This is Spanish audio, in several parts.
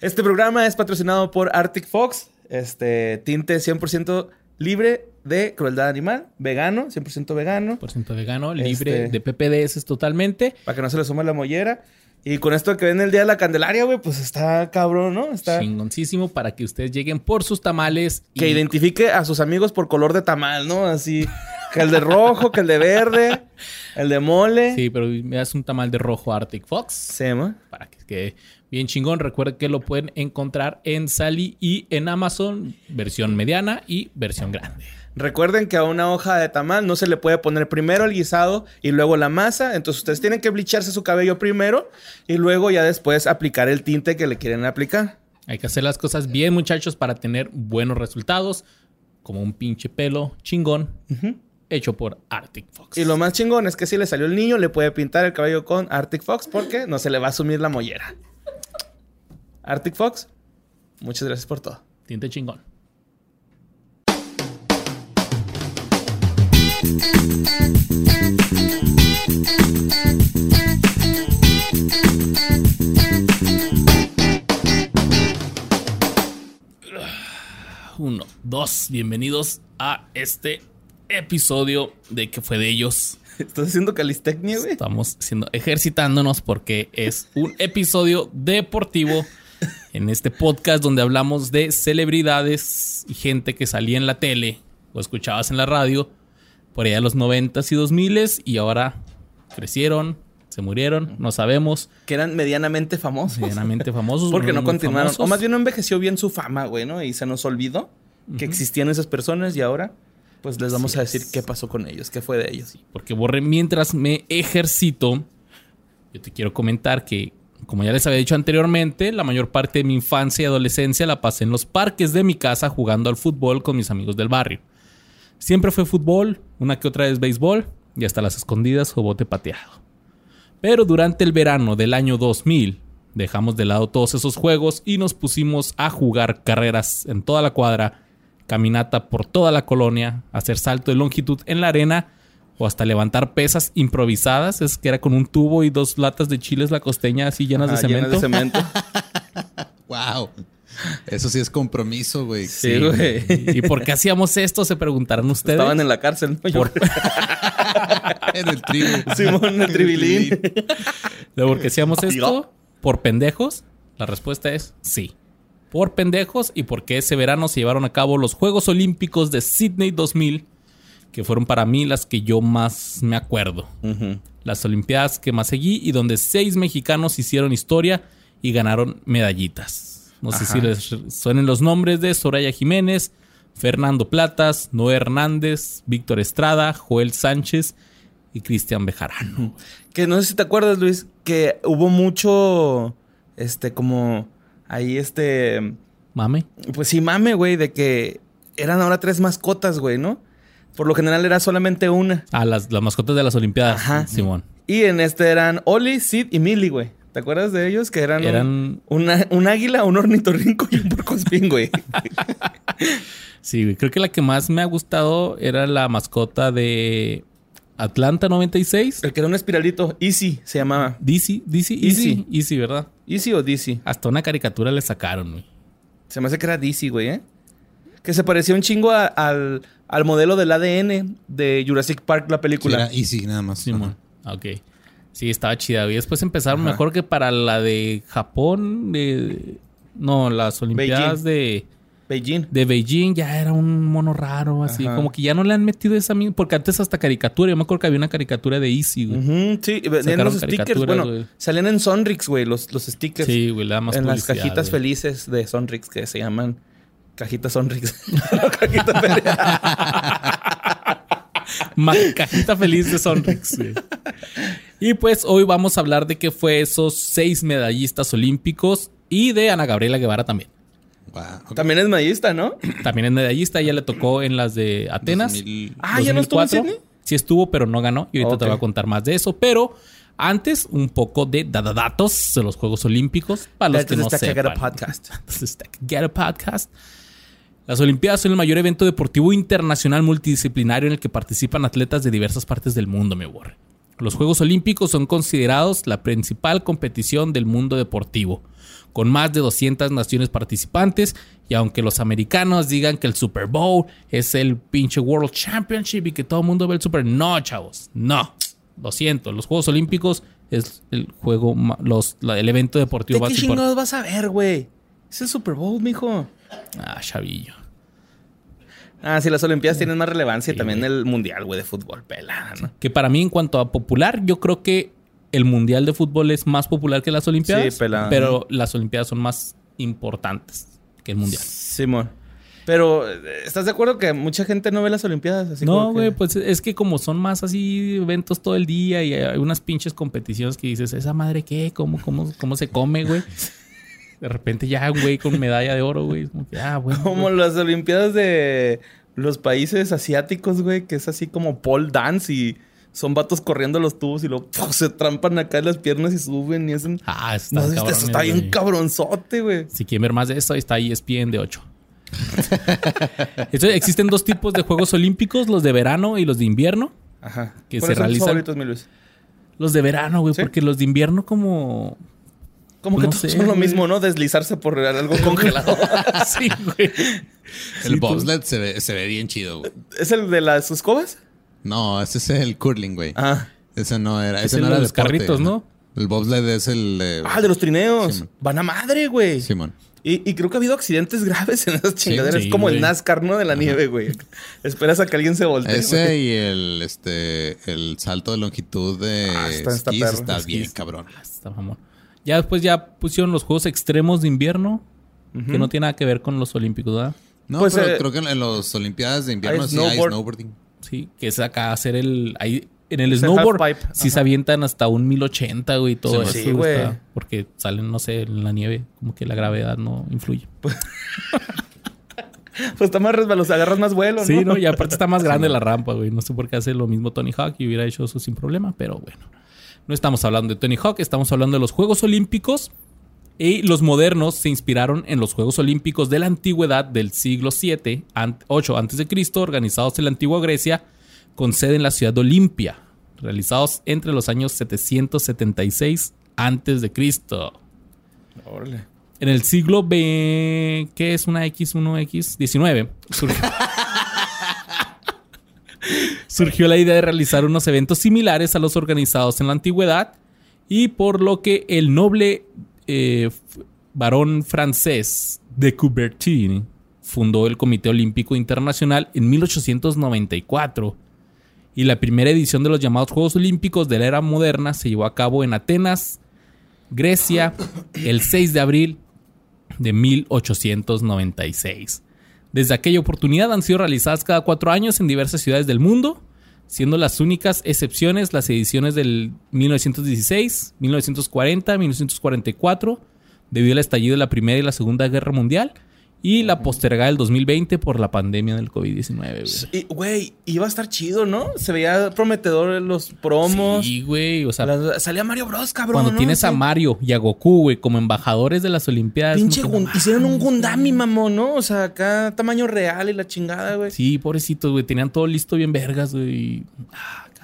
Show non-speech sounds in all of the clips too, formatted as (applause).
Este programa es patrocinado por Arctic Fox, este tinte 100% libre de crueldad animal, vegano, 100% vegano. 100% vegano, libre este, de PPDS totalmente. Para que no se le sume la mollera. Y con esto que ven el día de la Candelaria, güey, pues está cabrón, ¿no? Está chingoncísimo para que ustedes lleguen por sus tamales. Que identifique a sus amigos por color de tamal, ¿no? Así, que el de rojo, que el de verde, el de mole. Sí, pero me das un tamal de rojo Arctic Fox. ¿no? Para que bien chingón. Recuerden que lo pueden encontrar en Sally y en Amazon, versión mediana y versión grande. Recuerden que a una hoja de tamal no se le puede poner primero el guisado y luego la masa. Entonces ustedes tienen que blicharse su cabello primero y luego ya después aplicar el tinte que le quieren aplicar. Hay que hacer las cosas bien, muchachos, para tener buenos resultados. Como un pinche pelo chingón. Hecho por Arctic Fox. Y lo más chingón es que si le salió el niño, le puede pintar el cabello con Arctic Fox porque no se le va a sumir la mollera. Arctic Fox, muchas gracias por todo. Tinte chingón. Uno, dos, bienvenidos a este episodio de que fue de ellos. ¿Estás haciendo calistecnia, güey? Estamos haciendo, ejercitándonos porque es un episodio deportivo en este podcast donde hablamos de celebridades y gente que salía en la tele o escuchabas en la radio por allá los 90s y 2000s y ahora crecieron, se murieron, no sabemos. Que eran medianamente famosos. Medianamente famosos. (laughs) Porque no continuaron. O más bien no envejeció bien su fama, güey, ¿no? Y se nos olvidó que existían esas personas y ahora pues les vamos a decir qué pasó con ellos, qué fue de ellos. porque borré mientras me ejercito, yo te quiero comentar que, como ya les había dicho anteriormente, la mayor parte de mi infancia y adolescencia la pasé en los parques de mi casa jugando al fútbol con mis amigos del barrio. Siempre fue fútbol, una que otra vez béisbol y hasta las escondidas o bote pateado. Pero durante el verano del año 2000 dejamos de lado todos esos juegos y nos pusimos a jugar carreras en toda la cuadra, caminata por toda la colonia, hacer salto de longitud en la arena o hasta levantar pesas improvisadas, es que era con un tubo y dos latas de chiles la costeña así llenas de cemento. Llenas de cemento. wow. (laughs) Eso sí es compromiso, güey. Sí, güey. ¿Y por qué hacíamos esto? Se preguntaron ustedes. Estaban en la cárcel, ¿no? (laughs) en el tribu. Simón, en el tribilín. ¿De por qué hacíamos esto? ¿Por pendejos? La respuesta es sí. Por pendejos y porque ese verano se llevaron a cabo los Juegos Olímpicos de Sydney 2000, que fueron para mí las que yo más me acuerdo. Las Olimpiadas que más seguí y donde seis mexicanos hicieron historia y ganaron medallitas. No sé si les suenen los nombres de Soraya Jiménez, Fernando Platas, Noé Hernández, Víctor Estrada, Joel Sánchez y Cristian Bejarano. Que no sé si te acuerdas, Luis, que hubo mucho, este, como ahí, este... Mame. Pues sí, mame, güey, de que eran ahora tres mascotas, güey, ¿no? Por lo general era solamente una. Ah, las, las mascotas de las Olimpiadas. Ajá. Simón. Y en este eran Oli, Sid y Millie, güey. ¿Te acuerdas de ellos? Que eran, eran... un águila, un ornitorrinco y un porcospín, güey. (laughs) sí, güey. Creo que la que más me ha gustado era la mascota de Atlanta 96. El que era un espiralito. Easy se llamaba. DC, DC, Easy. Easy, ¿verdad? Easy o DC. Hasta una caricatura le sacaron, güey. Se me hace que era DC, güey, ¿eh? Que se parecía un chingo al, modelo del ADN de Jurassic Park, la película. Sí, era Easy, nada más. Sí, Ok. Sí, estaba chida. Y después empezaron mejor que para la de Japón. De, no, las Olimpiadas de... Beijing. De Beijing ya era un mono raro, así. Como que ya no le han metido esa... Porque antes hasta caricatura. Yo me acuerdo que había una caricatura de Easy, güey. Sí, venían los stickers. Bueno, salían en Sonrix, güey, los, los stickers. Sí, güey, le da más En las cajitas felices de Sonrix que se llaman cajitas Sonrix. (laughs) cajitas felices. (laughs) cajita feliz de Sonrix. Y pues hoy vamos a hablar de qué fue esos seis medallistas olímpicos y de Ana Gabriela Guevara también. Wow, ok. También es medallista, ¿no? (clears throat) También es medallista. Ella le tocó en las de Atenas. 2000. Ah, ¿ya no estuvo en 2004. Sydney? Sí estuvo, pero no ganó. Y ahorita te Ok. voy a contar más de eso. Pero antes, un poco de dada- datos de los Juegos Olímpicos. Para los That que no the Get a sepan. podcast. (laughs) Get a Podcast. Las Olimpiadas son el mayor evento deportivo internacional multidisciplinario en el que participan atletas de diversas partes del mundo, me borre. Los Juegos Olímpicos son considerados la principal competición del mundo deportivo, con más de 200 naciones participantes, y aunque los americanos digan que el Super Bowl es el pinche World Championship y que todo el mundo ve el Super, no, chavos, no. Lo siento, los Juegos Olímpicos es el juego, los, la- el evento deportivo ¿De más qué chingados vas a ver, güey? Es el Super Bowl, mijo. Ah, chavillo. Ah, sí, las Olimpiadas tienen más relevancia y también el Mundial, güey, de fútbol. Pelada, ¿no? Que para mí, en cuanto a popular, yo creo que el Mundial de Fútbol es más popular que las Olimpiadas. Sí, pelada. Pero las Olimpiadas son más importantes que el Mundial. Simón. Pero, ¿estás de acuerdo que mucha gente no ve las Olimpiadas? Así no, que- güey, pues es que como son más así eventos todo el día y hay unas pinches competiciones que dices, ¿esa madre qué? ¿Cómo, cómo, cómo se come, güey? (laughs) De repente ya güey con medalla de oro, güey. Como que, ah, bueno. Como güey. las Olimpiadas de los países asiáticos, güey, que es así como pole dance y son vatos corriendo los tubos y luego ¡puf! se trampan acá en las piernas y suben y hacen... Ah, eso No, está, eso cabrones, está bien güey. cabronzote, güey. Si quieren ver más de esto, ahí está ESPN de 8. (laughs) Entonces, existen dos tipos de Juegos Olímpicos, los de verano y los de invierno. Ajá. Que ¿Cuáles se realizan- favoritos, mi Luis? Los de verano, güey, ¿Sí? porque los de invierno como... Como que No todos sé, son lo mismo, ¿no? Deslizarse por algo (laughs) congelado. (laughs) sí, güey. El Sí, bobsled se ve, se ve bien chido, güey. ¿Es el de las escobas? No, ese es el curling, güey. Ah. Ese no era. Es Ese no de era los deporte, carritos, ¿no? El bobsled es el de. Ah, de los trineos. Simón. Van a madre, güey. Simón. Y, y creo que ha habido accidentes graves en esas chingaderas. sí, es como el. NASCAR, ¿no? De la nieve, güey. Esperas a que alguien se voltee. Ese güey. y el este el salto de longitud de Ah, está- está esquís perro. está Esquís. bien cabrón. Ah, está mamón. Ya después ya pusieron los Juegos Extremos de invierno, que no tiene nada que ver con los Olímpicos, ¿verdad? No, Pues, pero eh, creo que en las Olimpiadas de invierno hay sí hay snowboard. snowboarding. Sí, que es acá hacer el... Ahí, en el Es snowboard sí se avientan hasta un 1080, güey, y todo Sí, eso. sí, güey. está- Porque salen, no sé, en la nieve, como que la gravedad no influye. (laughs) Pues está más resbaloso, agarras más vuelo, ¿no? Sí, ¿no? Y aparte está más grande la rampa, güey. No sé por qué hace lo mismo Tony Hawk y hubiera hecho eso sin problema, pero bueno. No estamos hablando de Tony Hawk, estamos hablando de los Juegos Olímpicos. Y los modernos se inspiraron en los Juegos Olímpicos de la antigüedad del siglo 7, 8 a.C., organizados en la antigua Grecia, con sede en la ciudad de Olimpia, realizados entre los años 776 a.C. En el siglo B, ¿qué es una X, 1X? 19. Surgió, surgió la idea de realizar unos eventos similares a los organizados en la antigüedad y por lo que el noble eh, varón francés de Coubertin fundó el Comité Olímpico Internacional en 1894 y la primera edición de los llamados Juegos Olímpicos de la era moderna se llevó a cabo en Atenas, Grecia, el 6 de abril de 1896. Desde aquella oportunidad han sido realizadas cada cuatro años en diversas ciudades del mundo, siendo las únicas excepciones las ediciones del 1916, 1940, 1944, debido al estallido de la Primera y la Segunda Guerra Mundial, y la postergada del 2020 por la pandemia del COVID-19. güey. Güey, iba a estar chido, ¿no? Se veía prometedor en los promos. Sí, güey. O sea, salía Mario Bros, cabrón. cuando ¿no? tienes a Sí. Mario y a Goku, güey, como embajadores de las Olimpiadas. Pinche como hicieron un Gundami, mamón, ¿no? O sea, acá tamaño real y la chingada, güey. Sí. Sí, pobrecitos, güey. Tenían todo listo bien vergas, güey.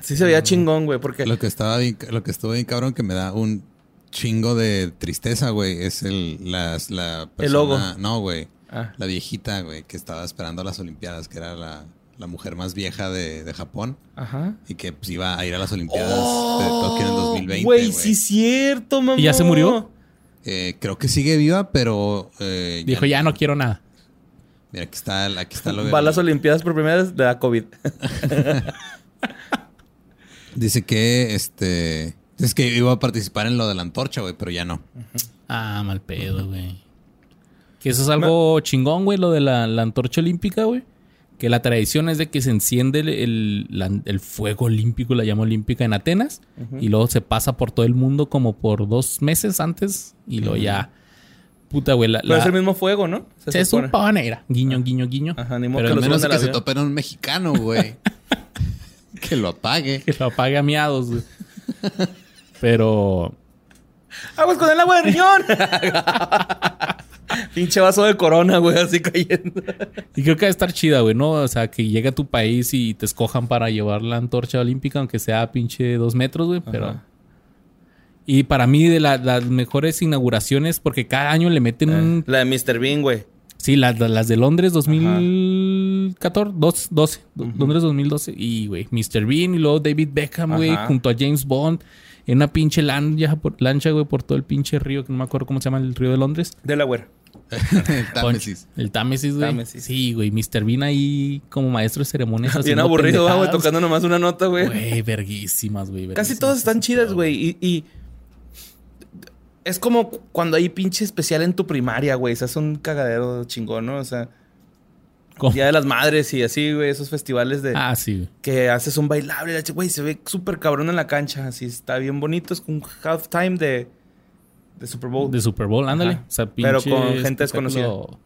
se veía chingón, güey, porque Lo que estaba bien, lo que estuvo bien cabrón que me da un chingo de tristeza, güey, es el las la El logo. No, güey. Ah. La viejita, güey, que estaba esperando a las Olimpiadas, que era la, la mujer más vieja de, de Japón Ajá. y que pues, iba a ir a las Olimpiadas de Tokio en el 2020, Oh, Güey, sí, cierto, mamón. ¿Y ya se murió? Eh, creo que sigue viva, pero eh, Dijo, ya no quiero nada. Mira, aquí está, aquí está lo Va a las Olimpiadas por primera vez de la COVID. (laughs) Dice que este es que iba a participar en lo de la antorcha, güey, pero ya no. Ah, mal pedo, güey. Que eso es algo chingón, güey, lo de la, la antorcha olímpica, güey. Que la tradición es de que se enciende el, el- la- el fuego olímpico, la llama olímpica en Atenas, y luego se pasa por todo el mundo como por dos meses antes, y luego ya Puta, güey. La, Pero la- es el mismo fuego, ¿no? se supone. Era guiño, guiño, guiño. Ajá, ni modo Pero que al menos que se topen un mexicano, (laughs) güey. que lo apague. que lo apague a miados, güey. Pero... ¡Aguas con el agua de riñón! (laughs) (laughs) Pinche vaso de corona, güey, así cayendo. Y creo que va a estar chida, güey, ¿no? O sea, que llegue a tu país y te escojan para llevar la antorcha olímpica, aunque sea pinche dos metros, güey, pero... Ajá. Y para mí, de la- las mejores inauguraciones, porque cada año le meten un... La de Mr. Bean, güey. Sí, las, las de Londres 2014, dos- 12, do- Londres 2012. Y, güey, Mr. Bean y luego David Beckham, güey, junto a James Bond. En una pinche lancha, güey, por todo el pinche río, que no me acuerdo cómo se llama el río de Londres. Delaware. (laughs) El Támesis. El Támesis, güey. Támesis. Sí, güey. Mr. Bean ahí como maestro de ceremonias. Bien aburrido, güey, tocando nomás una nota, güey. Güey, verguísimas, güey. Casi todas están chidas, güey. Y, y es como cuando hay pinche especial en tu primaria, güey. Se hace un cagadero chingón, ¿no? O sea, ¿Cómo? Día de las Madres y así, güey. Esos festivales de Ah, sí, que haces un bailable. Güey, se ve súper cabrón en la cancha. Así está bien bonito. Es un halftime de, de Super Bowl. De Super Bowl, ándale. Ajá. O sea, Pero con gente espectáculo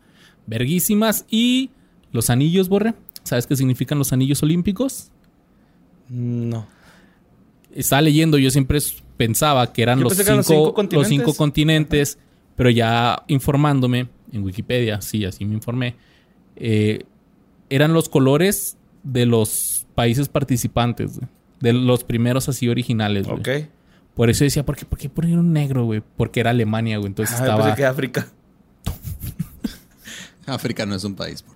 Verguísimas. Y los anillos, Borre. ¿Sabes qué significan los anillos olímpicos? No. Estaba leyendo, yo siempre pensaba que eran los cinco, que eran los cinco los continentes. cinco continentes, pero ya informándome en Wikipedia, sí, así me informé, eh, eran los colores de los países participantes, de los primeros así originales. güey. Ok. Por eso decía, ¿por qué, por qué ponieron negro, güey? Porque era Alemania, güey. Entonces Ah, estaba... pensé que África. (laughs) África no es un país. por-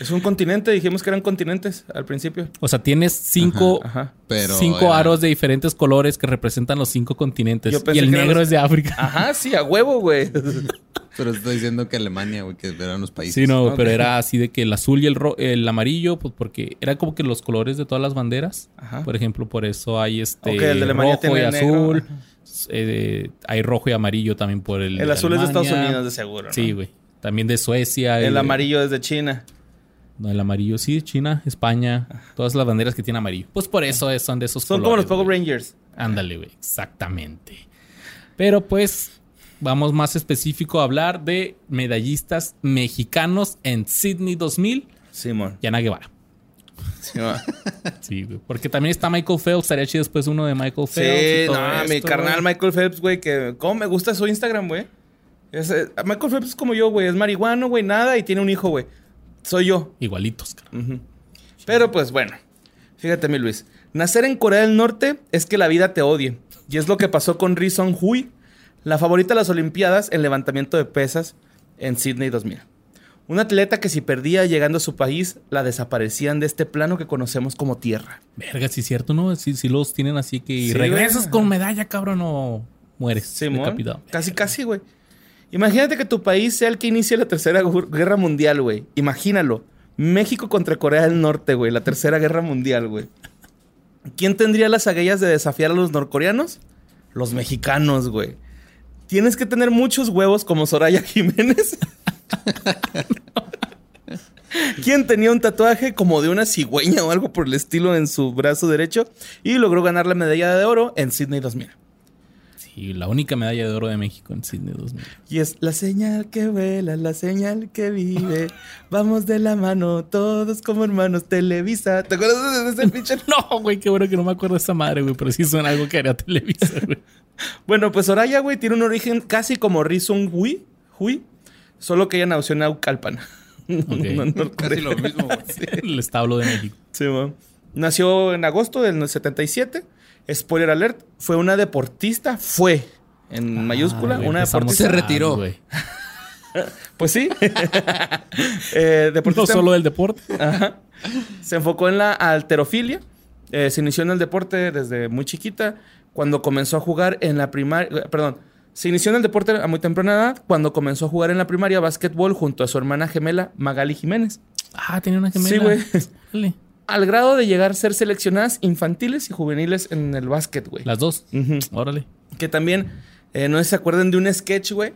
Es un continente. Dijimos que eran continentes al principio. O sea, tienes cinco, Ajá. Pero cinco era- aros de diferentes colores que representan los cinco continentes. Yo Y el que negro los- es de África. Ajá, sí, a huevo, güey. (laughs) Pero estoy diciendo que Alemania, güey, que eran los países. Sí, no, pero era así de que el azul y el, ro- el amarillo, pues porque era como que los colores de todas las banderas. Ajá. Por ejemplo, por eso hay este Ok, el de Alemania rojo y tiene negro. azul. Eh, hay rojo y amarillo también por el. El azul es de Estados. Unidos, de seguro. ¿no? Sí, güey. También de Suecia. El y- amarillo es de China. No, el amarillo sí, China, España. Todas las banderas que tienen amarillo. Pues por eso es- son de esos Son como los Power. Rangers. Ándale, güey. Exactamente. Pero pues vamos más específico a hablar de medallistas mexicanos en Sydney 2000. Simón. Yana Guevara. Simón. (laughs) Sí, güey. Porque también está Michael Phelps. Estaría chido después uno de Michael Sí, Phelps. todo no, mi carnal güey. Michael Phelps, güey, que cómo me gusta su Instagram, güey. Es, eh, Michael Phelps es como yo, güey, es marihuano, güey, nada y tiene un hijo, güey. Soy yo. Igualitos. Ujú. Pero pues bueno, fíjate mi Luis, nacer en Corea del Norte es que la vida te odie. Y es lo que pasó con Ri Song Hui, la favorita de las Olimpiadas en levantamiento de pesas en Sydney 2000. Un atleta que si perdía llegando a su país, la desaparecían de este plano que conocemos como tierra. Verga, sí es cierto, ¿no? Si sí, los tienen así que Sí, regresas güey. con medalla, cabrón, o mueres. Decapitado. Casi, casi, güey. Imagínate que tu país sea el que inicie la tercera gu- guerra mundial, güey. Imagínalo. México contra Corea del Norte, güey. La tercera guerra mundial, güey. ¿Quién tendría las agallas de desafiar a los norcoreanos? Los mexicanos, güey. Tienes que tener muchos huevos como Soraya (laughs) Jiménez. ¿Quién tenía un tatuaje como de una cigüeña o algo por el estilo en su brazo derecho y logró ganar la medalla de oro en Sydney 2000? Sí, la única medalla de oro de México en Sydney 2000. Y es la señal que vuela, la señal que vive. Vamos de la mano, todos como hermanos. Televisa. ¿Te acuerdas de ese (laughs) pinche? No, güey, qué bueno que no me acuerdo de esa madre, güey, pero sí suena algo que haría Televisa, güey. Bueno, pues Soraya, güey, tiene un origen casi como Rizun Hui, Hui, solo que ella nació en Naucalpan. (laughs) No en Norcorea. Casi lo mismo, güey. El establo de México. Sí, man. Nació en agosto del 77. Spoiler alert, fue una deportista, fue en mayúscula, güey, una empezamos deportista. Se retiró. güey. (laughs) Pues sí. (laughs) Eh, No deportista solo del deporte. Ajá. Se enfocó en la alterofilia. Eh, se inició en el deporte desde muy chiquita. Cuando comenzó a jugar en la primaria. Perdón. Se inició en el deporte a muy temprana edad. Cuando comenzó a jugar en la primaria básquetbol junto a su hermana gemela Magali Jiménez. Ah, tenía una gemela. Sí, güey. Al grado de llegar a ser seleccionadas infantiles y juveniles en el básquet, güey. Las dos. Órale. Que también, eh, no se acuerdan de un sketch, güey.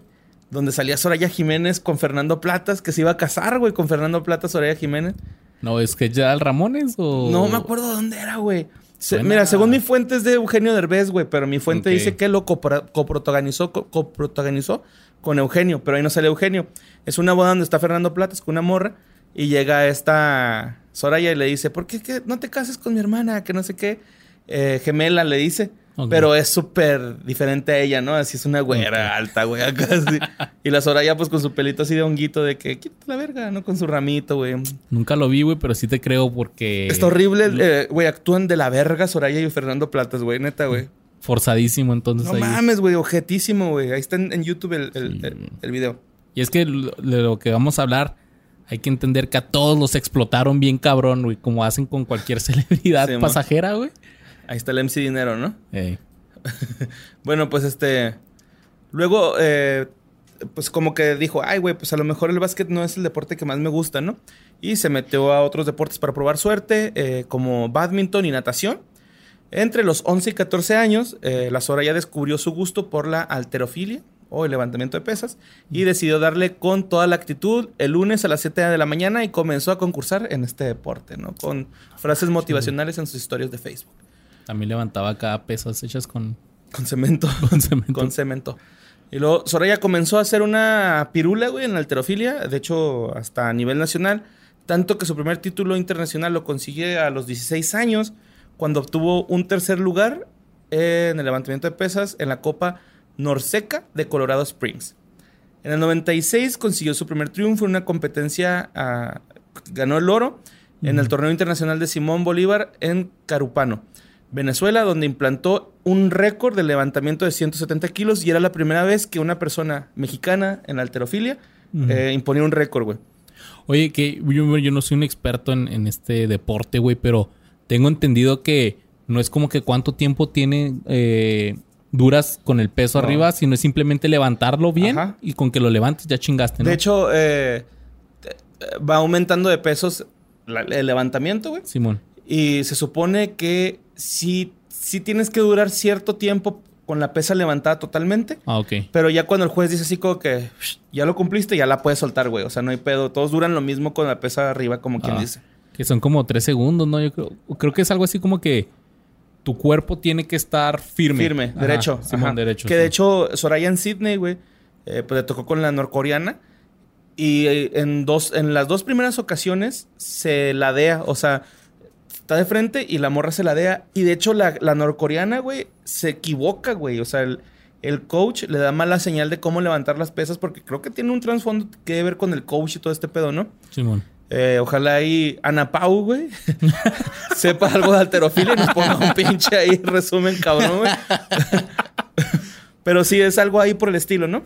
Donde salía Soraya Jiménez con Fernando Platas, que se iba a casar, güey, con Fernando Platas, Soraya Jiménez. No, es que ya el Ramones o. No me acuerdo dónde era, güey. Se- Mira, según mi fuente es de Eugenio Derbez, güey, pero mi fuente dice que lo copra- coprotagonizó, co- coprotagonizó con Eugenio, pero ahí no sale Eugenio. Es una boda donde está Fernando Platas con una morra y llega esta Soraya y le dice, ¿por qué no te cases con mi hermana? Que no sé qué. Eh, gemela le dice. Pero es súper diferente a ella, ¿no? Así es una güera alta, güey, acá así. Y la Soraya, pues con su pelito así de honguito, de que quita la verga, ¿no? Con su ramito, güey. Nunca lo vi, güey, pero sí te creo porque... Está horrible, eh, güey. Actúan de la verga Soraya y Fernando Platas, güey, neta, güey. Forzadísimo, entonces No ahí. mames, güey, objetísimo, güey. Ahí está en, en YouTube el, el- Sí. el- el video. Y es que lo- de lo que vamos a hablar, hay que entender que a todos los explotaron bien cabrón, güey, como hacen con cualquier (laughs) celebridad Sí, pasajera, güey. Ahí está el MC Dinero, ¿no? Ey. (laughs) Bueno, pues este. Luego, eh, pues como que dijo, ay, güey, pues a lo mejor el básquet no es el deporte que más me gusta, ¿no? Y se metió a otros deportes para probar suerte, eh, como badminton y natación. Entre los 11 y 14 años, eh, la Soraya descubrió su gusto por la alterofilia o el levantamiento de pesas y decidió darle con toda la actitud el lunes a las 7 de la mañana y comenzó a concursar en este deporte, ¿no? Con frases motivacionales en sus historias de Facebook. También levantaba acá pesas hechas con, Con cemento. (laughs) con cemento. con cemento. Y luego Soraya comenzó a hacer una pirula, güey, en la alterofilia, de hecho, hasta a nivel nacional, tanto que su primer título internacional lo consigue a los 16 años, cuando obtuvo un tercer lugar en el levantamiento de pesas en la Copa Norseca de Colorado Springs. En el 96 consiguió su primer triunfo en una competencia, ah, ganó el oro en el torneo internacional de Simón Bolívar en Carupano, Venezuela, donde implantó un récord de levantamiento de 170 kilos y era la primera vez que una persona mexicana en alterofilia Ujú. eh, imponía un récord, güey. Oye, que yo, yo no soy un experto en, en este deporte, güey, pero tengo entendido que no es como que cuánto tiempo tiene eh, duras con el peso No. arriba, sino es simplemente levantarlo bien Ajá. y con que lo levantes ya chingaste, ¿no? De hecho, eh, va aumentando de pesos la- el levantamiento, güey. Simón. Y se supone que sí, sí tienes que durar cierto tiempo con la pesa levantada totalmente. Ah, ok. Pero ya cuando el juez dice así como que "Shh, ya lo cumpliste, ya la puedes soltar, güey. O sea, no hay pedo. Todos duran lo mismo con la pesa arriba, como quien Ah, dice. Que son como tres segundos, ¿no? Yo creo, creo que es algo así como que tu cuerpo tiene que estar firme. Firme, Ajá, derecho. Simón, ajá. derecho. Que sí. de hecho, Soraya en Sydney, güey, eh, pues le tocó con la norcoreana. Y eh, en, dos, en las dos primeras ocasiones se ladea. O sea, está de frente y la morra se ladea. Y de hecho, la, la norcoreana, güey, se equivoca, güey. O sea, el, el coach le da mala señal de cómo levantar las pesas porque creo que tiene un trasfondo que ver con el coach y todo este pedo, ¿no? Simón. Eh, ojalá ahí Ana Pau, güey, (laughs) sepa algo de alterofilia y nos ponga un pinche ahí resumen, cabrón, güey. (laughs) Pero sí, es algo ahí por el estilo, ¿no?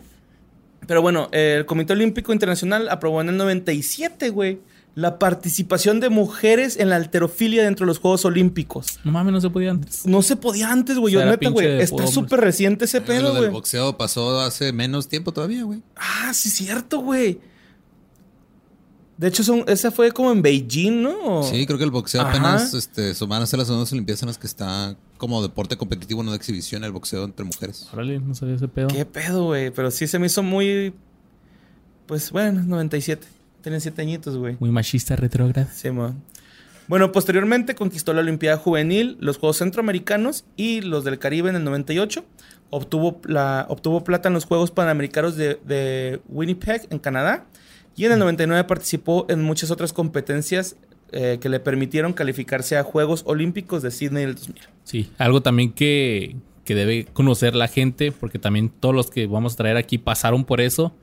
Pero bueno, eh, el Comité Olímpico Internacional aprobó en el 97, güey, la participación de mujeres en la alterofilia dentro de los Juegos Olímpicos. No mames, no se podía antes. No se podía antes, güey. O sea, Yo era neta, pinche güey. Está súper reciente ese Ah, pedo, güey. boxeo pasó hace menos tiempo todavía, güey. Ah, sí, cierto, güey. De hecho, son, esa fue como en Beijing, ¿no? Sí, creo que el boxeo Ajá. apenas este, van a ser las segundas olimpiadas en las que está como deporte competitivo, no de exhibición, el boxeo entre mujeres. Órale, no sabía ese pedo. ¿Qué pedo, güey? Pero sí se me hizo muy. Pues bueno, 97. Tienen 7 añitos, güey. Muy machista retrógrado. Sí, mo. Bueno, posteriormente conquistó la Olimpiada Juvenil, los Juegos Centroamericanos y los del Caribe en el 98. Obtuvo, la, obtuvo plata en los Juegos Panamericanos de, de Winnipeg, en Canadá. Y en el 99 participó en muchas otras competencias eh, que le permitieron calificarse a Juegos Olímpicos de Sydney del 2000. Sí, algo también que, que debe conocer la gente, porque también todos los que vamos a traer aquí pasaron por eso.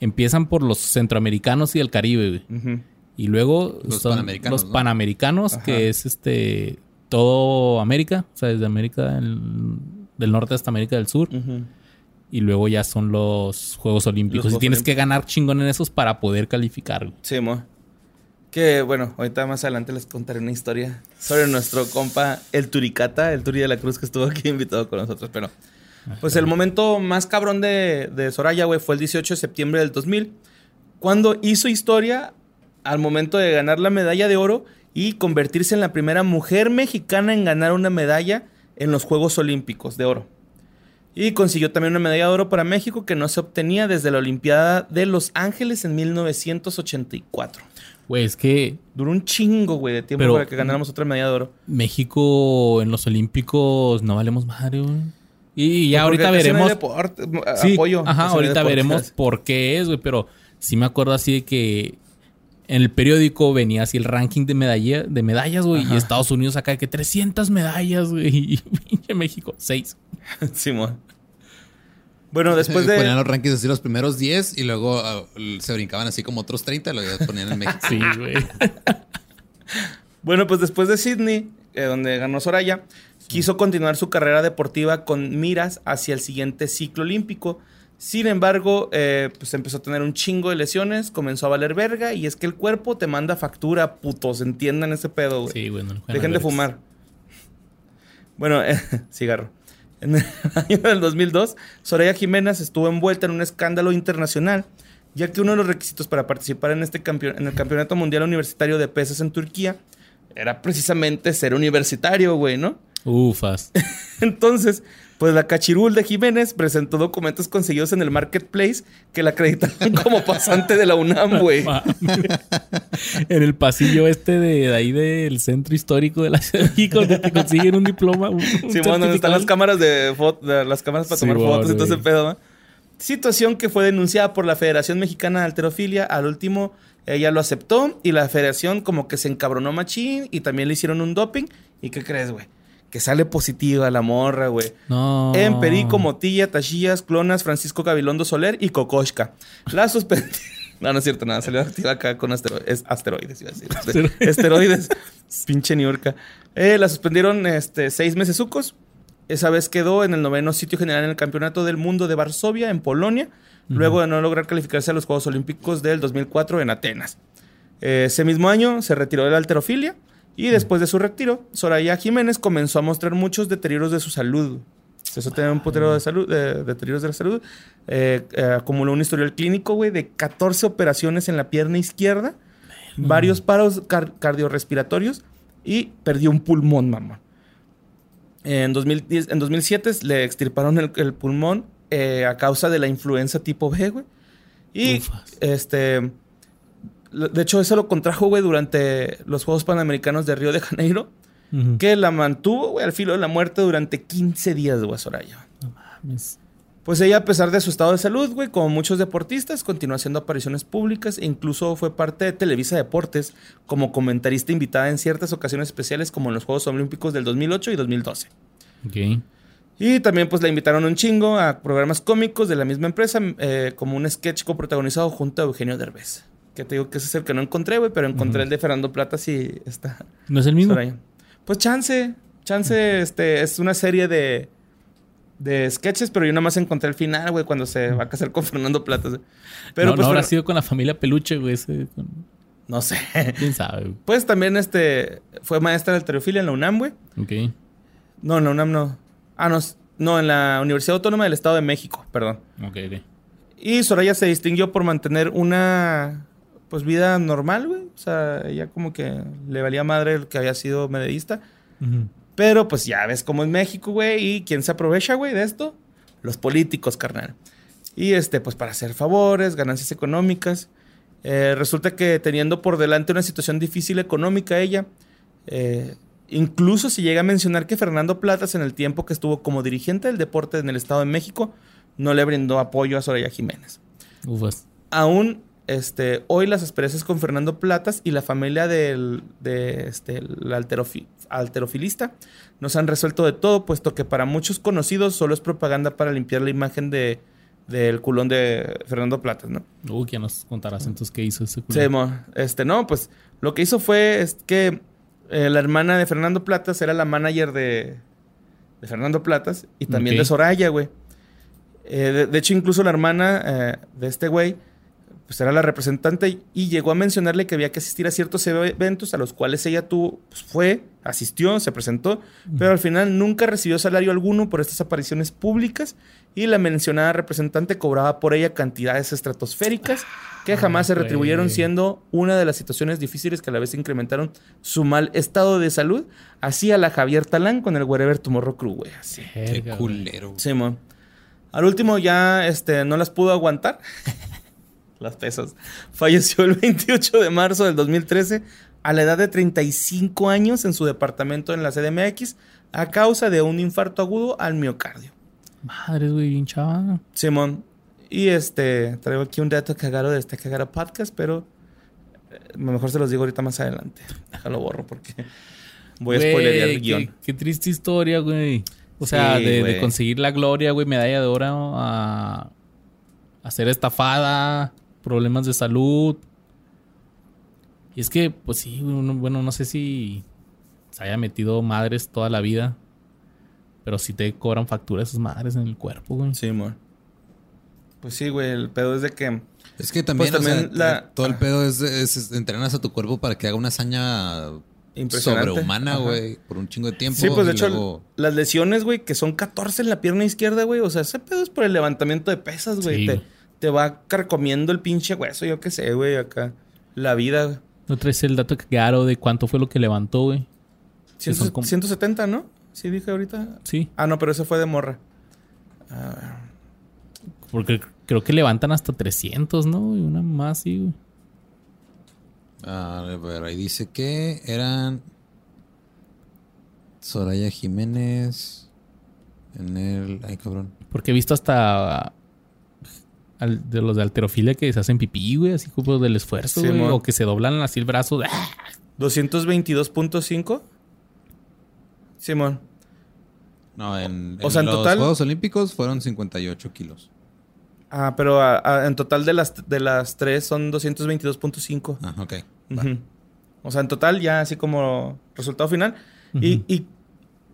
Empiezan por los centroamericanos y el Caribe. Y luego Los son panamericanos, los ¿no? panamericanos, Ajá. que es este todo América, o sea, desde América del, del norte hasta América del sur. Y luego ya son los Juegos Olímpicos. Los y Juegos tienes que ganar chingón en esos para poder calificar. Sí, mo. Que bueno, ahorita más adelante les contaré una historia sobre nuestro compa, el Turicata, el Turi de la Cruz, que estuvo aquí (laughs) invitado con nosotros. Pero, pues el momento más cabrón de, de Soraya, güey, fue el 18 de septiembre del 2000, cuando hizo historia al momento de ganar la medalla de oro y convertirse en la primera mujer mexicana en ganar una medalla en los Juegos Olímpicos de oro. Y consiguió también una medalla de oro para México que no se obtenía desde la Olimpiada de Los Ángeles en 1984. Güey, es que Duró un chingo, güey, de tiempo Pero- para que ganáramos otra medalla de oro. México en los Olímpicos no valemos madre, güey. Y ya ahorita veremos. deporte, Sí, apoyo. Ajá, ahorita veremos por qué es, güey. Pero sí me acuerdo así de que en el periódico venía así el ranking de, medalla, de medallas, güey. Y Estados Unidos acá de que 300 medallas, güey. (laughs) Y pinche México, 6. (laughs) Simón. Bueno, después Ponían de... los rankings así los primeros 10 y luego ah, se brincaban así como otros 30 y ponían en México. (laughs) Sí, güey. Bueno, pues después de Sydney, eh, donde ganó Soraya, quiso continuar su carrera deportiva con miras hacia el siguiente ciclo olímpico. Sin embargo, eh, pues empezó a tener un chingo de lesiones, comenzó a valer verga y es que el cuerpo te manda factura, putos, entiendan ese pedo, güey. Sí, güey. no Dejen de fumar. Bueno, eh, (laughs) cigarro. En el (laughs) año del 2002, Soraya Jiménez estuvo envuelta en un escándalo internacional, ya que uno de los requisitos para participar en, este en el Campeonato Mundial Universitario de Pesas en Turquía era precisamente ser universitario, güey, ¿no? Ufas. (laughs) Entonces, pues la cachirul de Jiménez presentó documentos conseguidos en el marketplace que la acreditaban (laughs) como pasante de la UNAM, güey. (laughs) en el pasillo este de, de ahí del centro histórico de la Ciudad de México, donde te consiguen un diploma. Un, Sí, bueno, donde están las cámaras de de- las cámaras para Sí, tomar bueno, fotos y todo ese pedo, ¿va? Situación que fue denunciada por la Federación Mexicana de Alterofilia. Al último, ella lo aceptó y la federación como que se encabronó machín y también le hicieron un doping. ¿Y qué crees, güey? Que sale positiva la morra, güey. No. En Perico, Motilla, Tachillas, Clonas, Francisco Gabilondo Soler y Kokoshka. La suspendieron. (laughs) No, no es cierto, nada. Salió activa acá con astero- es- asteroides, iba a decir. Asteroides. Esteroides. Pinche Niurka. Eh, la suspendieron este, seis meses sucos. Esa vez quedó en el noveno sitio general en el Campeonato del Mundo de Varsovia, en Polonia, luego de no lograr calificarse a los Juegos Olímpicos del 2004 en Atenas. Eh, ese mismo año se retiró de la alterofilia y después de su retiro, Soraya Jiménez comenzó a mostrar muchos deterioros de su salud. Empezó a tener un putero de salud, de deterioros de la salud. Eh, eh, acumuló un historial clínico, güey, de 14 operaciones en la pierna izquierda, varios paros car- cardiorrespiratorios y perdió un pulmón, mamá. En, 2010, en 2007 le extirparon el, el pulmón eh, a causa de la influenza tipo B, güey. Y Ufas. este. De hecho, eso lo contrajo, güey, durante los Juegos Panamericanos de Río de Janeiro. Que la mantuvo, güey, al filo de la muerte durante 15 días, güey, Soraya. No mames. Pues ella, a pesar de su estado de salud, güey, como muchos deportistas, continuó haciendo apariciones públicas e incluso fue parte de Televisa Deportes como comentarista invitada en ciertas ocasiones especiales como en los Juegos Olímpicos del 2008 y 2012. Ok. Y también pues la invitaron un chingo a programas cómicos de la misma empresa, eh, como un sketch coprotagonizado junto a Eugenio Derbez. Que te digo que ese es el que no encontré, güey, pero encontré el de Fernando Plata sí está ¿No es el mismo? Soraya. Pues chance, chance, este, es una serie de, de sketches, pero yo nada más encontré el final, güey, cuando se va a casar con Fernando Plata. Pero no, pues no habrá sido con la familia Peluche, güey. ese- con- no sé. ¿Quién sabe? Pues también este fue maestra de alterofilia en la UNAM, güey. Ok. No, en la UNAM no. Ah, no, no, en la Universidad Autónoma del Estado de México, perdón. Ok, ok. Y Soraya se distinguió por mantener una pues vida normal, güey. O sea, ella como que le valía madre el que había sido medallista. Pero pues ya ves cómo es México, güey. ¿Y quién se aprovecha, güey, de esto? Los políticos, carnal. Y este, pues para hacer favores, ganancias económicas. Eh, resulta que teniendo por delante una situación difícil económica ella, eh, incluso se llega a mencionar que Fernando Platas en el tiempo que estuvo como dirigente del deporte en el Estado de México, no le brindó apoyo a Soraya Jiménez. Ufas. Aún este, hoy las asperezas con Fernando Platas y la familia del de, este, el alterofi- alterofilista no se han resuelto de todo, puesto que para muchos conocidos solo es propaganda para limpiar la imagen de, del culón de Fernando Platas, ¿no? Uy, ya nos contarás entonces qué hizo ese culo. Sí, este, no, pues lo que hizo fue es que eh, la hermana de Fernando Platas era la manager de, de Fernando Platas y también de Soraya, güey. Eh, de, de hecho, incluso la hermana eh, de este güey, pues era la representante y llegó a mencionarle que había que asistir a ciertos eventos a los cuales ella tuvo, pues fue, asistió, se presentó, pero al final nunca recibió salario alguno por estas apariciones públicas y la mencionada representante cobraba por ella cantidades estratosféricas que jamás se retribuyeron siendo una de las situaciones difíciles que a la vez incrementaron su mal estado de salud, así a la Javier Talán con el Wherever Tomorrow Crew, güey, así. Qué culero. Sí, mo. Al último ya este, no las pudo aguantar. (laughs) Las pesas. Falleció el (laughs) 28 de marzo del 2013 a la edad de 35 años en su departamento en la CDMX a causa de un infarto agudo al miocardio. Madre, güey, bien chaval. Simón. Y este, traigo aquí un dato cagado de este cagado podcast, pero eh, mejor se los digo ahorita más adelante. Déjalo borro porque (laughs) voy a spoilerear el guion. Qué, triste historia, güey. O sea, Sí, de, conseguir la gloria, güey, medalla de oro a, a ser estafada, problemas de salud. Y es que, pues sí, güey, uno- bueno, no sé si se haya metido madres toda la vida, pero sí te cobran facturas esas madres en el cuerpo, güey. Simón. Pues sí, güey, el pedo es de que... Es que también, Pues o sea, también la- todo el ah. pedo es, es- es- entrenas a tu cuerpo para que haga una hazaña sobrehumana, güey, por un chingo de tiempo. Sí, pues de hecho, luego- las lesiones, güey, que son 14 en la pierna izquierda, güey. O sea, ese pedo es por el levantamiento de pesas, güey. Sí, te, güey. Te va carcomiendo el pinche hueso, yo qué sé, güey, acá. La vida, güey. ¿No traes el dato claro de cuánto fue lo que levantó, güey? Que Ciento- son como- 170, ¿no? Sí, dije ahorita. Sí, Ah, no, pero eso fue de morra. Ah, porque creo que levantan hasta 300, ¿no? Y una más, sí, güey. A ver, ahí dice que eran Soraya Jiménez en el... Ay, cabrón. Porque he visto hasta al- de los de alterofilia que se hacen pipí, güey, así como del esfuerzo, Sí, güey, mo. o que se doblan así el brazo. ¡ah! 222.5. Simón. No, en, O sea, en los total- Juegos Olímpicos fueron 58 kilos. Ah, pero a- a- en total de las, de las tres son 222.5. Ah, ok. Ujú. O sea, en total, ya así como resultado final. y-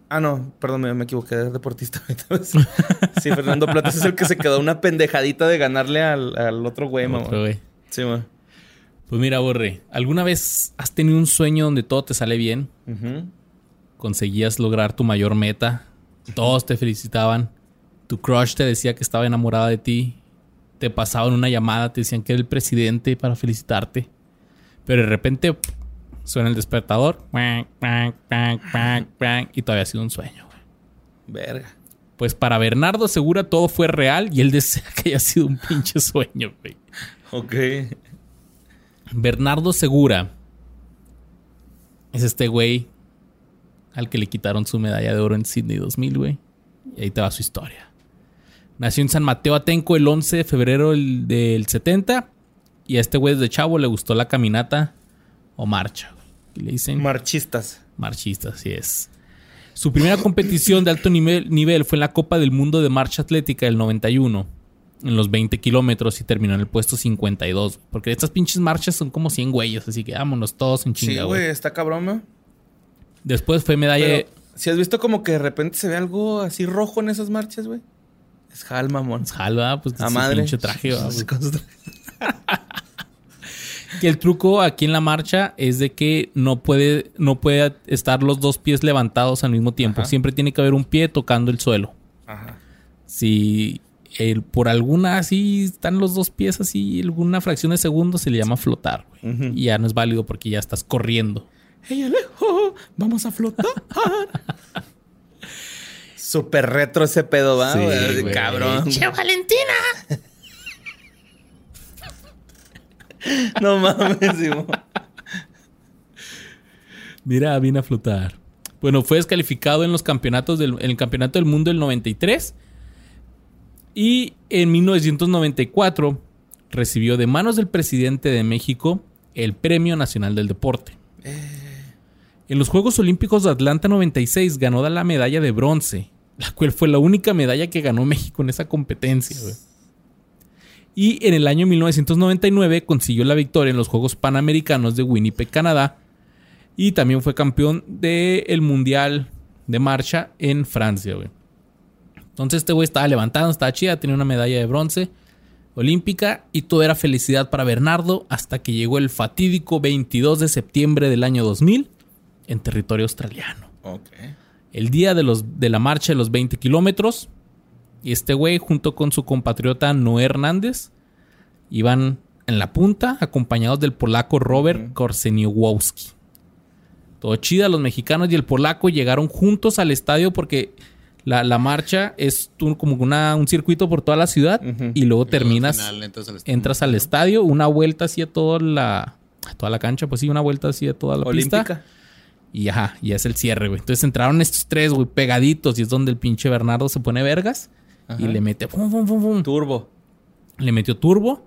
Ah, no, perdón, me, me equivoqué de deportista. (laughs) sí, Fernando Platas es el que se quedó una pendejadita de ganarle al, al otro güey, mamá. Otro, güey. Sí, mamá. Pues mira, Borre, ¿alguna vez has tenido un sueño donde todo te sale bien? Conseguías lograr tu mayor meta, todos te felicitaban, tu crush te decía que estaba enamorada de ti, te pasaban una llamada, te decían que era el presidente para felicitarte, pero de repente suena el despertador y todavía ha sido un sueño. güey. Verga. Pues para Bernardo Segura todo fue real y él desea que haya sido un pinche sueño, güey. Ok. Bernardo Segura es este güey al que le quitaron su medalla de oro en Sydney 2000, güey. Y ahí te va su historia. Nació en San Mateo Atenco el 11 de febrero del, del 70 y a este güey desde chavo le gustó la caminata o marcha. Le dicen Marchistas. marchista, así es. Su primera competición de alto nivel, nivel fue en la Copa del Mundo de Marcha Atlética del 91, en los 20 kilómetros y terminó en el puesto 52. Porque estas pinches marchas son como 100 güeyes, así que vámonos todos en Sí, chinga, güey, está cabrón, ¿no? Después fue medalla. Pero, si has visto como que de repente se ve algo así rojo en esas marchas, güey. Es Hal, mamón. Jalva, pues A madre. pinche traje, pues. (laughs) (laughs) (laughs) Que el truco aquí en la marcha es de que no puede, no puede estar los dos pies levantados al mismo tiempo. Ajá. Siempre tiene que haber un pie tocando el suelo. Ajá. Si el- por alguna así están los dos pies así, alguna fracción de segundo se le llama flotar. güey. Y ya no es válido porque ya estás corriendo. ¡Hey, Alejo! ¡Vamos a flotar! Súper retro ese pedo, ¿va? Sí, güey? güey. Cabrón. (laughs) No mames, Simón. Mira, vine a flotar. Bueno, fue descalificado en los campeonatos del, en el campeonato del mundo del 93. Y en 1994 recibió de manos del presidente de México el Premio Nacional del Deporte. En los Juegos Olímpicos de Atlanta 96 ganó la medalla de bronce, la cual fue la única medalla que ganó México en esa competencia. Y en el año 1999 consiguió la victoria en los Juegos Panamericanos de Winnipeg, Canadá. Y también fue campeón del Mundial de Marcha en Francia, güey. Entonces este güey estaba levantando, estaba chida, tenía una medalla de bronce olímpica y todo era felicidad para Bernardo hasta que llegó el fatídico 22 de septiembre del año 2000 en territorio australiano. El día de, los, de la marcha de los 20 kilómetros. Y este güey, junto con su compatriota Noé Hernández, iban en la punta, acompañados del polaco Robert Korseniowski. Todo chida, los mexicanos y el polaco llegaron juntos al estadio porque La, la marcha es tú como una, un circuito por toda la ciudad y luego al terminas, final entras al estadio. entras al estadio, una vuelta así a toda la, a toda la cancha, pues sí, una vuelta así a toda la pista. Y ajá, y es el cierre, güey. Entonces entraron estos tres, güey, pegaditos y es donde el pinche Bernardo se pone vergas y le mete. Turbo. le metió turbo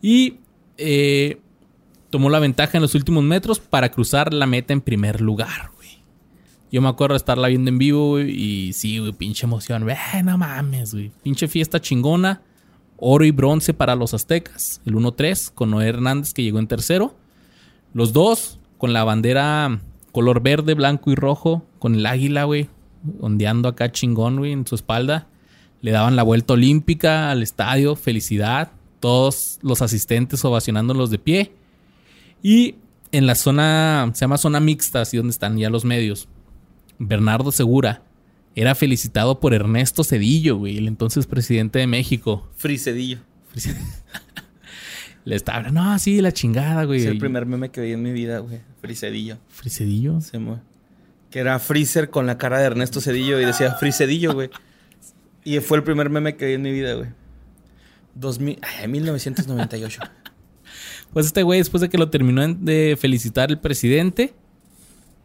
y eh, tomó la ventaja en los últimos metros para cruzar la meta en primer lugar, güey. Yo me acuerdo de estarla viendo en vivo, güey, y sí, güey, pinche emoción. Güey, no mames, güey. Pinche fiesta chingona. Oro y bronce para los aztecas. El 1-3 con Noé Hernández que llegó en tercero. Los dos con la bandera color verde, blanco y rojo. Con el águila, güey. Ondeando acá chingón, güey, en su espalda. Le daban la vuelta olímpica al estadio. Felicidad. Todos los asistentes ovacionándolos de pie. Y en la zona, se llama zona mixta, así donde están ya los medios. Bernardo Segura era felicitado por Ernesto Cedillo, güey, el entonces presidente de México. Frisedillo. (laughs) Le estaba hablando, no, sí, la chingada, güey. Es el primer meme que vi en mi vida, güey. Frisedillo. ¿Frisedillo? Se mu- Que era Freezer con la cara de Ernesto Cedillo y decía Frisedillo, güey. Y fue el primer meme que vi en mi vida, güey. 2000, ay, 1998. (laughs) Pues este güey, después de que lo terminó de felicitar el presidente,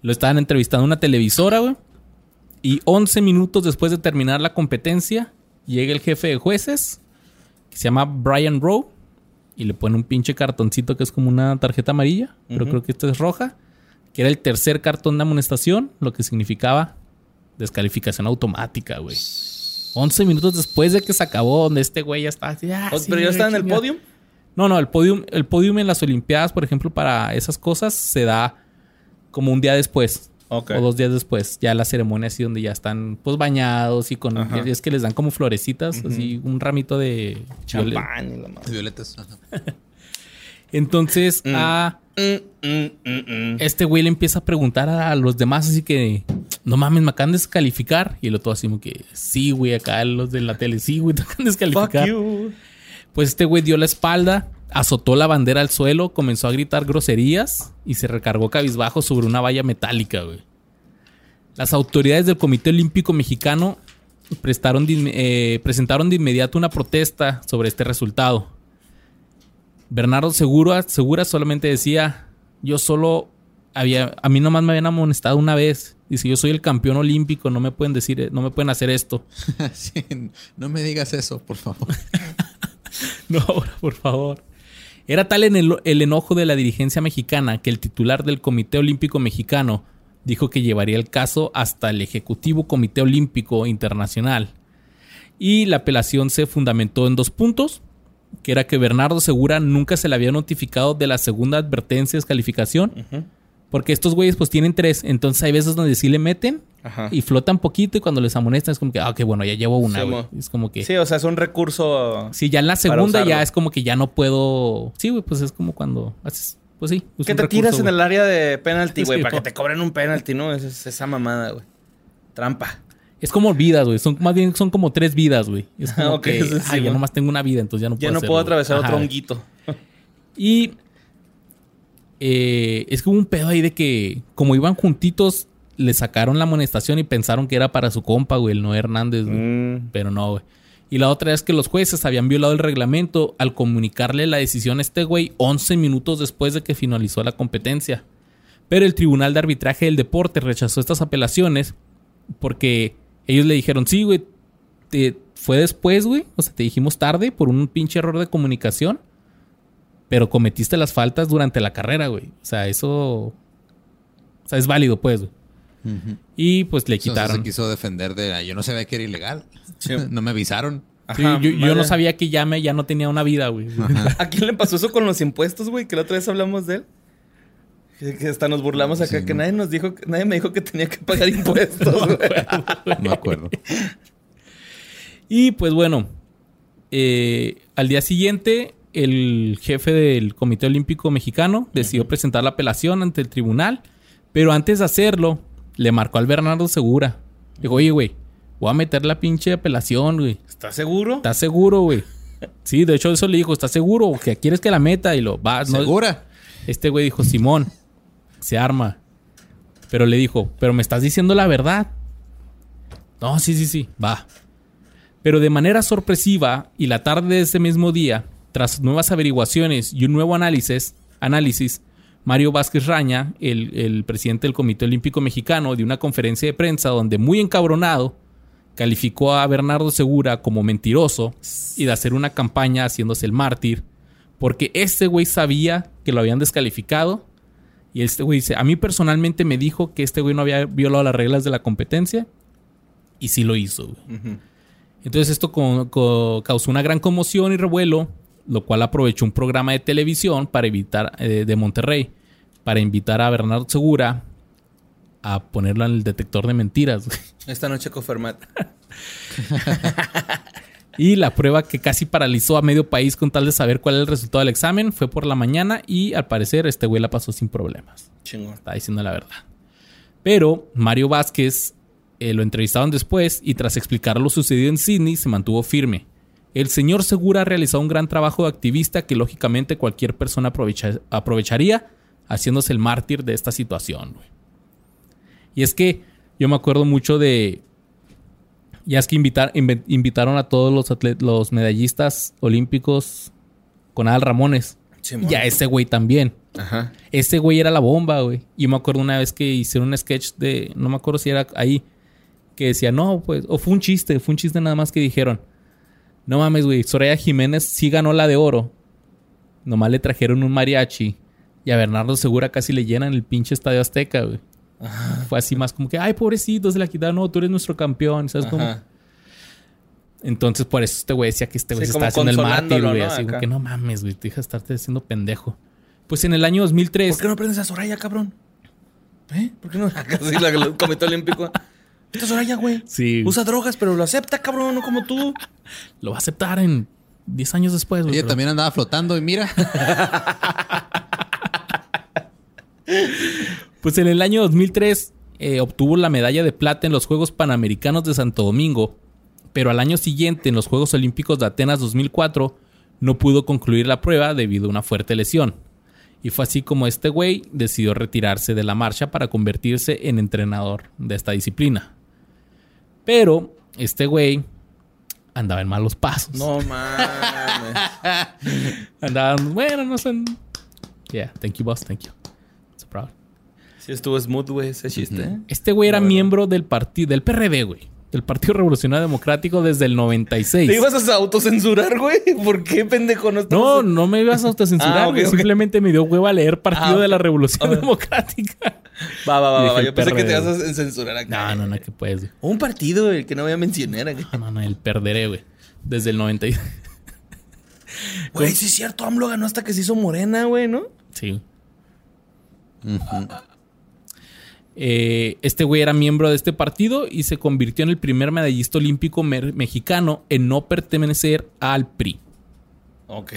lo estaban entrevistando en una televisora, güey. Y 11 minutos después de terminar la competencia, llega el jefe de jueces, que se llama Brian Rowe, y le pone un pinche cartoncito que es como una tarjeta amarilla, pero creo que esta es roja, que era el tercer cartón de amonestación, lo que significaba descalificación automática, güey. 11 minutos después de que se acabó, donde este güey ya estaba así, ah, Oh, sí, Pero ya estaba en el podium. No, no, el podium, el podium en las Olimpiadas, por ejemplo, para esas cosas, se da como un día después. Ok. O dos días después. Ya la ceremonia así donde ya están pues bañados y con. Ajá. Es que les dan como florecitas, así un ramito de Champán y la madre. Violetas. (laughs) Entonces, Mm. a Mm, mm, mm, mm. este güey le empieza a preguntar a los demás, así que. No mames, me acaban de descalificar. Y el otro así como que, sí, güey, acá los de la tele, sí, güey, (laughs) te acaban de Fuck descalificar. you. Pues este güey dio la espalda, azotó la bandera al suelo, comenzó a gritar groserías y se recargó cabizbajo sobre una valla metálica, güey. Las autoridades del Comité Olímpico Mexicano prestaron de inme- eh, presentaron de inmediato una protesta sobre este resultado. Bernardo Segura, Segura solamente decía, yo solo había, a mí nomás me habían amonestado una vez. Dice, yo soy el campeón olímpico, no me pueden decir, no me pueden hacer esto. (laughs) Sí, no me digas eso, por favor. (laughs) No, por favor. Era tal en el, el enojo de la dirigencia mexicana que el titular del Comité Olímpico Mexicano dijo que llevaría el caso hasta el Ejecutivo Comité Olímpico Internacional. Y la apelación se fundamentó en dos puntos, que era que Bernardo Segura nunca se le había notificado de la segunda advertencia de descalificación, porque estos güeyes pues tienen tres, entonces hay veces donde sí le meten Ajá. y flotan poquito y cuando les amonestan es como que, ah, ok, bueno, ya llevo una, Sí. Es como que... Sí, o sea, es un recurso. Sí, ya en la segunda ya es como que ya no puedo. Sí, güey, pues es como cuando haces. Pues sí. es que te recurso, tiras en el área de penalti, (laughs) güey, para que te cobren un penalti, ¿no? Es, es esa mamada, güey. Trampa. Es como vidas, güey. Son más bien son como tres vidas, güey. Es (laughs) como Ok, que, sí, ya nomás tengo una vida, entonces ya no Ya puedo no hacerlo, puedo atravesar otro honguito. Y eh, es que hubo un pedo ahí de que, como iban juntitos, le sacaron la amonestación y pensaron que era para su compa, güey, el Noé Hernández, güey. Mm. Pero no, güey. Y la otra es que los jueces habían violado el reglamento al comunicarle la decisión a este güey 11 minutos después de que finalizó la competencia. Pero el Tribunal de Arbitraje del Deporte rechazó estas apelaciones porque ellos le dijeron, sí, güey, te- fue después, güey. O sea, te dijimos tarde por un pinche error de comunicación. Pero cometiste las faltas durante la carrera, güey. O sea, eso... O sea, es válido, pues, güey. Y pues le Entonces quitaron. se quiso defender de... "Ah, Yo no sabía que era ilegal. Sí. (laughs) no me avisaron. Sí, yo, no sabía que ya, me, ya no tenía una vida, güey. ¿A quién le pasó eso con los impuestos, güey? Que la otra vez hablamos de él. Que, hasta nos burlamos acá, Sí, que no. nadie nos dijo, nadie me dijo que tenía que pagar impuestos, (laughs) güey. No me acuerdo. Y pues bueno, eh, al día siguiente, el jefe del Comité Olímpico Mexicano decidió presentar la apelación ante el tribunal, pero antes de hacerlo, le marcó al Bernardo Segura. Dijo, oye, güey, voy a meter la pinche apelación, güey. ¿Estás seguro? ¿Estás seguro, güey? Sí, de hecho eso le dijo, ¿estás seguro? ¿Que quieres que la meta? Y lo va. no- ¿Segura? Este güey dijo, Simón, se arma. Pero le dijo, pero me estás diciendo la verdad. No, sí, sí, sí, va. Pero de manera sorpresiva y la tarde de ese mismo día, tras nuevas averiguaciones y un nuevo análisis, análisis Mario Vázquez Raña, el, el presidente del Comité Olímpico Mexicano, de una conferencia de prensa donde muy encabronado calificó a Bernardo Segura como mentiroso y de hacer una campaña haciéndose el mártir, porque este güey sabía que lo habían descalificado y este güey dice, a mí personalmente me dijo que este güey no había violado las reglas de la competencia y sí lo hizo. Entonces esto co- co- causó una gran conmoción y revuelo, lo cual aprovechó un programa de televisión para evitar eh, de Monterrey para invitar a Bernardo Segura a ponerlo en el detector de mentiras. (laughs) Esta noche con Fermat. (laughs) Y la prueba que casi paralizó a medio país con tal de saber cuál era el resultado del examen fue por la mañana y al parecer este güey la pasó sin problemas. Chingón. Está diciendo la verdad. Pero Mario Vázquez eh, lo entrevistaron después y tras explicar lo sucedido en Sydney se mantuvo firme. El señor Segura ha realizado un gran trabajo de activista que lógicamente cualquier persona aprovecha- aprovecharía haciéndose el mártir de esta situación. Y es que yo me acuerdo mucho de... Ya es que invitar, invitaron a todos los, atlet- los medallistas olímpicos con Adal Ramones. Y a ese güey también. Ajá. Ese güey era la bomba, güey. Y me acuerdo una vez que hicieron un sketch de. No me acuerdo si era ahí. Que decía, no, pues. O fue un chiste, fue un chiste nada más que dijeron. No mames, güey. Soraya Jiménez sí ganó la de oro. Nomás le trajeron un mariachi. Y a Bernardo Segura casi le llenan el pinche estadio Azteca, güey. Fue así más como que, ay, pobrecito, se la quitaron. No, tú eres nuestro campeón. ¿Sabes cómo? Entonces, por eso este güey decía que este güey Sí, se está haciendo el mártir, güey. ¿no? Así como que no mames, güey. Te deja estarte haciendo pendejo. Pues en el año 2003. ¿Por qué no aprendes a Soraya, cabrón? ¿Eh? ¿Por qué no? (laughs) Así la el comité olímpico. Esta es Soraya, güey. Sí. Usa drogas, pero lo acepta, cabrón, no como tú. (laughs) Lo va a aceptar en 10 años después, güey. Ella pero- también andaba flotando y mira. (laughs) Pues en el año 2003 eh, obtuvo la medalla de plata en los Juegos Panamericanos de Santo Domingo, pero al año siguiente en los Juegos Olímpicos de Atenas 2004 no pudo concluir la prueba debido a una fuerte lesión. Y fue así como este güey decidió retirarse de la marcha para convertirse en entrenador de esta disciplina. Pero este güey andaba en malos pasos. No mames. (laughs) Andaba, bueno, no sé. Yeah, thank you, boss, thank you. It's a problem. Sí estuvo smooth, güey, ese chiste. Este güey era miembro del partido, del PRD, güey. Del Partido Revolucionario Democrático desde el 96. ¿Te ibas a autocensurar, güey? ¿Por qué, pendejo? No, No, no me ibas a autocensurar, Ah. Simplemente me dio hueva leer Partido Ah, de la. Revolución. Democrática. Va, va, va, va. Yo pensé que te ibas a censurar acá. No, no, no, que puedes, güey. Un partido, el que no voy a mencionar acá. No, no, no, el perderé, güey. Desde el 96. (laughs) Güey, sí es cierto, AMLO ganó hasta que se hizo morena, güey, ¿no? Sí. Eh, este güey era miembro de este partido y se convirtió en el primer medallista olímpico mexicano en no pertenecer al PRI. Ok.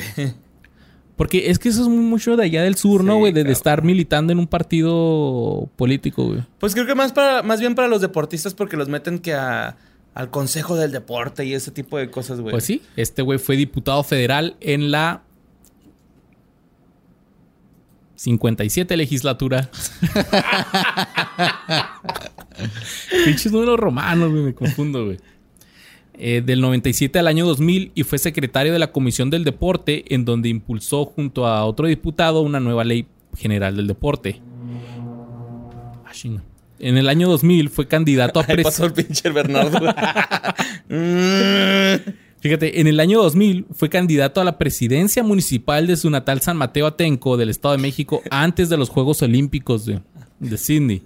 Porque es que eso es mucho de allá del sur, ¿no, güey? De, estar militando en un partido político, güey. Pues creo que más para, más bien para los deportistas porque los meten que a, al consejo del deporte y ese tipo de cosas, güey. Pues sí, este güey fue diputado federal en la 57 legislatura. (laughs) Pinches números romanos, güey, me confundo, güey. Eh, del 97 al año 2000 y fue secretario de la Comisión del Deporte, en donde impulsó junto a otro diputado una nueva ley general del deporte. Ah. En el año 2000 fue candidato a (laughs) Ahí pasó presidente. el pinche Bernardo. (laughs) Fíjate, en el año 2000 fue candidato a la presidencia municipal de su natal San Mateo Atenco del Estado de México (laughs) antes de los Juegos Olímpicos de, de Sydney.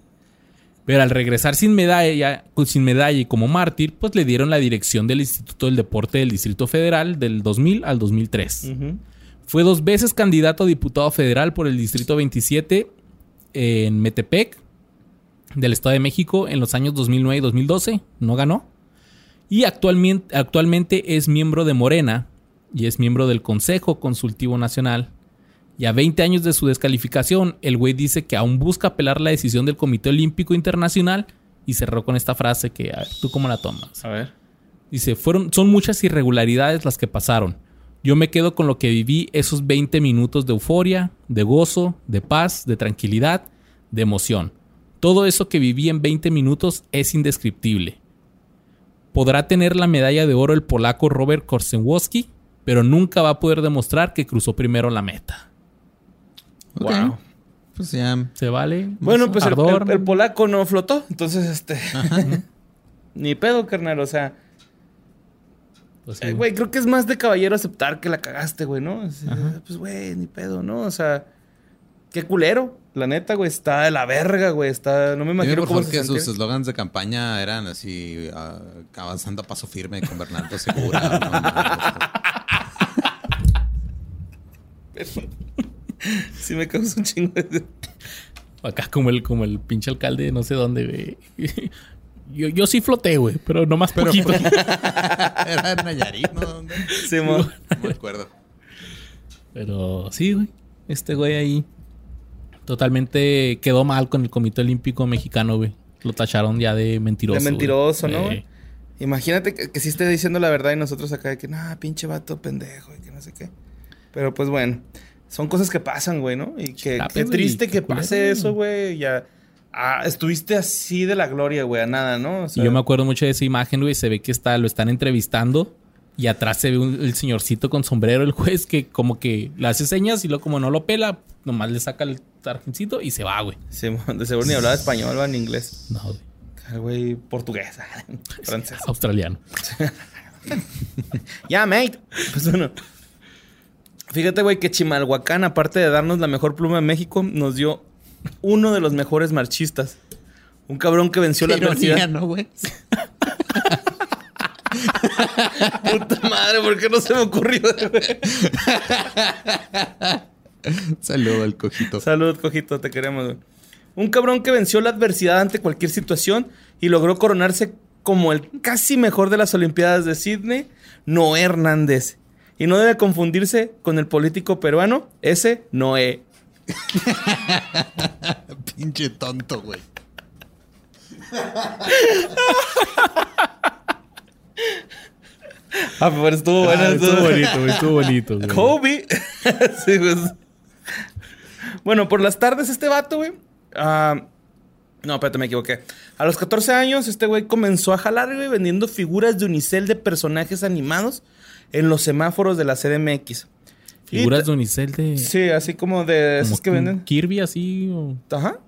Pero al regresar sin medalla, sin medalla y como mártir, pues le dieron la dirección del Instituto del Deporte del Distrito Federal del 2000 al 2003. Ujú. Fue dos veces candidato a diputado federal por el Distrito 27 en Metepec del Estado de México en los años 2009 y 2012. No ganó. Y actualmente, actualmente es miembro de Morena y es miembro del Consejo Consultivo Nacional. Y a 20 años de su descalificación, el güey dice que aún busca apelar la decisión del Comité Olímpico Internacional y cerró con esta frase que a ver, tú cómo la tomas. A ver. Dice, fueron, son muchas irregularidades las que pasaron. Yo me quedo con lo que viví esos 20 minutos de euforia, de gozo, de paz, de tranquilidad, de emoción. Todo eso que viví en 20 minutos es indescriptible. Podrá tener la medalla de oro el polaco Robert Korsenwowski, pero nunca va a poder demostrar que cruzó primero la meta. Wow. Pues ya. ¿Se vale? Bueno, pues el, Ardor. el- el polaco no flotó. Entonces, este. (laughs) Ni pedo, carnal. O sea, Pues sí, eh, güey, creo que es más de caballero aceptar que la cagaste, güey, ¿no? Sea, Pues, güey, ni pedo, ¿no? O sea, qué culero. La neta, güey, está de la verga, güey. Está. No me imagino por cómo favor se que sus eslogans de campaña eran así, ah, avanzando a paso firme con Bernardo Segura. (laughs) ¿no? Sí, me causa un chingo de. Acá como el, como el pinche alcalde de no sé dónde, güey. (laughs) Yo, yo sí floté, güey, pero no más poquito. (laughs) Era en Nayarit, ¿no? ¿Dónde? Sí, mo. No me acuerdo. Pero sí, güey. Este güey ahí totalmente quedó mal con el Comité Olímpico Mexicano, güey. Lo tacharon ya de mentiroso. De mentiroso, güey. ¿no, Eh? Imagínate que, que sí esté diciendo la verdad y nosotros acá de que, nah, pinche vato pendejo y que no sé qué. Pero pues bueno, son cosas que pasan, güey, ¿no? Y que qué triste güey, que culero, pase eso, güey. Ya ah, estuviste así de la gloria, güey, a nada, ¿no? O Y sea, yo me acuerdo mucho de esa imagen, güey. Se ve que está, lo están entrevistando. Y atrás se ve un- el señorcito con sombrero, el juez, que como que le hace señas y luego como no lo pela, nomás le saca el tarjencito y se va, güey. Sí, de seguro ni hablaba español, va en inglés. No, güey. Ah, Güey, portugués, (laughs) francés. Australiano. (laughs) Ya, mate. Pues bueno. Fíjate, güey, que Chimalhuacán, aparte de darnos la mejor pluma de México, nos dio uno de los mejores marchistas. Un cabrón que venció la adversidad. ¿no, güey? (laughs) (laughs) Puta madre, ¿por qué no se me ocurrió? Saludo al cojito. Salud, cojito, te queremos, güey. Un cabrón que venció la adversidad ante cualquier situación y logró coronarse como el casi mejor de las Olimpiadas de Sydney, Noé Hernández. Y no debe confundirse con el político peruano, ese Noé. (laughs) Pinche tonto, güey. (laughs) Ah, pero estuvo bueno. Ah, estuvo- bonito, güey. Estuvo bonito, güey. Kobe. (laughs) Sí, güey. Bueno, por las tardes este vato, güey. ah, no, espérate, me equivoqué. A los 14 años, este güey comenzó a jalar, güey, vendiendo figuras de unicel de personajes animados en los semáforos de la CDMX. Figuras de unicel de... Sí, así como de como esos que venden. Kirby así o... Ajá.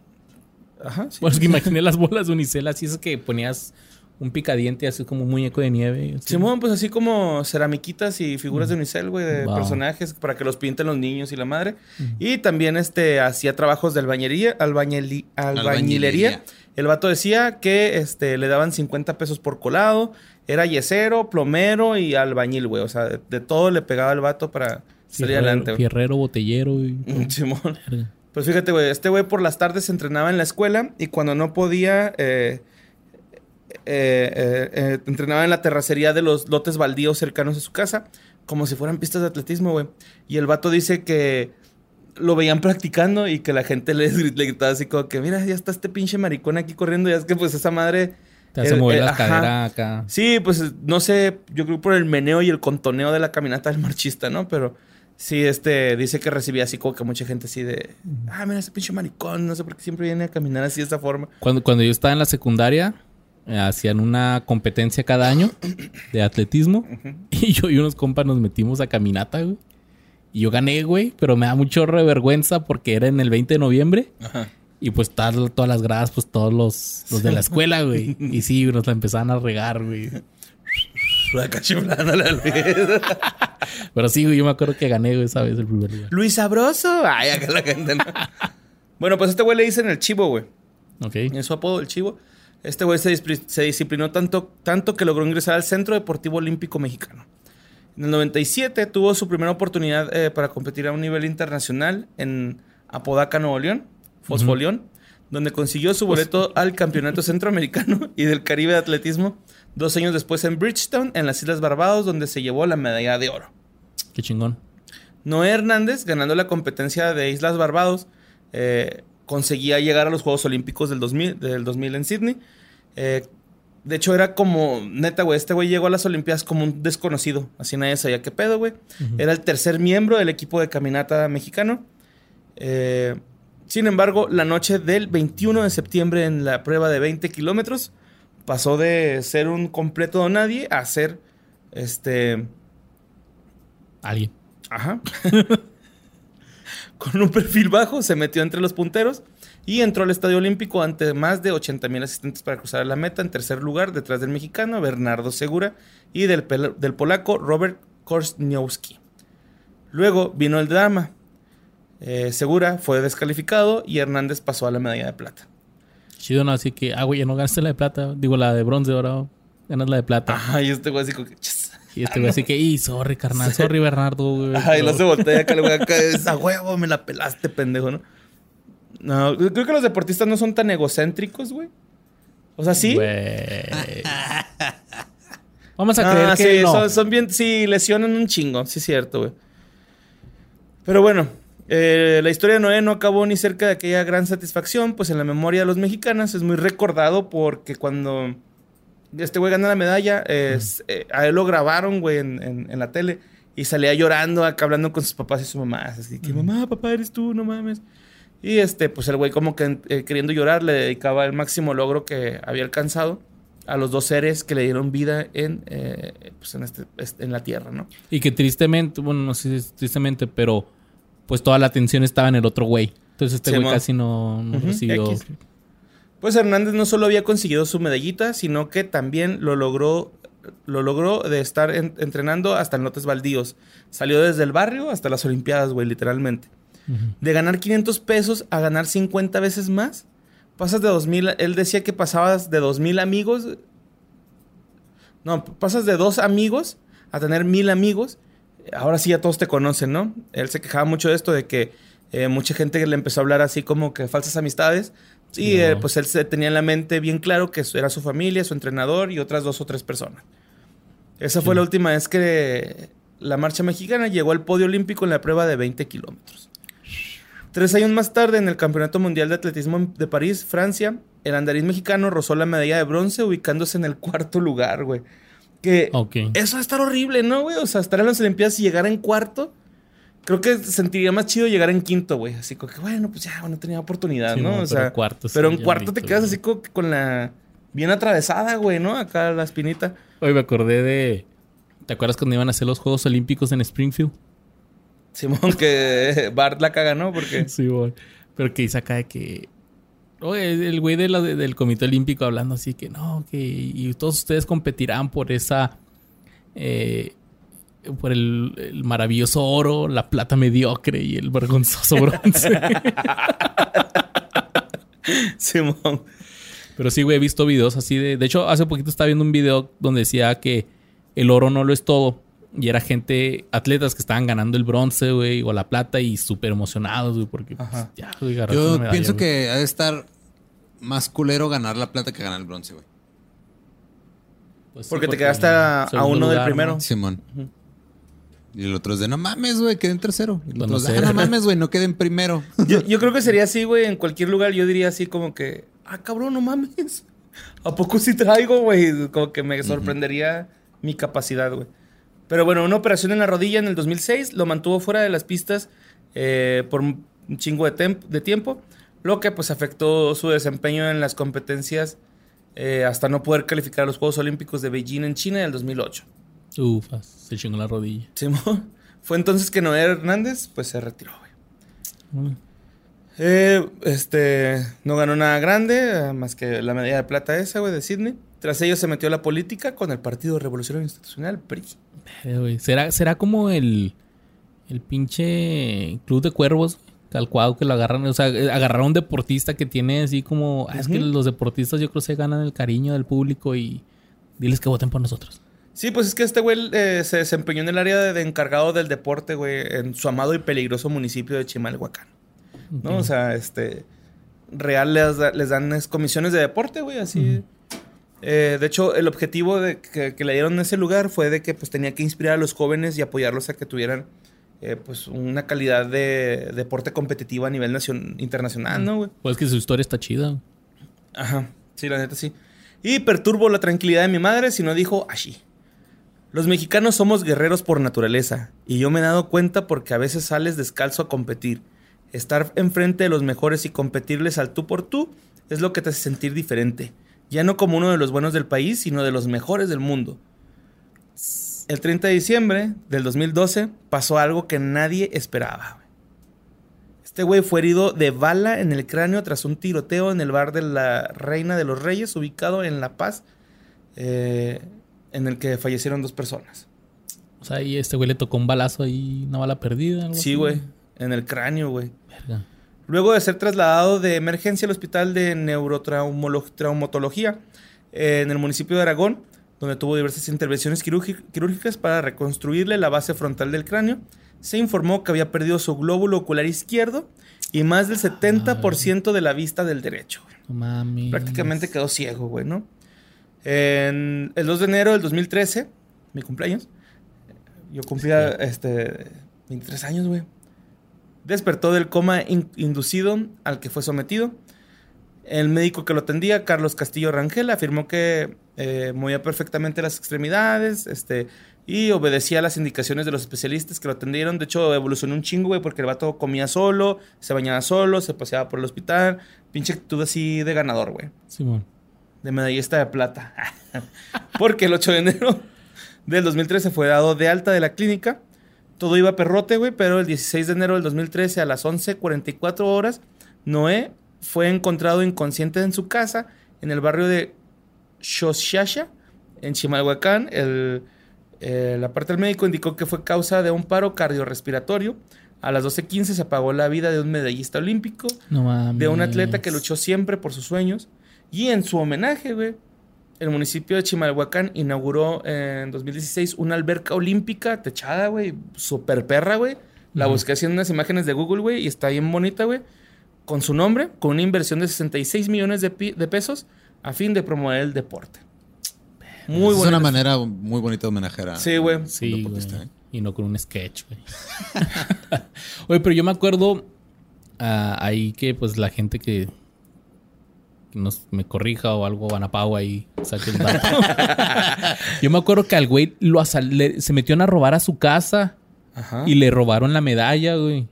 Ajá. sí. Bueno, es que imaginé las bolas de unicel así, es que ponías un picadiente así como un muñeco de nieve. así. Simón, pues así como ceramiquitas y figuras de unicel, güey, de Wow. personajes para que los pinten los niños y la madre. Y también este hacía trabajos de albañería, albañeli- albañilería. Albañilería. El vato decía que este le daban 50 pesos por colado, era yesero, plomero y albañil, güey. O sea, de, de todo le pegaba el vato para salir Fierrero, adelante. fierrero, botellero y... Mm, Simón. Verga. Pues fíjate, güey, este güey por las tardes se entrenaba en la escuela y cuando no podía, eh, eh, eh, eh, entrenaba en la terracería de los lotes baldíos cercanos a su casa, como si fueran pistas de atletismo, güey. Y el vato dice que lo veían practicando y que la gente (laughs) le, le gritaba así como que, mira, ya está este pinche maricón aquí corriendo, y es que pues esa madre... Te hace eh, mover eh, la ajá. cadera acá. Sí, pues no sé, yo creo por el meneo y el contoneo de la caminata del marchista, ¿no? Pero sí, este, dice que recibía así como que mucha gente así de, ah, mira ese pinche maricón, no sé por qué siempre viene a caminar así de esta forma. Cuando, cuando yo estaba en la secundaria, eh, hacían una competencia cada año de atletismo. (laughs) Y yo y unos compas nos metimos a caminata, güey. Y yo gané, güey, pero me da mucho chorro de vergüenza porque era en el 20 de noviembre. Ajá. Y pues todas, todas las gradas, pues todos los, los de la escuela, güey. (laughs) Y sí, nos la empezaban a regar, güey. La cachiflando la Luis. (laughs) Pero sí, güey, yo me acuerdo que gané, güey, esa vez el primer lugar. Luis Sabroso. Ay, acá la gente no. bueno, pues este güey le dicen el chivo, güey. Ok. Es su apodo, el chivo. Este güey se, disciplinó tanto, tanto que logró ingresar al Centro Deportivo Olímpico Mexicano. En el 97 tuvo su primera oportunidad eh, para competir a un nivel internacional en Apodaca, Nuevo León, Fosfolión, donde consiguió su boleto al Campeonato Centroamericano (laughs) y del Caribe de Atletismo dos años después en Bridgetown, en las Islas Barbados, donde se llevó la medalla de oro. Qué chingón. Noé Hernández, ganando la competencia de Islas Barbados, eh, conseguía llegar a los Juegos Olímpicos del 2000, del 2000 en Sydney. Eh, de hecho, era como, neta, güey, este güey llegó a las Olimpiadas como un desconocido. Así nadie sabía qué pedo, güey. Era el tercer miembro del equipo de caminata mexicano. Eh, sin embargo, la noche del 21 de septiembre en la prueba de 20 kilómetros, pasó de ser un completo nadie a ser este. Alguien. Ajá. (laughs) Con un perfil bajo se metió entre los punteros y entró al Estadio Olímpico ante más de 80 mil asistentes para cruzar la meta en tercer lugar, detrás del mexicano Bernardo Segura y del, del polaco Robert Korsniowski. Luego vino el drama. Eh, Segura fue descalificado y Hernández pasó a la medalla de plata. Chido, ¿no? Así que, ah, güey, ya no ganaste la de plata. Digo, la de bronce, ahora ganas la de plata. Ajá, y este güey así como que... "Chis". Y este güey así que, y sorry, carnal, (laughs) sorry, Bernardo, güey. Ajá, y se voltea acá, güey acá, es a huevo, me la pelaste, pendejo, ¿no? No, creo que los deportistas no son tan egocéntricos, güey. O sea, sí. Güey. Vamos a Ah, creer que sí, no. son, son bien, sí, lesionan un chingo, sí es cierto, güey. Pero bueno, eh, la historia de Noé no acabó ni cerca de aquella gran satisfacción, pues en la memoria de los mexicanos es muy recordado porque cuando este güey gana la medalla, eh, a él lo grabaron, güey, en, en- en la tele y salía llorando acá hablando con sus papás y sus mamás, así que mamá, papá, eres tú, no mames. Y este, pues el güey como que eh, queriendo llorar le dedicaba el máximo logro que había alcanzado a los dos seres que le dieron vida en, eh, pues en, este, en la tierra, ¿no? Y que tristemente, bueno, no sé si es tristemente, pero pues toda la atención estaba en el otro güey. Entonces este güey casi no, no recibió. X. Pues Hernández no solo había conseguido su medallita, sino que también lo logró, lo logró de estar en- entrenando hasta en lotes baldíos. Salió desde el barrio hasta las Olimpiadas, güey, literalmente. De ganar 500 pesos a ganar 50 veces más. Pasas de 2000, él decía que pasabas de 2000 amigos. No, pasas de dos amigos a tener mil amigos. Ahora sí ya todos te conocen, ¿no? Él se quejaba mucho de esto, de que eh, mucha gente le empezó a hablar así como que falsas amistades. Y eh, pues él se tenía en la mente bien claro que era su familia, su entrenador y otras dos o tres personas. Esa fue la última vez que la marcha mexicana llegó al podio olímpico en la prueba de 20 kilómetros. Tres años más tarde, en el Campeonato Mundial de Atletismo de París, Francia, el andarín mexicano rozó la medalla de bronce ubicándose en el cuarto lugar, güey. Que eso va a estar horrible, ¿no, güey? O sea, estar en las Olimpiadas y llegar en cuarto. Creo que sentiría más chido llegar en quinto, güey. Así como que, bueno, pues ya, no tenía oportunidad, Sí, ¿no? o pero sea, cuarto, sí, pero en cuarto te quedas güey. así como que con la bien atravesada, güey, ¿no? Acá la espinita. Hoy me acordé de. ¿Te acuerdas cuando iban a hacer los Juegos Olímpicos en Springfield? Simón, que Bart la caga, ¿no? Porque (laughs) Sí. Pero que dice acá de que. Oye, el güey de la- de- del Comité Olímpico hablando así que no, que. Y todos ustedes competirán por esa. eh, por el, el maravilloso oro, la plata mediocre y el vergonzoso (laughs) bronce. Simón. Pero sí, güey, he visto videos así de. De hecho, hace poquito estaba viendo un video donde decía que el oro no lo es todo. Y era gente, atletas que estaban ganando el bronce, güey, o la plata y súper emocionados, güey, porque pues, ya, güey, Yo medalla, pienso que ha de estar más culero ganar la plata que ganar el bronce, güey. Pues sí, Porque te quedaste a- uno del primero. ¿no? Simón. Y el otro es de no mames, güey, quedé en tercero. Y el Bueno, otro es de. "Ah, no mames, güey, no quedé en primero. (laughs) Yo, yo creo que sería así, güey, en cualquier lugar. Yo diría así como que, ah, cabrón, no mames. (laughs) ¿A poco sí traigo, güey? Como que me sorprendería mi capacidad, güey. Pero bueno, una operación en la rodilla en el 2006 lo mantuvo fuera de las pistas eh, por un chingo de, tiempo, lo que pues afectó su desempeño en las competencias eh, hasta no poder calificar a los Juegos Olímpicos de Beijing en China en el 2008. Ufas, se chingó la rodilla. Simón. Fue entonces que Noé Hernández pues se retiró, güey. Mm. Eh, este, no ganó nada grande, más que la medalla de plata esa, güey, de Sydney. Tras ello se metió a la política con el Partido Revolucionario Institucional, PRI. ¿Será, será como el, el pinche club de cuervos, calcuado que lo agarran, o sea, agarrar a un deportista que tiene así como, ah, es que los deportistas yo creo se ganan el cariño del público y diles que voten por nosotros. Sí, pues es que este güey eh, se desempeñó en el área de, de encargado del deporte, güey, en su amado y peligroso municipio de Chimalhuacán. ¿No? O sea, este. Real les, da- les dan es, comisiones de deporte, güey, así. Eh, de hecho, el objetivo de que, que le dieron en ese lugar fue de que pues tenía que inspirar a los jóvenes y apoyarlos a que tuvieran eh, pues una calidad de deporte competitivo a nivel nacion- internacional, ¿no, güey? Pues que su historia está chida. Ajá, sí, la neta sí. Y perturbo la tranquilidad de mi madre si no dijo así. Los mexicanos somos guerreros por naturaleza, y yo me he dado cuenta porque a veces sales descalzo a competir. Estar enfrente de los mejores y competirles al tú por tú es lo que te hace sentir diferente. Ya no como uno de los buenos del país, sino de los mejores del mundo. El 30 de diciembre del 2012 pasó algo que nadie esperaba. Este güey fue herido de bala en el cráneo tras un tiroteo en el bar de la Reina de los Reyes, ubicado en La Paz, eh, en el que fallecieron dos personas. O sea, y este güey le tocó un balazo ahí, una bala perdida. algo Sí, así. güey, en el cráneo, güey. Verga. Luego de ser trasladado de emergencia al hospital de neurotraumatología eh, en el municipio de Aragón, donde tuvo diversas intervenciones quirúrgi- quirúrgicas para reconstruirle la base frontal del cráneo, se informó que había perdido su glóbulo ocular izquierdo y más del 70% de la vista del derecho. mames. Prácticamente quedó ciego, güey, ¿no? En el 2 de enero del 2013, mi cumpleaños, yo cumplía este, 23 años, güey. Despertó del coma in- inducido al que fue sometido. El médico que lo atendía, Carlos Castillo Rangel, afirmó que eh, movía perfectamente las extremidades este, y obedecía las indicaciones de los especialistas que lo atendieron. De hecho, evolucionó un chingo, güey, porque el vato comía solo, se bañaba solo, se paseaba por el hospital. Pinche actitud así de ganador, güey Simón. de medallista de plata. (laughs) Porque el 8 de enero del 2013 fue dado de alta de la clínica. Todo iba perrote, güey, pero el 16 de enero del 2013 a las 11.44 horas, Noé fue encontrado inconsciente en su casa en el barrio de Xochasha, en Chimalhuacán. El, eh, la parte del médico indicó que fue causa de un paro cardiorrespiratorio. A las 12.15 se apagó la vida de un medallista olímpico No mames. de un atleta que luchó siempre por sus sueños. Y en su homenaje, güey, el municipio de Chimalhuacán inauguró en 2016 una alberca olímpica techada, güey, super perra, güey. La busqué haciendo unas imágenes de Google, güey, y está bien bonita, güey. Con su nombre, con una inversión de 66 millones de, pesos a fin de promover el deporte. Muy es buena. una manera muy bonita de homenajear a Sí, güey. Sí, güey. ¿eh? Y no con un sketch, güey. (laughs) Oye, pero yo me acuerdo ah, ahí que pues la gente que nos, me corrija o algo, Anapau ahí, saque el dato. (laughs) yo me acuerdo que al güey lo le- se metieron a robar a su casa Ajá. y le robaron la medalla, güey.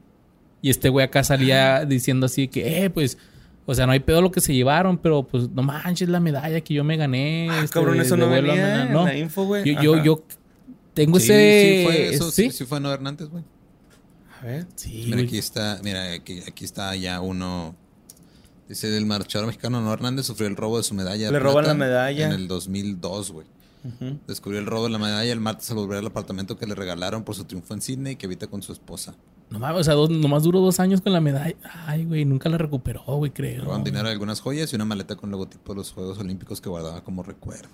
Y este güey acá salía diciendo así que, eh, pues... O sea, no hay pedo lo que se llevaron, pero pues no manches la medalla que yo me gané. Ah, este, cabrón, eso no devuélvamela". venía en No. la info, güey. Yo, yo, tengo Sí, ese... sí fue eso, sí, ¿sí? sí fue Noé Hernández, güey. A ver. Sí, Mira, güey. aquí está, mira, aquí, aquí está ya uno. Dice el marchador mexicano Noé Hernández sufrió el robo de su medalla. Le roban la medalla. En el 2002, güey. Ujú. Descubrió el robo de la medalla el martes al volver al apartamento que le regalaron por su triunfo en Sydney que habita con su esposa. No mames, o sea, dos- nomás duró dos años con la medalla. Ay, güey, nunca la recuperó, güey, creo. Roban dinero de algunas joyas y una maleta con logotipo de los Juegos Olímpicos que guardaba como recuerdo.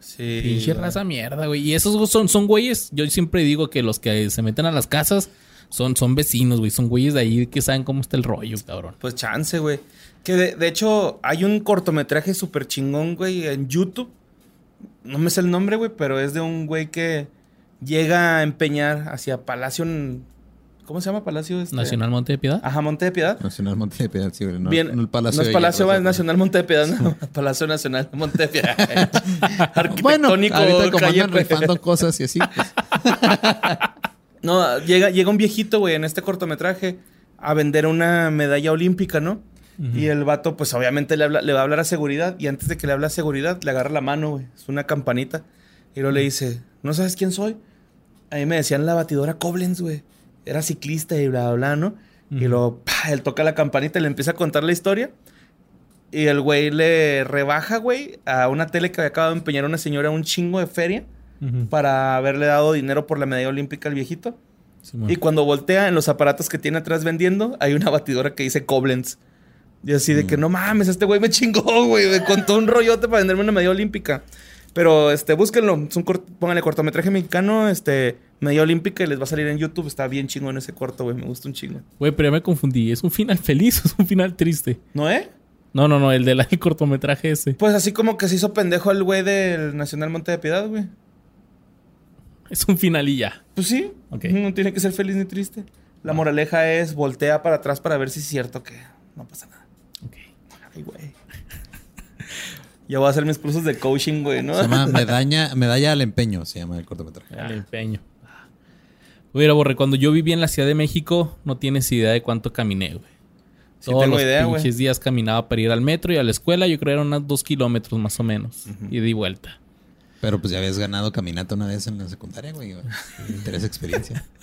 Sí. Pinche güey. raza mierda, güey. Y esos son, son güeyes, yo siempre digo que los que se meten a las casas son, son vecinos, güey. Son güeyes de ahí que saben cómo está el rollo, cabrón. Pues chance, güey. Que de, de hecho hay un cortometraje súper chingón, güey, en YouTube. No me sé el nombre, güey, pero es de un güey que llega a empeñar hacia Palacio... ¿Cómo se llama Palacio? este? Nacional Monte de Piedad. Ajá, Monte de Piedad. Nacional Monte de Piedad, sí, güey. No, Bien, no el Palacio. no es Palacio, sí. Nacional Monte de Piedad, no. (laughs) Palacio Nacional Monte de Piedad. (laughs) Bueno, Arquitectónico, ahorita como andan rifando cosas y así, pues. (laughs) No, llega, llega un viejito, güey, en este cortometraje a vender una medalla olímpica, ¿no? Y el vato, pues obviamente le, habla- le va a hablar a seguridad. Y antes de que le hable a seguridad, le agarra la mano, güey. Es una campanita. Y luego le dice, ¿no sabes quién soy? A mí me decían la batidora Koblenz, güey. Era ciclista y bla, bla, bla, ¿no? Y luego, pa, él toca la campanita y le empieza a contar la historia. Y el güey le rebaja, güey, a una tele que había acabado de empeñar una señora un chingo de feria para haberle dado dinero por la medalla olímpica al viejito. Y cuando voltea en los aparatos que tiene atrás vendiendo, hay una batidora que dice Koblenz. Y así de que no mames, este güey me chingó, güey. Me contó un rollote para venderme una medalla olímpica. Pero este, búsquenlo. Es un cort- pónganle cortometraje mexicano, este, medalla olímpica y les va a salir en YouTube. Está bien chingón ese corto, güey. Me gusta un chingo. Güey, pero ya me confundí. ¿Es un final feliz o (laughs) es un final triste? ¿No, eh? No, no, no, el del el cortometraje ese. Pues así como que se hizo pendejo el güey del Nacional Monte de Piedad, güey. Es un final y ya. Pues sí. Ok. No tiene que ser feliz ni triste. La moraleja es voltea para atrás para ver si es cierto que no pasa nada. Ay, güey. Ya voy a hacer mis cursos de coaching, güey, ¿no? Se llama Medalla, Medalla al Empeño, se llama el cortometraje. El empeño. Mira, Borre, cuando yo viví en la Ciudad de México, no tienes idea de cuánto caminé, güey. Sí Todos tengo los idea, güey. pinches días caminaba para ir al metro y a la escuela. Yo creo que eran unos dos kilómetros más o menos. Y di vuelta. Pero pues ya habías ganado caminata una vez en la secundaria, güey. Interesa experiencia. (laughs)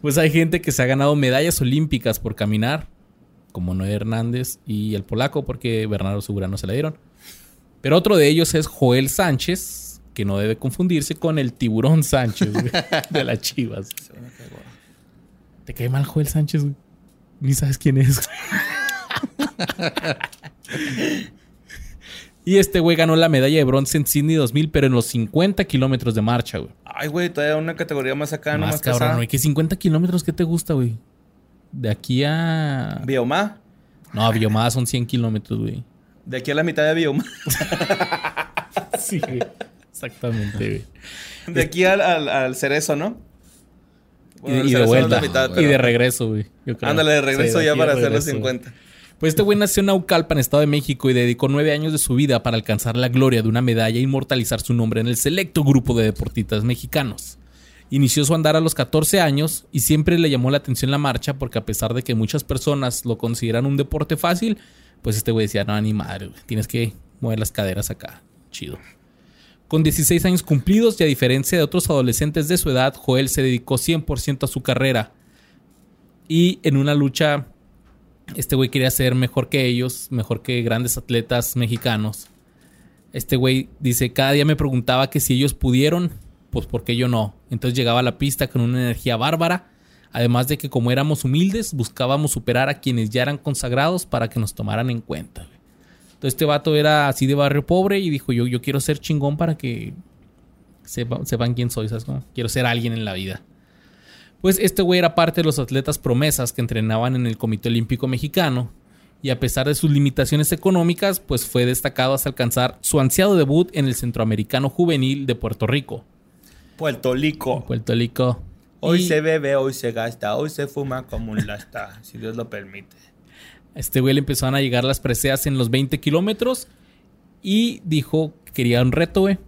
Pues hay gente que se ha ganado medallas olímpicas por caminar, como Noé Hernández y el polaco, porque Bernardo Segura no se la dieron. Pero otro de ellos es Joel Sánchez, que no debe confundirse con el tiburón Sánchez güey, (laughs) de las Chivas. ¿Te cae mal Joel Sánchez? güey? Ni sabes quién es. (laughs) y este güey ganó la medalla de bronce en Sydney 2000, pero en los 50 kilómetros de marcha, güey. Ay, güey, todavía una categoría más acá, no Más más cabrón, güey. ¿Qué 50 kilómetros? ¿Qué te gusta, güey? De aquí a... Bioma. No, Biomada son 100 kilómetros, güey. De aquí a la mitad de Bioma. (laughs) Sí, güey. Exactamente, güey. De aquí al, al, al cerezo, ¿no? Y, Bueno, el y de vuelta. mitad, y pero- de regreso, güey. Ándale, de regreso Sí, ya para hacer los regreso, güey. 50. Pues este güey nació en Naucalpan, Estado de México, y dedicó nueve años de su vida para alcanzar la gloria de una medalla e inmortalizar su nombre en el selecto grupo de deportistas mexicanos. Inició su andar a los 14 años y siempre le llamó la atención la marcha porque a pesar de que muchas personas lo consideran un deporte fácil, pues este güey decía, no, ni madre, tienes que mover las caderas acá. Chido. Con 16 años cumplidos y a diferencia de otros adolescentes de su edad, Joel se dedicó 100% a su carrera. Y en una lucha este güey quería ser mejor que ellos, mejor que grandes atletas mexicanos. Este güey dice, cada día me preguntaba que si ellos pudieron, pues por qué yo no. Entonces llegaba a la pista con una energía bárbara, además de que como éramos humildes, buscábamos superar a quienes ya eran consagrados para que nos tomaran en cuenta. Entonces este vato era así de barrio pobre y dijo, yo, yo quiero ser chingón para que sepa- sepan quién soy, ¿sabes? Quiero ser alguien en la vida. Pues este güey era parte de los atletas promesas que entrenaban en el Comité Olímpico Mexicano y a pesar de sus limitaciones económicas, pues fue destacado hasta alcanzar su ansiado debut en el Centroamericano Juvenil de Puerto Rico. Puerto Rico. Puerto Rico. Hoy Y se bebe, hoy se gasta, hoy se fuma como un lasta, (laughs) si Dios lo permite. a este güey le empezaron a llegar las preseas en los 20 kilómetros y dijo que quería un reto, güey.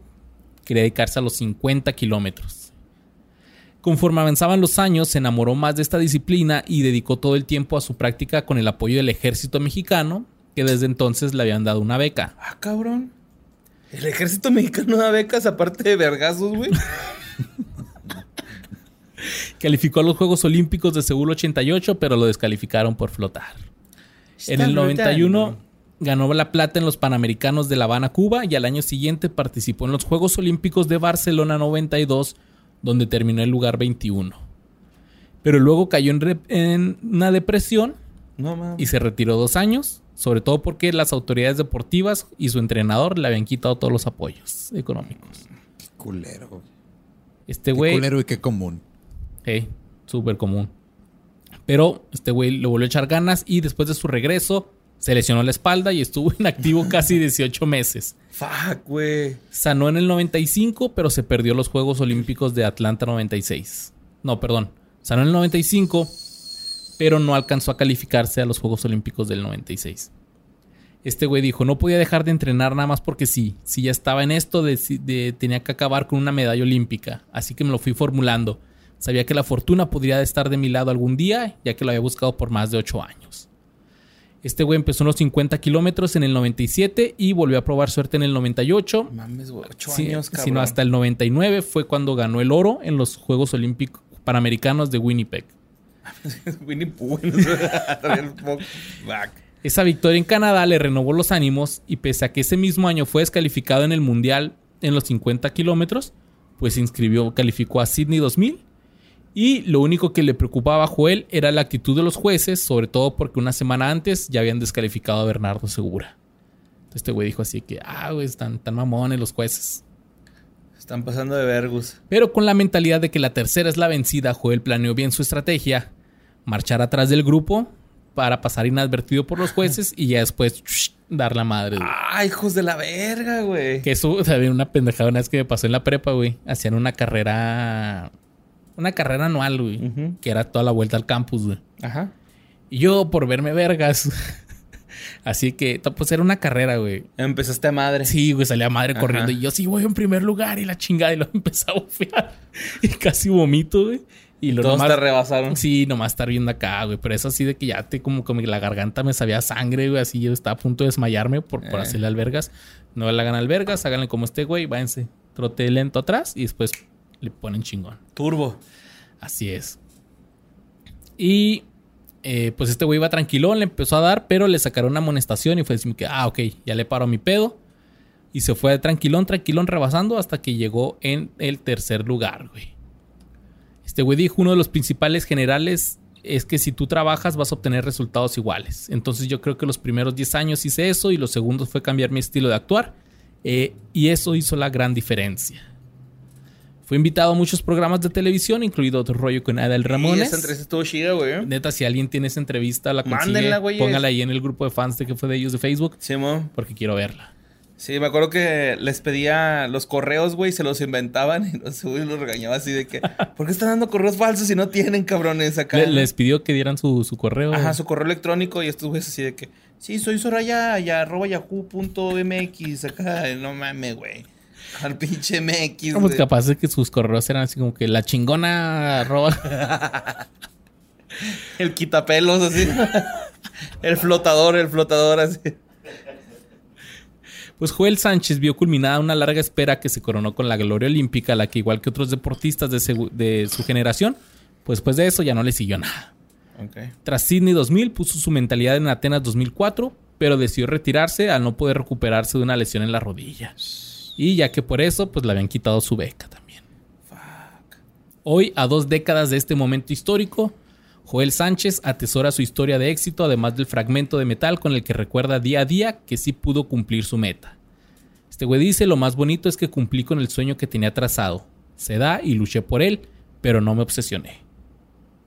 Quería dedicarse a los 50 kilómetros. Conforme avanzaban los años, se enamoró más de esta disciplina y dedicó todo el tiempo a su práctica con el apoyo del ejército mexicano, que desde entonces le habían dado una beca. Ah, cabrón. El ejército mexicano da becas aparte de vergazos, güey. (laughs) (laughs) Calificó a los Juegos Olímpicos de Seúl 88, pero lo descalificaron por flotar. En el 91 ganó la plata en los Panamericanos de La Habana, Cuba, y al año siguiente participó en los Juegos Olímpicos de Barcelona 92, donde terminó en lugar 21. Pero luego cayó en, una depresión No y se retiró dos años, sobre todo porque las autoridades deportivas y su entrenador le habían quitado todos los apoyos económicos. Qué culero. Este Qué güey... culero y qué común. Hey, súper común. Pero este güey le volvió a echar ganas y después de su regreso se lesionó la espalda y estuvo (laughs) inactivo casi 18 meses. Fuck, güey. Sanó en el 95, pero se perdió los Juegos Olímpicos de Atlanta 96. No, perdón. Sanó en el 95, pero no alcanzó a calificarse a los Juegos Olímpicos del 96. Este güey dijo, no podía dejar de entrenar nada más porque sí. Si ya estaba en esto, de, de- tenía que acabar con una medalla olímpica. Así que me lo fui formulando. Sabía que la fortuna podría estar de mi lado algún día, ya que lo había buscado por más de 8 años. Este güey empezó en los 50 kilómetros en el 97 y volvió a probar suerte en el 98. Mames, güey. Ocho Sí, años, cabrón. sino hasta el 99 fue cuando ganó el oro en los Juegos Olímpicos Panamericanos de Winnipeg. (laughs) Winnie (laughs) Esa victoria en Canadá le renovó los ánimos y pese a que ese mismo año fue descalificado en el Mundial en los 50 kilómetros, pues se inscribió, calificó a Sydney 2000 y lo único que le preocupaba a Joel era la actitud de los jueces, sobre todo porque una semana antes ya habían descalificado a Bernardo Segura. Entonces este güey dijo así que, ah, güey, están tan mamones los jueces. Están pasando de vergus. Pero con la mentalidad de que la tercera es la vencida, Joel planeó bien su estrategia, marchar atrás del grupo para pasar inadvertido por los jueces y ya después dar la madre. güey. Ah, hijos de la verga, güey. Que eso también una pendejada una vez que me pasó en la prepa, güey. Hacían una carrera, una carrera anual, güey, que era toda la vuelta al campus, güey. Ajá. Y yo por verme vergas, (laughs) así que pues era una carrera, güey. Empezaste a madre. Sí, güey, salía madre Ajá. corriendo y yo sí voy en primer lugar y la chingada y luego (laughs) empecé a bofear y casi vomito, güey. Y lo Todos nomás- te rebasaron. Sí, nomás estar viendo acá, güey. Pero eso así de que ya te como, que la garganta me sabía sangre, güey. Así yo estaba a punto de desmayarme por, por Eh. hacerle albergas. No le hagan albergas, háganle como este güey, váyanse. Trote lento atrás y después le ponen chingón. Turbo. Así es. Y eh, pues este güey iba tranquilón, le empezó a dar, pero le sacaron una amonestación y fue así que, ah, ok, ya le paro mi pedo. Y se fue tranquilón, tranquilón, rebasando hasta que llegó en el tercer lugar, güey. Este güey dijo, uno de los principales generales es que si tú trabajas vas a obtener resultados iguales. Entonces yo creo que los primeros 10 años hice eso y los segundos fue cambiar mi estilo de actuar. eh, y eso hizo la gran diferencia. Fue invitado a muchos programas de televisión, incluido otro rollo con Adel Ramones. esa entrevista estuvo chida, güey. Neta, si alguien tiene esa entrevista, la consigue, Mándenla, güeyes. póngala ahí en el grupo de fans de que fue de ellos de Facebook, Simón. porque quiero verla. Sí, me acuerdo que les pedía los correos, güey, se los inventaban y los, los regañaba así de que, (laughs) ¿por qué están dando correos falsos si no tienen cabrones acá? Le- les pidió que dieran su, su correo. Ajá, su correo electrónico y estos güeyes así de que, sí, soy Soraya, ya, arroba yahoo.mx, acá, no mames, güey. Al pinche MX, Como güey. capaz de que sus correos eran así como que la chingona arroba. (laughs) El quitapelos, así. el flotador, el flotador, así. Pues Joel Sánchez vio culminada una larga espera que se coronó con la gloria olímpica, a la que igual que otros deportistas de, su generación, pues después de eso ya no le siguió nada. Tras Sydney 2000 puso su mentalidad en Atenas 2004, pero decidió retirarse al no poder recuperarse de una lesión en la rodilla. Y ya que por eso, pues le habían quitado su beca también. Hoy, a dos décadas de este momento histórico, Joel Sánchez atesora su historia de éxito, además del fragmento de metal con el que recuerda día a día que sí pudo cumplir su meta. Este güey dice, lo más bonito es que cumplí con el sueño que tenía trazado. Se da y luché por él, pero no me obsesioné.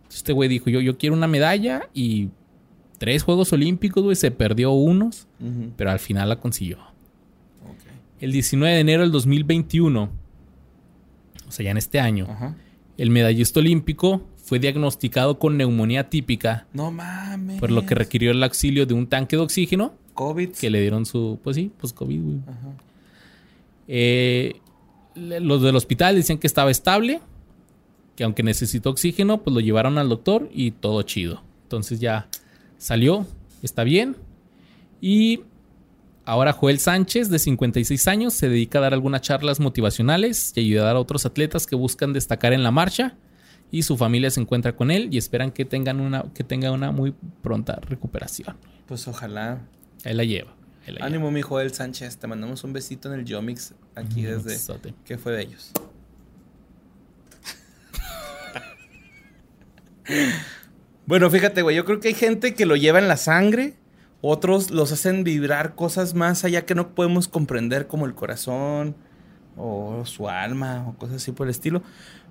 Este güey dijo, yo, yo quiero una medalla y tres Juegos Olímpicos, güey, se perdió unos, pero al final la consiguió. El 19 de enero del 2021, o sea, ya en este año, el medallista olímpico fue diagnosticado con neumonía típica, No mames. por lo que requirió el auxilio de un tanque de oxígeno COVID. que le dieron su, pues sí, pues COVID, güey. Ajá. Eh, los del hospital decían que estaba estable, que aunque necesitó oxígeno, pues lo llevaron al doctor y todo chido. Entonces ya salió, está bien. Y ahora Joel Sánchez, de 56 años, se dedica a dar algunas charlas motivacionales y ayudar a otros atletas que buscan destacar en la marcha. Y su familia se encuentra con él y esperan que tengan una, que tenga una muy pronta recuperación. Pues ojalá. Ahí la lleva. ahí la lleva. Ánimo, mi Joel Sánchez. Te mandamos un besito en el Yomix aquí desde. ¿Qué fue de ellos? bueno, fíjate, güey. Yo creo que hay gente que lo lleva en la sangre. Otros los hacen vibrar cosas más allá que no podemos comprender, como el corazón o su alma o cosas así por el estilo.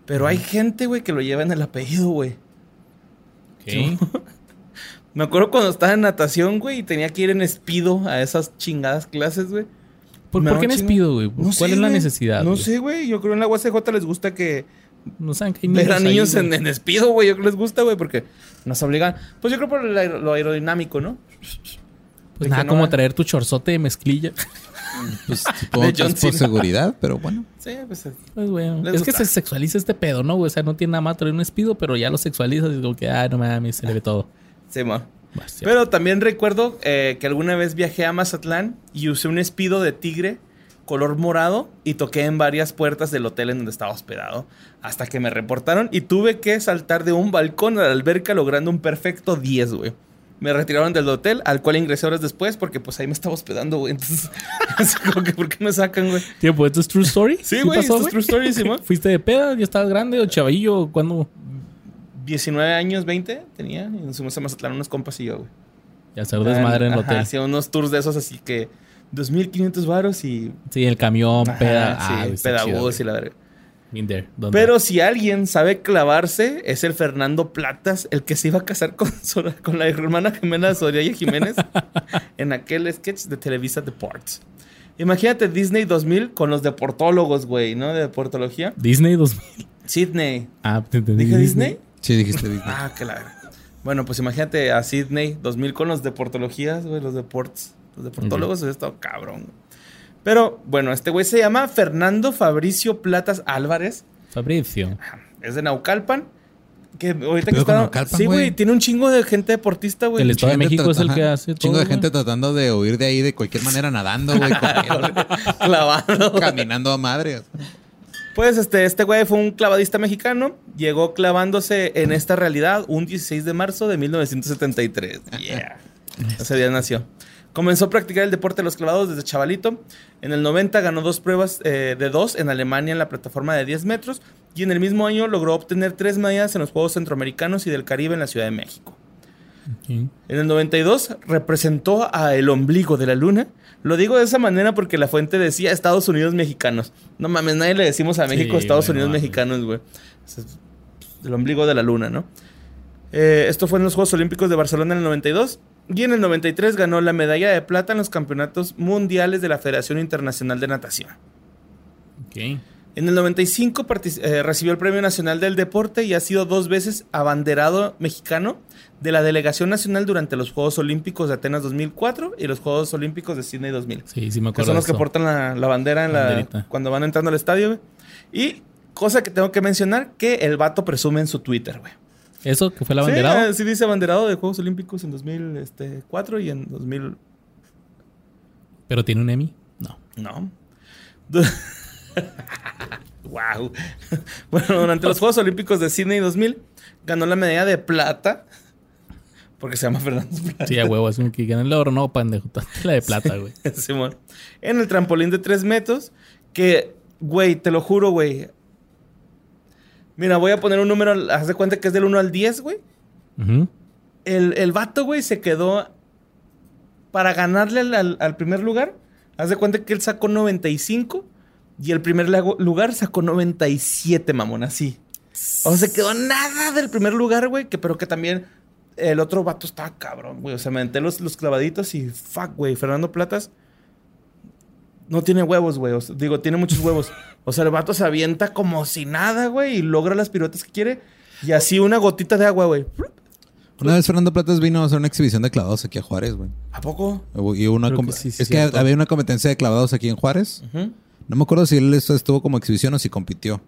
Pero hay gente, güey, que lo lleva en el apellido, güey. Ok. (laughs) Me acuerdo cuando estaba en natación, güey, y tenía que ir en espido a esas chingadas clases, güey. ¿Por, qué un les chingo- pido, güey? No ¿Cuál sé, es la güey. necesidad? No güey? sé, güey. Yo creo en la UACJ les gusta que No saben que hay ver niños, ahí, niños en, en despido, güey. Yo creo que les gusta, güey, porque nos obligan. Pues yo creo por lo, aer- lo aerodinámico, ¿no? Pues nada, no como traer tu chorzote de mezclilla. (laughs) Pues (laughs) supongo que John es por seguridad, pero bueno. Sí, pues. Pues bueno. Es que se sexualiza este pedo, ¿no? O sea, no tiene nada más traer un espido, pero ya lo sexualizas y como que, ah, no mames, se le ve todo. Sí, ma. Pero también recuerdo eh, que alguna vez viajé a Mazatlán y usé un espido de tigre color morado y toqué en varias puertas del hotel en donde estaba hospedado hasta que me reportaron y tuve que saltar de un balcón a la alberca logrando un perfecto 10, güey. Me retiraron del hotel al cual ingresé horas después porque pues ahí me estaba hospedando, güey. Entonces, (laughs) es como que ¿por qué me sacan, güey? Tiempo, ¿esto es true story? Sí, güey, esto es true story, (laughs) Simón. ¿Fuiste de peda? ¿Ya estabas grande o chavallo? ¿Cuándo? 19 años, 20 tenía y nos fuimos a Mazatlán unos compas y yo, güey. Ya hacer desmadre en el hotel. Hacía unos tours de esos así que 2500 varos y Sí, el camión, peda. sí, ah, pedagogos y la verga. There. Pero si alguien sabe clavarse, es el Fernando Platas, el que se iba a casar con, (laughs) con la hermana gemela de Soraya Jiménez (laughs) en aquel sketch de Televisa Deportes. Imagínate Disney 2000 con los deportólogos, güey, ¿no? De deportología. Disney 2000. Sydney. Ah, te entendí. ¿Dije Disney? Sí, dijiste Disney. Ah, qué la verga. Bueno, pues imagínate a Sydney 2000 con los deportologías, güey, los deportes. Los deportólogos, hubiera estado cabrón. Pero bueno, este güey se llama Fernando Fabricio Platas Álvarez. Fabricio. Es de Naucalpan. Que ahorita que está. Naucalpan, Sí, güey. Tiene un chingo de gente deportista, güey. El Estado de Chingo México es el que hace Chingo todo, de gente tratando de huir de ahí de cualquier manera nadando, güey, (laughs) (laughs) Clavado. caminando a madre. Pues este, este güey fue un clavadista mexicano. Llegó clavándose en esta realidad un 16 de marzo de 1973. (laughs) Yeah. Ese día nació. Comenzó a practicar el deporte de los clavados desde chavalito. En el 90 ganó dos pruebas eh, de dos en Alemania en la plataforma de 10 metros. Y en el mismo año logró obtener tres medallas en los Juegos Centroamericanos y del Caribe en la Ciudad de México. En el 92 representó a el ombligo de la luna. Lo digo de esa manera porque la fuente decía Estados Unidos mexicanos. No mames, nadie le decimos a Sí, México Estados Unidos mames. mexicanos, güey. Es El ombligo de la luna, ¿no? Eh, esto fue en los Juegos Olímpicos de Barcelona en el 92. Y en el 93 ganó la medalla de plata en los campeonatos mundiales de la Federación Internacional de Natación. Ok. En el 95 partici- eh, recibió el Premio Nacional del Deporte y ha sido dos veces abanderado mexicano de la delegación nacional durante los Juegos Olímpicos de Atenas 2004 y los Juegos Olímpicos de Sydney 2000. Sí, sí me Que acuerdo. son de los que portan la, la bandera en la, Banderita. cuando van entrando al estadio. güey. Y cosa que tengo que mencionar, que el vato presume en su Twitter, güey. ¿Eso que fue la Sí, banderada? eh, Sí, dice abanderado de Juegos Olímpicos en 2004 y en 2000... ¿Pero tiene un Emmy? No. No. (laughs) wow. bueno, durante los Juegos Olímpicos de Sydney 2000 ganó la medalla de plata. Porque se llama Fernando Plata. Sí, a huevo. Es como que gana el oro. No, pendejo. (laughs) La de plata, güey. (laughs) Simón. En el trampolín de 3 metros. Que, güey, te lo juro, güey. Mira, voy a poner un número. Haz de cuenta que es del 1 al 10, güey. Ujú. El, el vato, güey, se quedó para ganarle al, al- al primer lugar. Haz de cuenta que él sacó 95 y el primer lugar sacó 97, mamón, así. O sea, se quedó nada del primer lugar, güey, que, pero que también el otro vato estaba cabrón, güey. O sea, me aventé los, los clavaditos y fuck, güey. Fernando Platas no tiene huevos, güey. O sea, digo, tiene muchos huevos. O sea, el vato se avienta como si nada, güey, y logra las piruetas que quiere. Y así una gotita de agua, güey. Una vez Fernando Platas vino a hacer una exhibición de clavados aquí a Juárez, güey. ¿A poco? Y una que sí, sí, es que había una competencia de clavados aquí en Juárez. No me acuerdo si él esto estuvo como exhibición o si compitió.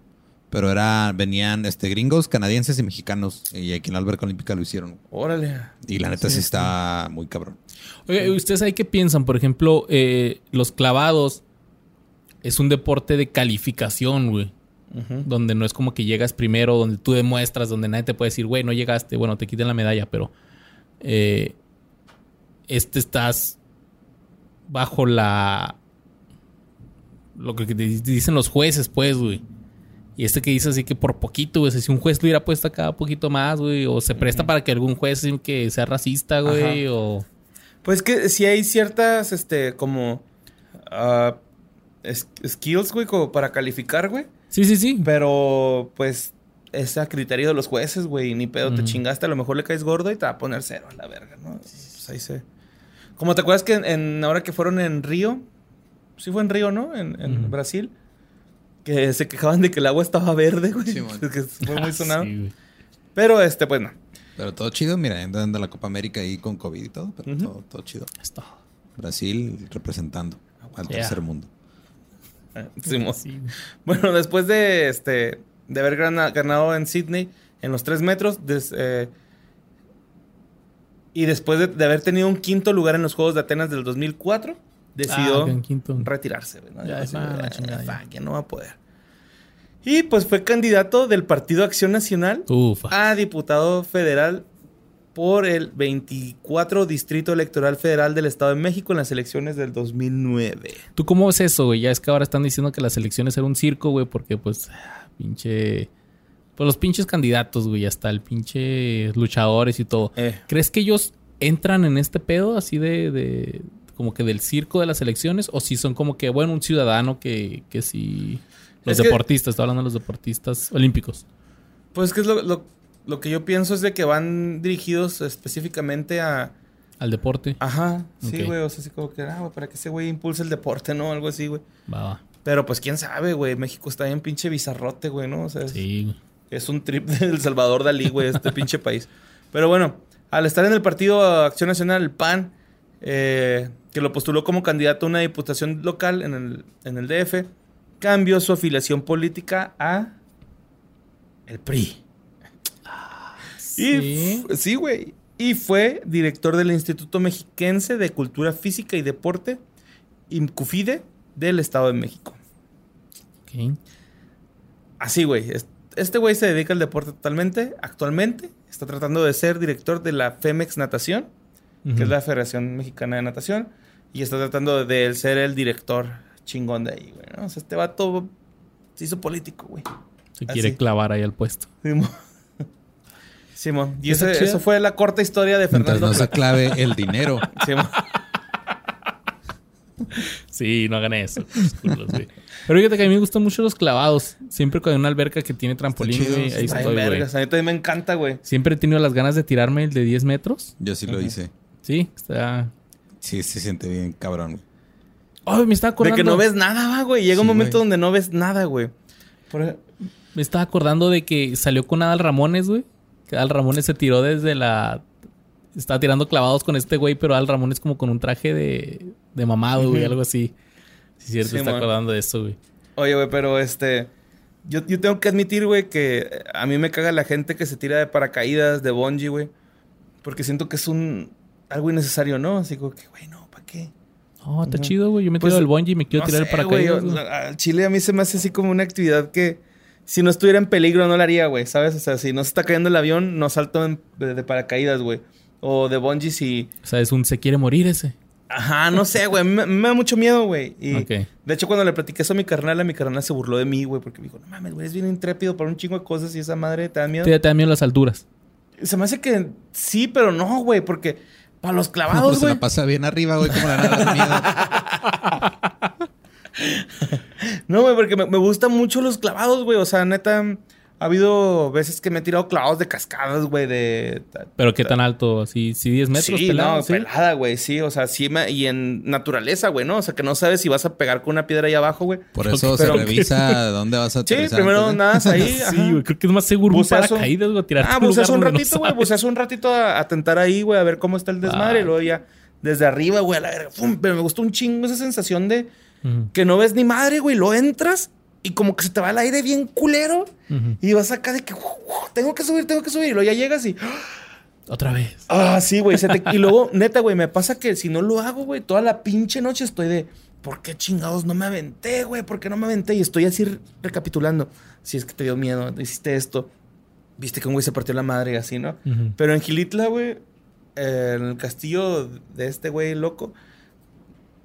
Pero era, venían este, gringos, canadienses y mexicanos. Y aquí en la alberca olímpica lo hicieron. Órale. Y la neta sí, está muy cabrón. Oye, ¿ustedes ahí qué piensan? Por ejemplo, eh, los clavados es un deporte de calificación, güey. Donde no es como que llegas primero, donde tú demuestras, donde nadie te puede decir, güey, no llegaste, bueno, te quiten la medalla, pero eh, este estás bajo la... Lo que te dicen los jueces, pues, güey. Y este que dice así que por poquito, güey, si un juez lo hubiera puesto acá poquito más, güey, o se presta para que algún juez que sea racista, güey, o... Pues que si hay ciertas, este, como es- skills, güey, como para calificar, güey. Sí, sí, sí. Pero, pues, es a criterio de los jueces, güey. Ni pedo, te chingaste. A lo mejor le caes gordo y te va a poner cero a la verga, ¿no? Pues ahí se... Como te acuerdas que en, en- ahora que fueron en Río, sí fue en Río, ¿no? En. Brasil. Que se quejaban de que el agua estaba verde, güey. Sí, que fue muy sonado. Sí, güey. Pero, este, pues, no. Pero todo chido, mira, andan de la Copa América ahí con COVID y todo, pero todo, todo chido. Está. Brasil representando al Yeah. tercer mundo. Simón. Sí. Bueno, después de este de haber gana- ganado en Sydney en los tres metros des- eh, y después de, de haber tenido un quinto lugar en los Juegos de Atenas del 2004, decidió Ah, retirarse. güey, ¿no? Ya, ah, la "Ah, chingada, ya". no va a poder. Y pues fue candidato del Partido Acción Nacional Ufa. a diputado federal por el 24 Distrito Electoral Federal del Estado de México en las elecciones del 2009. ¿Tú cómo ves eso, güey? Ya es que ahora están diciendo que las elecciones eran un circo, güey, porque pues, pinche... Pues los pinches candidatos, güey, hasta el pinche luchadores y todo. Eh, ¿Crees que ellos entran en este pedo así de, de como que del circo de las elecciones? ¿O si son como que, bueno, un ciudadano que, que sí... Los Es deportistas, estoy hablando de los deportistas olímpicos. Pues que es lo, lo- lo que yo pienso es de que van dirigidos específicamente a... Al deporte. Ajá, sí, güey. O sea, así como que, ah, para que ese güey impulse el deporte, ¿no? Algo así, güey. Va, va. Pero pues quién sabe, güey. México está bien pinche bizarrote, güey, ¿no? O sea, es, Sí, güey. es un trip (laughs) del Salvador Dalí, güey, este (laughs) pinche país. Pero bueno, al estar en el partido Acción Nacional, el PAN, eh, que lo postuló como candidato a una diputación local en el, en el DF, cambió su afiliación política a el PRI. Y f- sí, güey. Y fue director del Instituto Mexiquense de Cultura Física y Deporte, INCUFIDE, del Estado de México. Ok. Así, güey. es- Este güey se dedica al deporte totalmente. Actualmente está tratando de ser director de la FEMEX Natación, que es la Federación Mexicana de Natación. Y está tratando de ser el director chingón de ahí, güey. ¿no? O sea, este vato se hizo político, güey. Se quiere Así. clavar ahí al puesto. Simón. Simón. Y ese- eso fue la corta historia de Mientras Fernando. no se clave (laughs) el dinero. Simón. Sí, no hagan eso. culos, güey. Pero fíjate que a mí me gustan mucho los clavados. Siempre con una alberca que tiene trampolín, chido, güey, ahí Está estoy, bien güey. A mí también me encanta, güey. Siempre he tenido las ganas de tirarme el de 10 metros. Yo sí lo hice. Sí, está... Sí, se siente bien cabrón. güey. Ay, me estaba De acordando... que no ves nada, va, güey. Llega un Sí, momento güey. donde no ves nada, güey. Por ej- Me estaba acordando de que salió con Adal Ramones, güey. Que Adal Ramones se tiró desde la... Estaba tirando clavados con este güey, pero Adal Ramones como con un traje de, de mamado, güey, algo así. Sí, es cierto, Sí, me está acordando de eso, güey. Oye, güey, pero este. Yo, yo tengo que admitir, güey, que a mí me caga la gente que se tira de paracaídas, de bungee, güey. Porque siento que es un. Algo innecesario, ¿no? Así como que, güey, no, ¿para qué? Oh, está chido, güey. Yo me tiro Pues, del bungee y me quiero No tirar el sé, güey, paracaídas. yo- güey. Al Chile a mí se me hace así como una actividad que. Si no estuviera en peligro, no la haría, güey, ¿sabes? O sea, si no se está cayendo el avión, no salto en- de, de paracaídas, güey. O de bungee si. O sea, es un se quiere morir ese. Ajá, no sé, güey. Me, me da mucho miedo, güey. Y de hecho, cuando le platiqué eso a mi carnal, a mi carnal se burló de mí, güey, porque me dijo, no mames, güey, es bien intrépido para un chingo de cosas y esa madre te da miedo. Te, te da miedo las alturas. Se me hace que sí, pero no, güey, porque para los clavados, se güey. la pasa bien arriba, güey, como la nada miedo. (laughs) No, güey, porque me, me gustan mucho los clavados, güey. O sea, neta, ha habido veces que me he tirado clavados de cascadas, güey, de... Pero qué tan alto, así, sí, 10 metros sí, pelado, no, sí. pelada, güey, sí. O sea, sí, me- y en naturaleza, güey, ¿no? O sea, que no sabes si vas a pegar con una piedra ahí abajo, güey. Por eso se revisa (laughs) dónde vas a Sí, aterrizar. primero nadas ahí. (laughs) Sí, güey, creo que es más seguro un Buceazo. paracaídas, güey, Ah, un buceas un no ratito, güey. sabes. Buceas un ratito a, a tentar ahí, güey, a ver cómo está el desmadre. Ah. Y luego ya, desde arriba, güey, a la verga. ¡fum! Pero me gustó un chingo esa sensación de que no ves ni madre, güey. Lo entras y como que se te va el aire bien culero. Y vas acá de que "Uf, uf, tengo que subir, tengo que subir. Y luego ya llegas y. Otra vez. Ah, sí, güey. te- (laughs) Y luego, neta, güey, me pasa que si no lo hago, güey, toda la pinche noche estoy de. ¿Por qué chingados no me aventé, güey? ¿Por qué no me aventé? Y estoy así re- recapitulando. Si es que te dio miedo, hiciste esto. Viste que un güey se partió la madre y así, ¿no? Pero en Gilitla, güey, eh, en el castillo de este güey loco,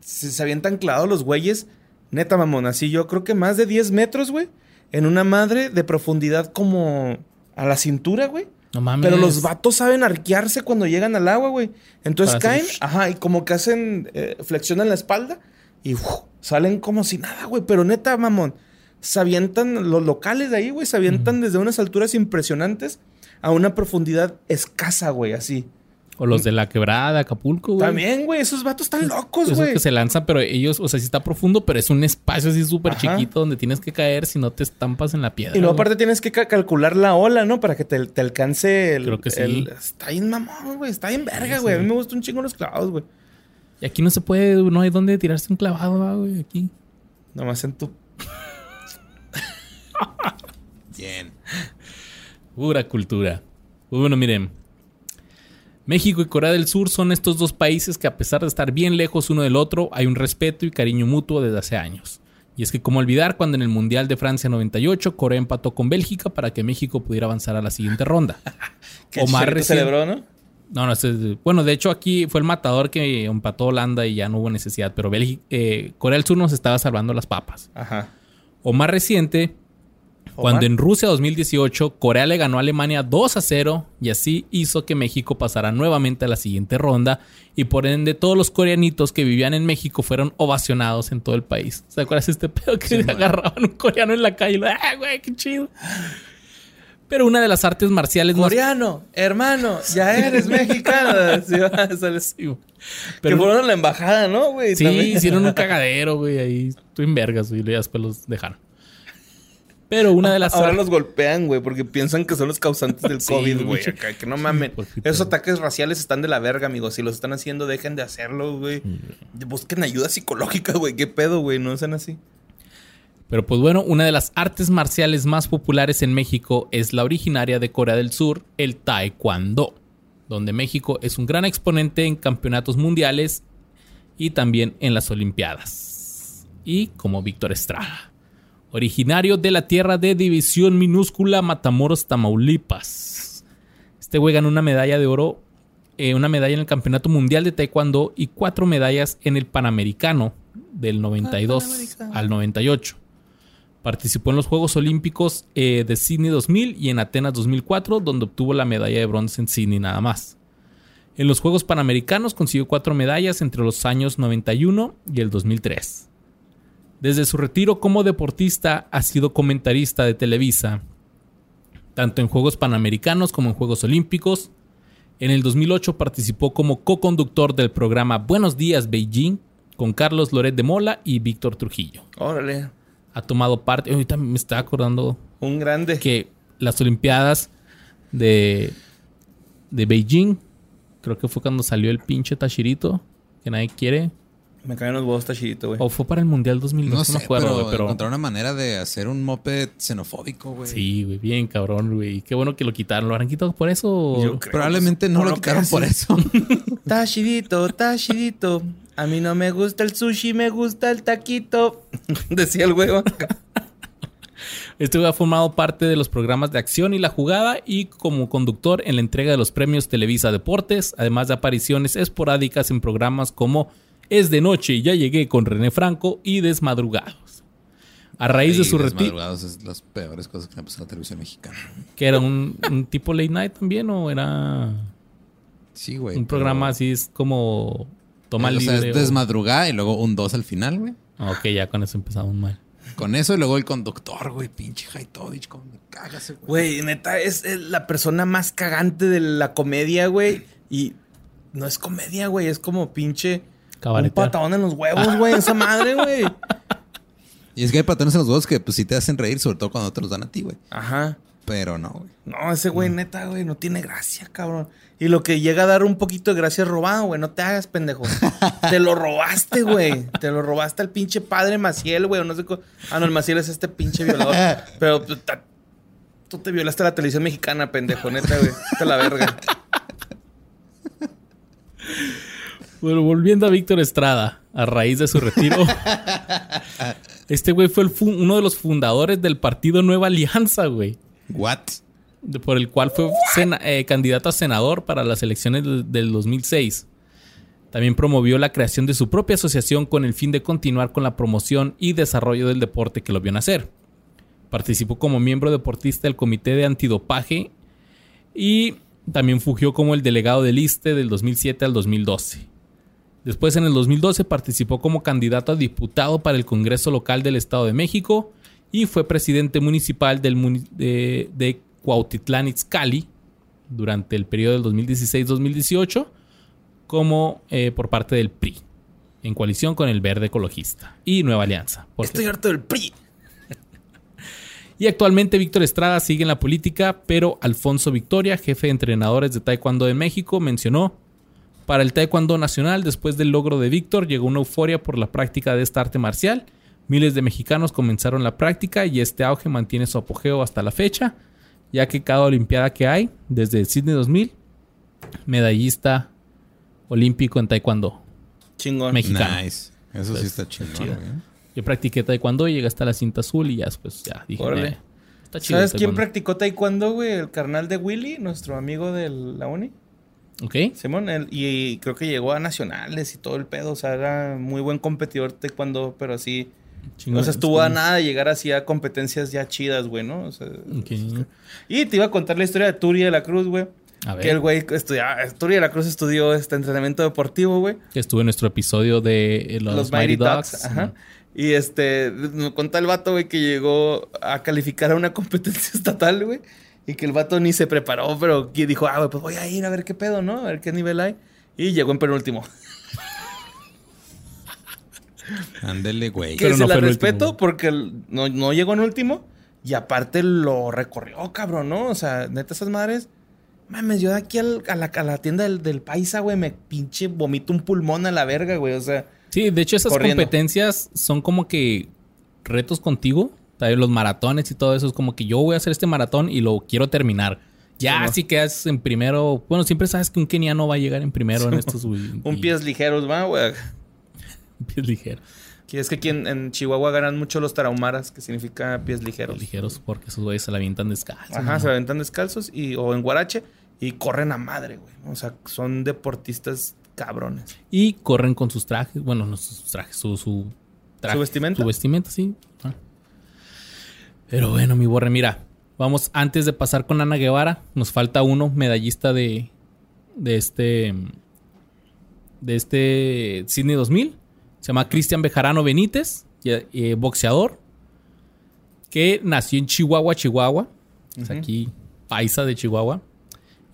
se, se habían anclado los güeyes, neta mamón, así yo creo que más de 10 metros, güey, en una madre de profundidad como a la cintura, güey. No mames. Pero los vatos saben arquearse cuando llegan al agua, güey. Entonces Para caen, hacer- ajá, y como que hacen, eh, flexionan la espalda y uf, salen como si nada, güey. Pero neta, mamón, se avientan, los locales de ahí, güey, se avientan desde unas alturas impresionantes a una profundidad escasa, güey, así. O los de la quebrada, Acapulco, güey. También, güey, esos vatos están locos, güey. que se lanzan, pero ellos, o sea, sí está profundo, pero es un espacio así súper chiquito donde tienes que caer si no te estampas en la piedra. Y luego aparte tienes que ca- calcular la ola, ¿no? Para que te, te alcance el... Creo que sí. el- está bien mamón, güey. Está bien verga, güey. A mí me gustan un chingo los clavados, güey. Y aquí no se puede, no hay dónde tirarse un clavado, ah, güey, aquí. Nomás en tu... (laughs) Bien. Pura cultura. Pues bueno, miren. México y Corea del Sur son estos dos países que a pesar de estar bien lejos uno del otro, hay un respeto y cariño mutuo desde hace años. Y es que como olvidar cuando en el Mundial de Francia 98 Corea empató con Bélgica para que México pudiera avanzar a la siguiente ronda. (laughs) Que Omar recién- celebró, ¿no? No, no, ese es- bueno, de hecho aquí fue el matador que empató Holanda y ya no hubo necesidad, pero Bélgica, eh, Corea del Sur nos estaba salvando las papas. Ajá. O más reciente, cuando en Rusia 2018 Corea le ganó a Alemania 2 a 0 y así hizo que México pasara nuevamente a la siguiente ronda y por ende todos los coreanitos que vivían en México fueron ovacionados en todo el país. ¿Se acuerdas de este pedo que agarraban un coreano en la calle y lo, ¡ah, güey, qué chido! Pero una de las artes marciales más... Coreano, hermano, ya eres mexicano. (laughs) Sí. Sí, güey. que Pero fueron a la embajada, ¿no, güey? sí, También. hicieron un cagadero, güey, ahí. Tú en vergas, güey, y después los dejaron. Pero una de las Ahora los golpean, güey, porque piensan que son los causantes del (laughs) Sí, COVID, güey. Que no mamen. Esos ataques raciales están de la verga, amigos. Si los están haciendo, dejen de hacerlo, güey. Busquen ayuda psicológica, güey. ¿Qué pedo, güey? No sean así. Pero pues bueno, una de las artes marciales más populares en México es la originaria de Corea del Sur, el Taekwondo, donde México es un gran exponente en campeonatos mundiales y también en las Olimpiadas. Y como Víctor Estrada, originario de la tierra de división minúscula Matamoros, Tamaulipas. Este güey ganó una medalla de oro, eh, una medalla en el Campeonato Mundial de Taekwondo y cuatro medallas en el Panamericano del 92 al 98. Participó en los Juegos Olímpicos eh, de Sydney 2000 y en Atenas 2004, donde obtuvo la medalla de bronce en Sydney nada más. En los Juegos Panamericanos consiguió cuatro medallas entre los años 91 y el 2003. Desde su retiro como deportista ha sido comentarista de Televisa, tanto en Juegos Panamericanos como en Juegos Olímpicos. En el 2008 participó como co-conductor del programa Buenos Días Beijing con Carlos Loret de Mola y Víctor Trujillo Órale. ha tomado parte. Ahorita me estaba acordando Un grande. que las Olimpiadas de, de Beijing, creo que fue cuando salió el pinche Tashirito, que nadie quiere. Me caen los huevos tachidito, güey. O fue para el Mundial 2002, No sé, me acuerdo, pero, güey, pero. encontrar una manera de hacer un moped xenofóbico, güey. Sí, güey, bien cabrón, güey. Qué bueno que lo quitaron. ¿Lo habrán quitado por eso? Yo creo. Probablemente no lo quitaron por eso. (laughs) Tachidito, tachidito. A mí no me gusta el sushi, me gusta el taquito. (laughs) Decía el huevo. Este güey ha formado parte de los programas de acción y la jugada y como conductor en la entrega de los premios Televisa Deportes, además de apariciones esporádicas en programas como Es de noche y ya llegué con René Franco y Desmadrugados. A raíz de su retiro, Desmadrugados es las peores cosas que me pasó en la televisión mexicana. que era un, un tipo late night también o era Sí, güey. un programa pero- así es como toma o sea, es o- desmadrugada y luego un 2 al final, güey. Ah, ok, ya con eso empezamos mal. Con eso y luego el conductor, güey. Pinche Haitovich, cómo me caga ese güey. Güey, neta, es, es la persona más cagante de la comedia, güey. Y no es comedia, güey. Es como pinche. Un Cabaretear. patadón en los huevos, güey. Esa madre, güey. Y es que hay patrones en los huevos que pues sí te hacen reír, sobre todo cuando te los dan a ti, güey. Ajá. Pero no, güey. No, ese güey, neta, güey, no tiene gracia, cabrón. Y lo que llega a dar un poquito de gracia es robado, güey. No te hagas, pendejo. (laughs) te lo robaste, güey. Te lo robaste al pinche padre Maciel, güey. o No sé co- Ah, no, el Maciel es este pinche violador. (laughs) Pero ta- tú te violaste a la televisión mexicana, pendejo, neta, güey. Te la verga. Bueno, volviendo a Víctor Estrada, a raíz de su retiro. (laughs) este güey fue el uno de los fundadores del partido Nueva Alianza, güey. What? Por el cual fue eh, candidato a senador para las elecciones del, del 2006. También promovió la creación de su propia asociación con el fin de continuar con la promoción y desarrollo del deporte que lo vio nacer. Participó como miembro deportista del Comité de Antidopaje y también fungió como el delegado del ISTE del 2007 al 2012. Después, en el 2012, participó como candidato a diputado para el Congreso Local del Estado de México y fue presidente municipal del muni- de, de Cuautitlán Izcalli durante el periodo del 2016-2018 como eh, por parte del PRI, en coalición con el Verde Ecologista y Nueva Alianza. Estoy harto del PRI. (laughs) y actualmente Víctor Estrada sigue en la política, pero Alfonso Victoria, jefe de entrenadores de Taekwondo de México, mencionó, para el Taekwondo nacional, después del logro de Víctor, llegó una euforia por la práctica de esta arte marcial. Miles de mexicanos comenzaron la práctica y este auge mantiene su apogeo hasta la fecha, ya que cada olimpiada que hay, desde Sydney 2000, medallista olímpico en Taekwondo Chingón. mexicano. Nice. Eso sí está chingón, chido. güey. Yo practiqué Taekwondo y llegué hasta la cinta azul y ya después ya dije, Órale. "Eh, está chido ¿Sabes quién taekwondo". practicó taekwondo, güey? El carnal de Willy, nuestro amigo de la uni. Ok. Simón, él- y creo que llegó a nacionales y todo el pedo. O sea, era muy buen competidor taekwondo, pero así. Chingón. o sea, estuvo a nada de llegar así a competencias ya chidas, güey, ¿no? O sea, y te iba a contar la historia de Turi de la Cruz, güey. A Que el ver, güey estudiaba. Turi de la Cruz estudió este entrenamiento deportivo, güey. que estuvo en nuestro episodio de eh, los, Los, Mighty, Mighty Ducks. Ducks. Ajá. Y este, me contó el vato, güey, que llegó a calificar a una (laughs) competencia estatal, güey. Y que el vato ni se preparó, pero que dijo, ah, güey, pues voy a ir a ver qué pedo, ¿no? A ver qué nivel hay. Y llegó en penúltimo. (laughs) Ándele, güey. Que Pero se no la fue el respeto último. porque el- no, no llegó en último. Y aparte lo recorrió, cabrón, ¿no? O sea, neta, esas madres. Mames, yo de aquí al- a, la, a la tienda del, del paisa, güey, me pinche vomito un pulmón a la verga, güey. O sea, Sí, de hecho esas Corriendo. competencias son como que retos contigo. ¿Sabes? Los maratones y todo eso. Es como que yo voy a hacer este maratón y lo quiero terminar. Ya Sí, ¿no? si quedas en primero. Bueno, siempre sabes que un keniano va a llegar en primero en estos. Un y- pies ligeros, va, güey. (laughs) pies ligeros. Que es que aquí en, en Chihuahua ganan mucho los tarahumaras, que significa pies ligeros. Ligeros porque esos güeyes se la avientan descalzos. Ajá, ¿no? se aventan descalzos y, o en guarache y corren a madre, güey. O sea, son deportistas cabrones. Y corren con sus trajes. Bueno, no sus trajes, su, su traje. ¿Su vestimenta? Su vestimenta, sí. Ah. Pero bueno, mi borre, mira. Vamos, antes de pasar con Ana Guevara, nos falta uno, medallista de, de este. De este Sydney 2000. Se llama Cristian Bejarano Benítez, eh, boxeador, que nació en Chihuahua, Chihuahua. Es aquí, paisa de Chihuahua.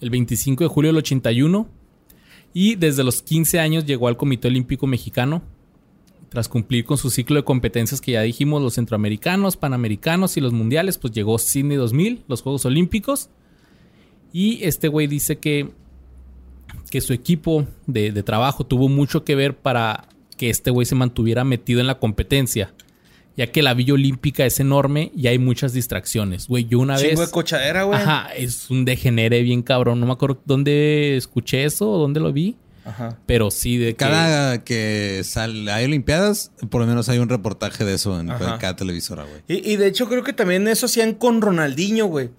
El 25 de julio del 81. Y desde los 15 años llegó al Comité Olímpico Mexicano. Tras cumplir con su ciclo de competencias que ya dijimos, los centroamericanos, panamericanos y los mundiales, pues llegó Sydney 2000, los Juegos Olímpicos. Y este güey dice que, que su equipo de, de trabajo tuvo mucho que ver para que este güey se mantuviera metido en la competencia. Ya que la Villa Olímpica es enorme y hay muchas distracciones. Güey, yo una Chingo vez... de cochadera, güey. Ajá, es un degenere bien cabrón. No me acuerdo dónde escuché eso o dónde lo vi. Ajá. Pero sí, de que. Cada que sale, hay Olimpiadas, por lo menos hay un reportaje de eso en, Ajá. cada televisora, güey. Y, y de hecho creo que también eso hacían con Ronaldinho, güey.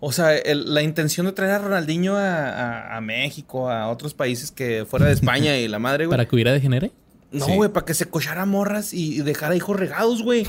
O sea, el- la intención de traer a Ronaldinho a, a- a México, a otros países que fuera de España (laughs) y la madre, güey. Para que hubiera degenere. No, Sí. güey, para que se cochara morras y, y dejara hijos regados, güey.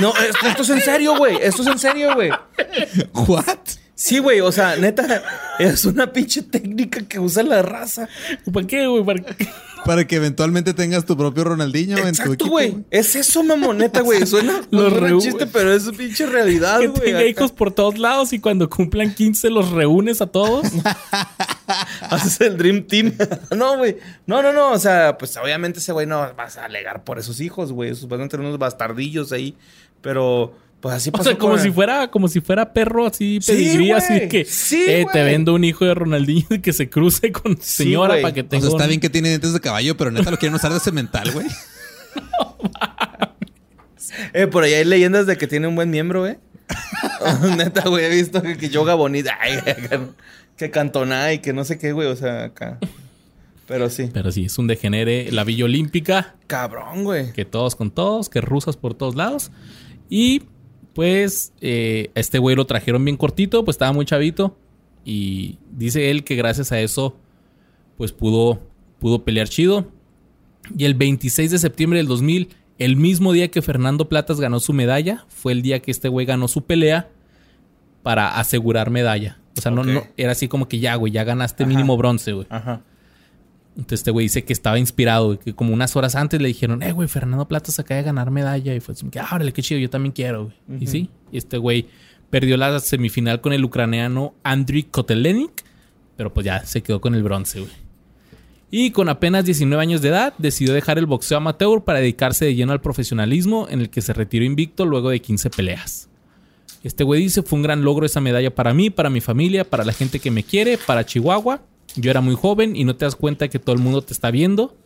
No, esto, esto es en serio, güey. Esto es en serio, güey. (laughs) ¿What? Sí, güey, o sea, neta, es una pinche técnica que usa la raza. ¿Para qué, güey? ¿Para qué? Para que eventualmente tengas tu propio Ronaldinho en tu Exacto, equipo. güey. Es eso, mamón, neta, güey. Suena, Los reu- chiste, pero es pinche realidad, Que güey. tenga Acá hijos por todos lados y cuando cumplan 15 los reúnes a todos. (laughs) Haces el Dream Team. (laughs) no, güey. No, no, no. O sea, pues obviamente ese güey no vas a alegar por esos hijos, güey. Van a tener unos bastardillos ahí. Pero, pues así O sea, como con- si fuera, como si fuera perro así, Sí, pedigrí, güey. así que Sí, eh, te vendo un hijo de Ronaldinho y que se cruce con Sí, señora para que O tenga. sea, está bien que tiene dientes de caballo, pero neta lo quieren usar de cemental, güey. (laughs) Eh, por ahí hay leyendas de que tiene un buen miembro, ¿eh? (laughs) Neta, güey, he visto que, que yoga bonita. Ay, (laughs) que- que cantona y que no sé qué, güey. O sea, acá. Pero sí. Pero sí, es un degenere. La Villa Olímpica. Cabrón, güey. que todos con todos, que rusas por todos lados. Y pues eh, a este güey lo trajeron bien cortito, pues estaba muy chavito. Y dice él que gracias a eso, pues pudo, pudo pelear chido. Y el 26 de septiembre del 2000, el mismo día que Fernando Platas ganó su medalla, fue el día que este güey ganó su pelea para asegurar medalla. O sea, no, no, era así como que ya, güey, ya ganaste Ajá. mínimo bronce, güey. Ajá. Entonces este güey dice que estaba inspirado, que como unas horas antes le dijeron, eh, güey, Fernando Plata se acaba de ganar medalla. Y fue así, que, ah, órale, qué chido, yo también quiero, güey. Y sí, y este güey perdió la semifinal con el ucraniano Andriy Kotelenik, pero pues ya se quedó con el bronce, güey. Y con apenas 19 años de edad, decidió dejar el boxeo amateur para dedicarse de lleno al profesionalismo, en el que se retiró invicto luego de 15 peleas. Este güey dice, fue un gran logro esa medalla para mí, para mi familia, para la gente que me quiere, para Chihuahua. Yo era muy joven y no te das cuenta que todo el mundo te está viendo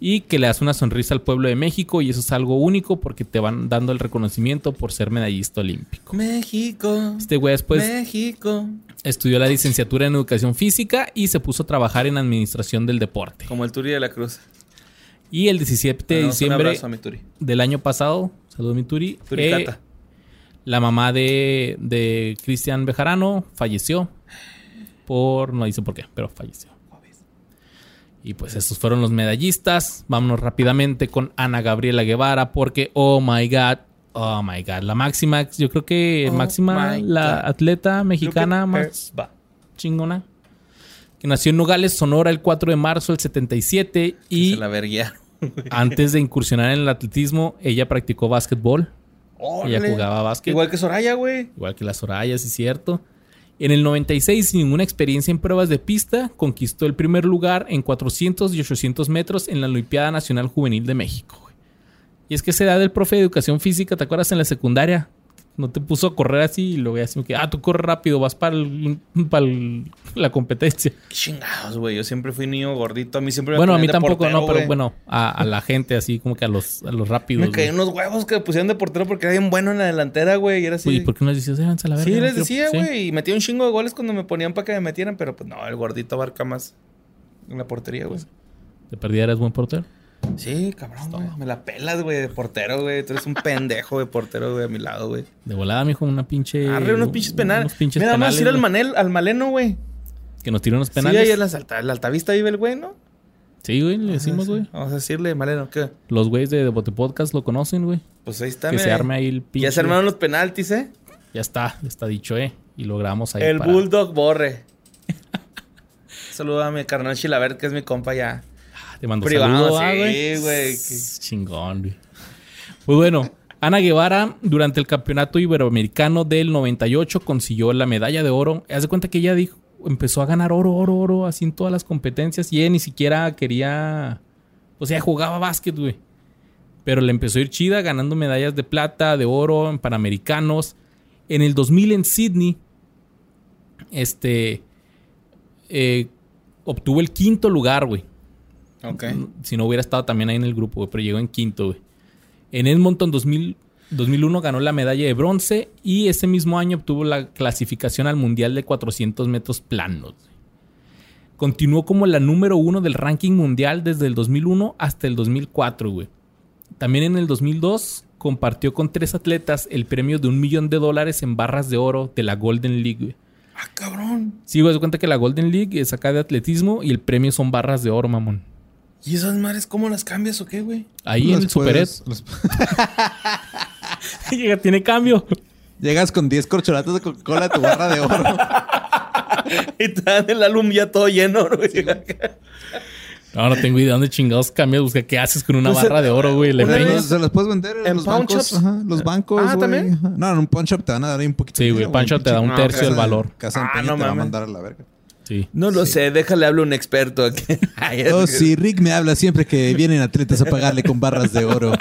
y que le das una sonrisa al pueblo de México y eso es algo único porque te van dando el reconocimiento por ser medallista olímpico. México. Este güey después México. estudió la licenciatura en educación física y se puso a trabajar en administración del deporte. Como el Turi de la Cruz. Y el 17 de diciembre abrazo a mi Turi. del año pasado, saludos mi Turi, eh, la mamá de, de Cristian Bejarano falleció por, no dice por qué, pero falleció. Y pues esos fueron los medallistas. Vámonos rápidamente con Ana Gabriela Guevara porque, oh my God, oh my God, la máxima, yo creo que Oh máxima, la God. atleta mexicana más butt. chingona. Que nació en Nogales, Sonora, el 4 de marzo del 77 y Se la (laughs) antes de incursionar en el atletismo, ella practicó básquetbol. Ella Órale. jugaba básquet. Igual que Soraya, güey. Igual que las Sorayas, es cierto. En el 96, sin ninguna experiencia en pruebas de pista, conquistó el primer lugar en 400 y 800 metros en la Olimpiada Nacional Juvenil de México. Y es que esa edad del profe de educación física, ¿te acuerdas en la secundaria? No te puso a correr así y luego ya así que, ah, tú corres rápido, vas para la competencia. Qué chingados, güey. Yo siempre fui niño gordito. A mí siempre me Bueno, a mí tampoco, portero, no, pero bueno, a, a la gente así como que a los, a los rápidos. Me caían unos huevos que pusieron de portero porque era bien bueno en la delantera, güey. Y era así. Uy, ¿por qué no les "Eh, a la verga? Sí, no les quiero-" decía, Sí. güey. Y metía un chingo de goles cuando me ponían para que me metieran. Pero pues no, el gordito abarca más en la portería, güey. De perdida eres buen portero. Sí, cabrón, güey. Me la pelas, güey, de portero, güey. Tú eres un pendejo de portero, güey, a mi lado, güey. De volada, mijo, una pinche. Arre, unos pinches penales. Unos pinches Mira, vamos a penales, ir al. Manel, al Maleno, güey. Que nos tiró unos Sí, penales. ahí en la, alta, la altavista vive el güey, ¿no? Sí, güey, le decimos, güey. Vamos a decirle, Maleno, ¿qué? Los güeyes de Bote Podcast lo conocen, güey. Pues ahí está, Que se arme ahí el pinche. Ya se armaron los penaltis, ¿eh? Ya está, ya está dicho, eh. Y logramos ahí. el para- Bulldog Borre. (laughs) Saludo a mi carnal Chilaver, que es mi compa ya. Te mando Privado, saludos, ah, sí, güey. Chingón, güey. Pues bueno, Ana Guevara, durante el campeonato iberoamericano del 98, consiguió la medalla de oro. Haz de cuenta que ella dijo, empezó a ganar oro, oro, oro, así en todas las competencias. Y ella ni siquiera quería. O sea, jugaba básquet, güey. Pero le empezó a ir chida, ganando medallas de plata, de oro en panamericanos. En el 2000 en Sydney, este. eh, obtuvo el quinto lugar, güey. Si no hubiera estado también ahí en el grupo, güey, pero llegó en quinto, güey. En Edmonton 2000, 2001 ganó la medalla de bronce y ese mismo año obtuvo la clasificación al Mundial de 400 metros planos. Continuó como la número uno del ranking mundial desde el 2001 hasta el 2004, güey. También en el 2002 compartió con tres atletas el premio de un millón de dólares en barras de oro de la Golden League, güey. Ah, cabrón. Sí, güey, se cuenta que la Golden League es acá de atletismo y el premio son barras de oro, mamón. ¿Y esas madres cómo las cambias o qué, güey? Ahí en el Super puedes- los- (laughs) Llega, tiene cambio. Llegas con 10 corcholatas de Coca-Cola a tu barra de oro. (laughs) Y te dan el álbum ya todo lleno, güey. No, no tengo idea dónde chingados cambias. Busca qué haces con una Pues, barra de oro, güey. Le empeñas. vez- se las puedes vender en, ¿En los bancos. shops? Ajá, los bancos, Ah, güey. ¿también? Ajá. No, en un pawn shop te van a dar ahí un poquito. Sí, de güey. Pancho güey. te da un tercio del valor. Casa Ah, no te va a mames. mandar a la verga. Sí. No lo sé, déjale hablo a un experto aquí. (laughs) Oh, que- sí, Rick me habla siempre que vienen atletas a pagarle con barras de oro.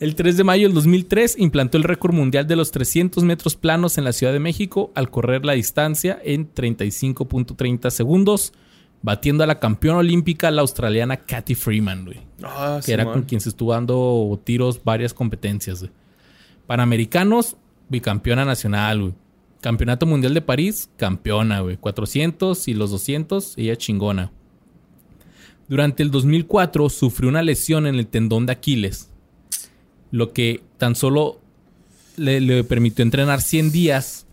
El 3 de mayo del 2003 implantó el récord mundial de los 300 metros planos en la Ciudad de México al correr la distancia en 35.30 segundos, batiendo a la campeona olímpica, la australiana Kathy Freeman, güey. Ah, que era con quien se estuvo dando tiros varias competencias. güey. Panamericanos, bicampeona nacional, güey. Campeonato Mundial de París, campeona, güey. 400 y los 200, ella chingona. Durante el 2004 sufrió una lesión en el tendón de Aquiles, lo que tan solo le, le permitió entrenar 100 días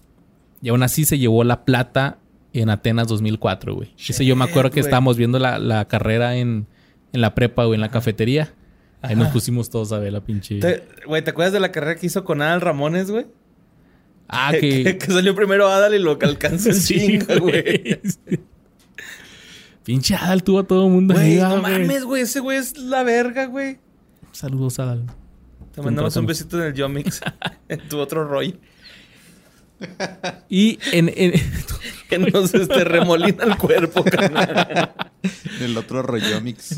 y aún así se llevó la plata en Atenas 2004, güey. Ese yo me acuerdo que güey. estábamos viendo la, la carrera en, en la prepa o en la cafetería. Ahí nos pusimos todos a ver la pinche... Te- Güey, ¿te acuerdas de la carrera que hizo con Adal Ramones, güey? Ah, que... que... que salió primero Adal y lo que alcanzó en (laughs) Sí, chinga, güey. Pinche Adal tuvo a todo el mundo. Güey, ahí, no güey. mames, güey. Ese güey es la verga, güey. Saludos, Adal. Te mandamos un besito en el Yomix. (laughs) en tu otro rollo. Y en, en- (laughs) Que nos este, remolina el cuerpo, carnal. El otro rollo mix.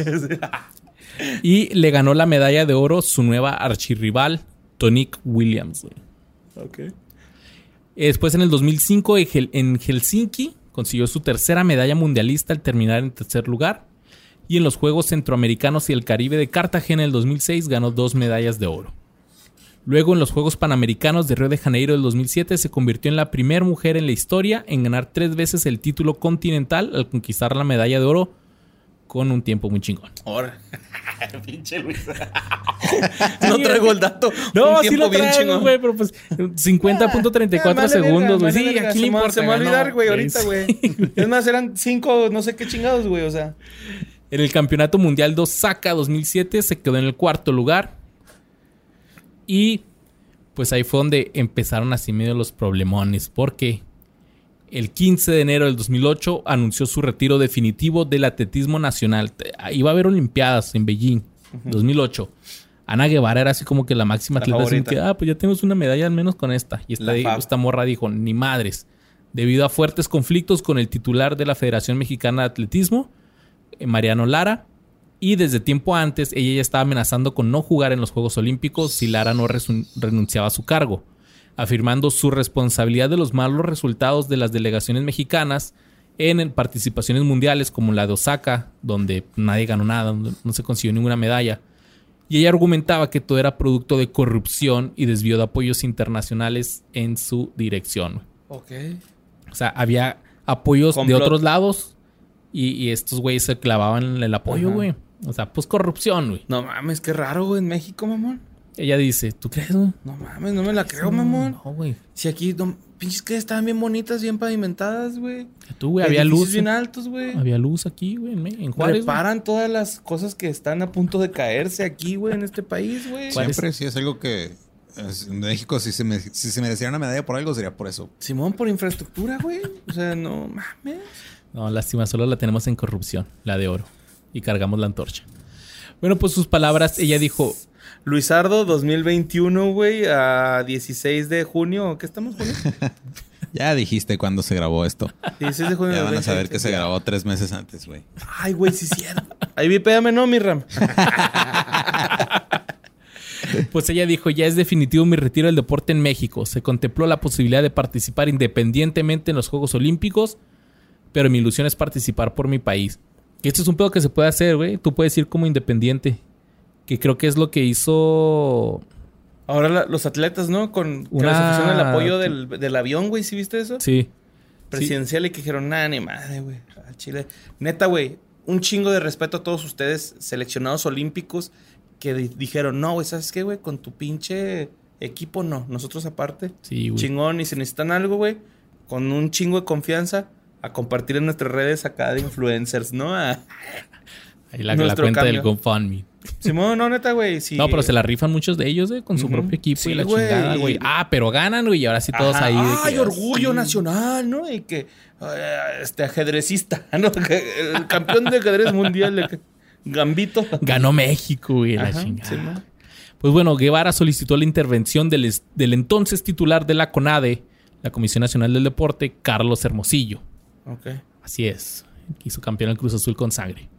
y le ganó la medalla de oro su nueva archirrival, Tonic Williams. güey. ok. Eh, Después, en el 2005, en Hel- en Helsinki, consiguió su tercera medalla mundialista al terminar en tercer lugar. Y en los Juegos Centroamericanos y el Caribe de Cartagena en el 2006 ganó dos medallas de oro. Luego, en los Juegos Panamericanos de Río de Janeiro del 2007, se convirtió en la primera mujer en la historia en ganar tres veces el título continental al conquistar la medalla de oro con un tiempo muy chingón. Ahora. (laughs) Pinche Luis. (laughs) no traigo el dato. No, Un sí lo bien traigo, chingón. güey, pero pues 50.34 Ah, segundos, güey. Sí, aquí se importa. Se me va a olvidar, güey, ahorita, Sí. güey. Es más, eran cinco, no sé qué chingados, güey. O sea, En el Campeonato Mundial de Osaka 2007 se quedó en el cuarto lugar. Y pues ahí fue donde empezaron así medio los problemones. Porque el 15 de enero del 2008 anunció su retiro definitivo del atletismo nacional. Iba a haber Olimpiadas en Beijing, 2008. Ana Guevara era así como que la máxima La atleta. que, ah, pues ya tenemos una medalla al menos con esta. Y esta, esta morra dijo, ni madres. Debido a fuertes conflictos con el titular de la Federación Mexicana de Atletismo, eh, Mariano Lara, Y desde tiempo antes, ella ya estaba amenazando con no jugar en los Juegos Olímpicos si Lara no renunciaba a su cargo, afirmando su responsabilidad de los malos resultados de las delegaciones mexicanas en participaciones mundiales como la de Osaka, donde nadie ganó nada, no se consiguió ninguna medalla. Y ella argumentaba que todo era producto de corrupción y desvío de apoyos internacionales en su dirección. Ok. O sea, había apoyos de otros lados y, y estos güeyes se clavaban en el apoyo, güey. O sea, pues corrupción, güey. No mames, qué raro, güey, en México, mamón. Ella dice, ¿tú crees, güey? No mames, no me la creo, mamón. No, güey. Si aquí, no, pinches que estaban bien bonitas, bien pavimentadas, güey. Tú, güey, había luz. bien altos, güey. Había luz aquí, güey, en, Juárez. güey. Reparan todas las cosas que están a punto de caerse aquí, güey, en este país, güey. Siempre, si es algo que en México, si se, me, si se mereciera una medalla por algo, sería por eso. Simón, por infraestructura, güey. O sea, no mames. No, lástima, solo la tenemos en corrupción, la de oro. Y cargamos la antorcha. Bueno, pues sus palabras, ella dijo, Luisardo 2021, güey, a 16 de junio. ¿Qué estamos, junio? (laughs) Ya dijiste cuándo se grabó esto. 16 de junio. Ya van a saber que 2026. se grabó tres meses antes, güey. Ay, güey, sí es cierto. Ahí vi, pégame, ¿no, mi Ram? (laughs) Pues ella dijo, ya es definitivo mi retiro del deporte en México. Se contempló la posibilidad de participar independientemente en los Juegos Olímpicos, pero mi ilusión es participar por mi país. Y esto es un pedo que se puede hacer, güey. Tú puedes ir como independiente. Que creo que es lo que hizo... Ahora la- los atletas, ¿no? Con que Una- les ofrecieron el apoyo del, del avión, güey. ¿Sí viste eso? Sí. Presidencial y que dijeron, nada, ni madre, güey. Al Chile. Neta, güey. Un chingo de respeto a todos ustedes, seleccionados olímpicos, que di- dijeron, no, güey, ¿sabes qué, güey? Con tu pinche equipo, no. Nosotros aparte. Sí, güey. Chingón. Y si necesitan algo, güey, con un chingo de confianza, a compartir en nuestras redes acá de influencers, ¿no? A- Ahí la, cuenta del cambio. GoFundMe. Simón, no, neta, güey. sí. No, pero se la rifan muchos de ellos, eh, con su propio equipo y Sí, la güey. chingada, güey. Ah, pero ganan, güey, y ahora sí todos Ajá. ahí. ¡Ay, orgullo sí. nacional, ¿no? Y que eh, este ajedrecista, (laughs) ¿no? El campeón de ajedrez mundial, Gambito. Ganó México, güey, la Ajá, chingada. Pues bueno, Guevara solicitó la intervención del, es- del entonces titular de la CONADE, la Comisión Nacional del Deporte, Carlos Hermosillo. Ok. Así es, que hizo campeón el Cruz Azul con sangre.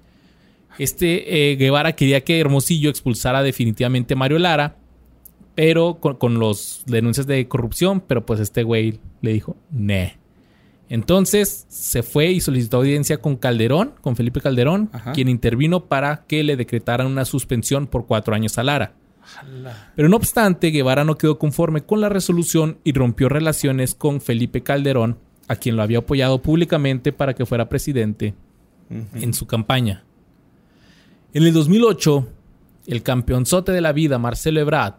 Este eh, Guevara quería que Hermosillo expulsara definitivamente a Mario Lara, pero con, con los denuncias de corrupción, pero pues este güey le dijo, ne. Entonces se fue y solicitó audiencia con Calderón, con Felipe Calderón, Ajá. quien intervino para que le decretaran una suspensión por cuatro años a Lara. Pero no obstante, Guevara no quedó conforme con la resolución y rompió relaciones con Felipe Calderón, a quien lo había apoyado públicamente para que fuera presidente en su campaña. En el 2008, el campeonzote de la vida, Marcelo Ebrard,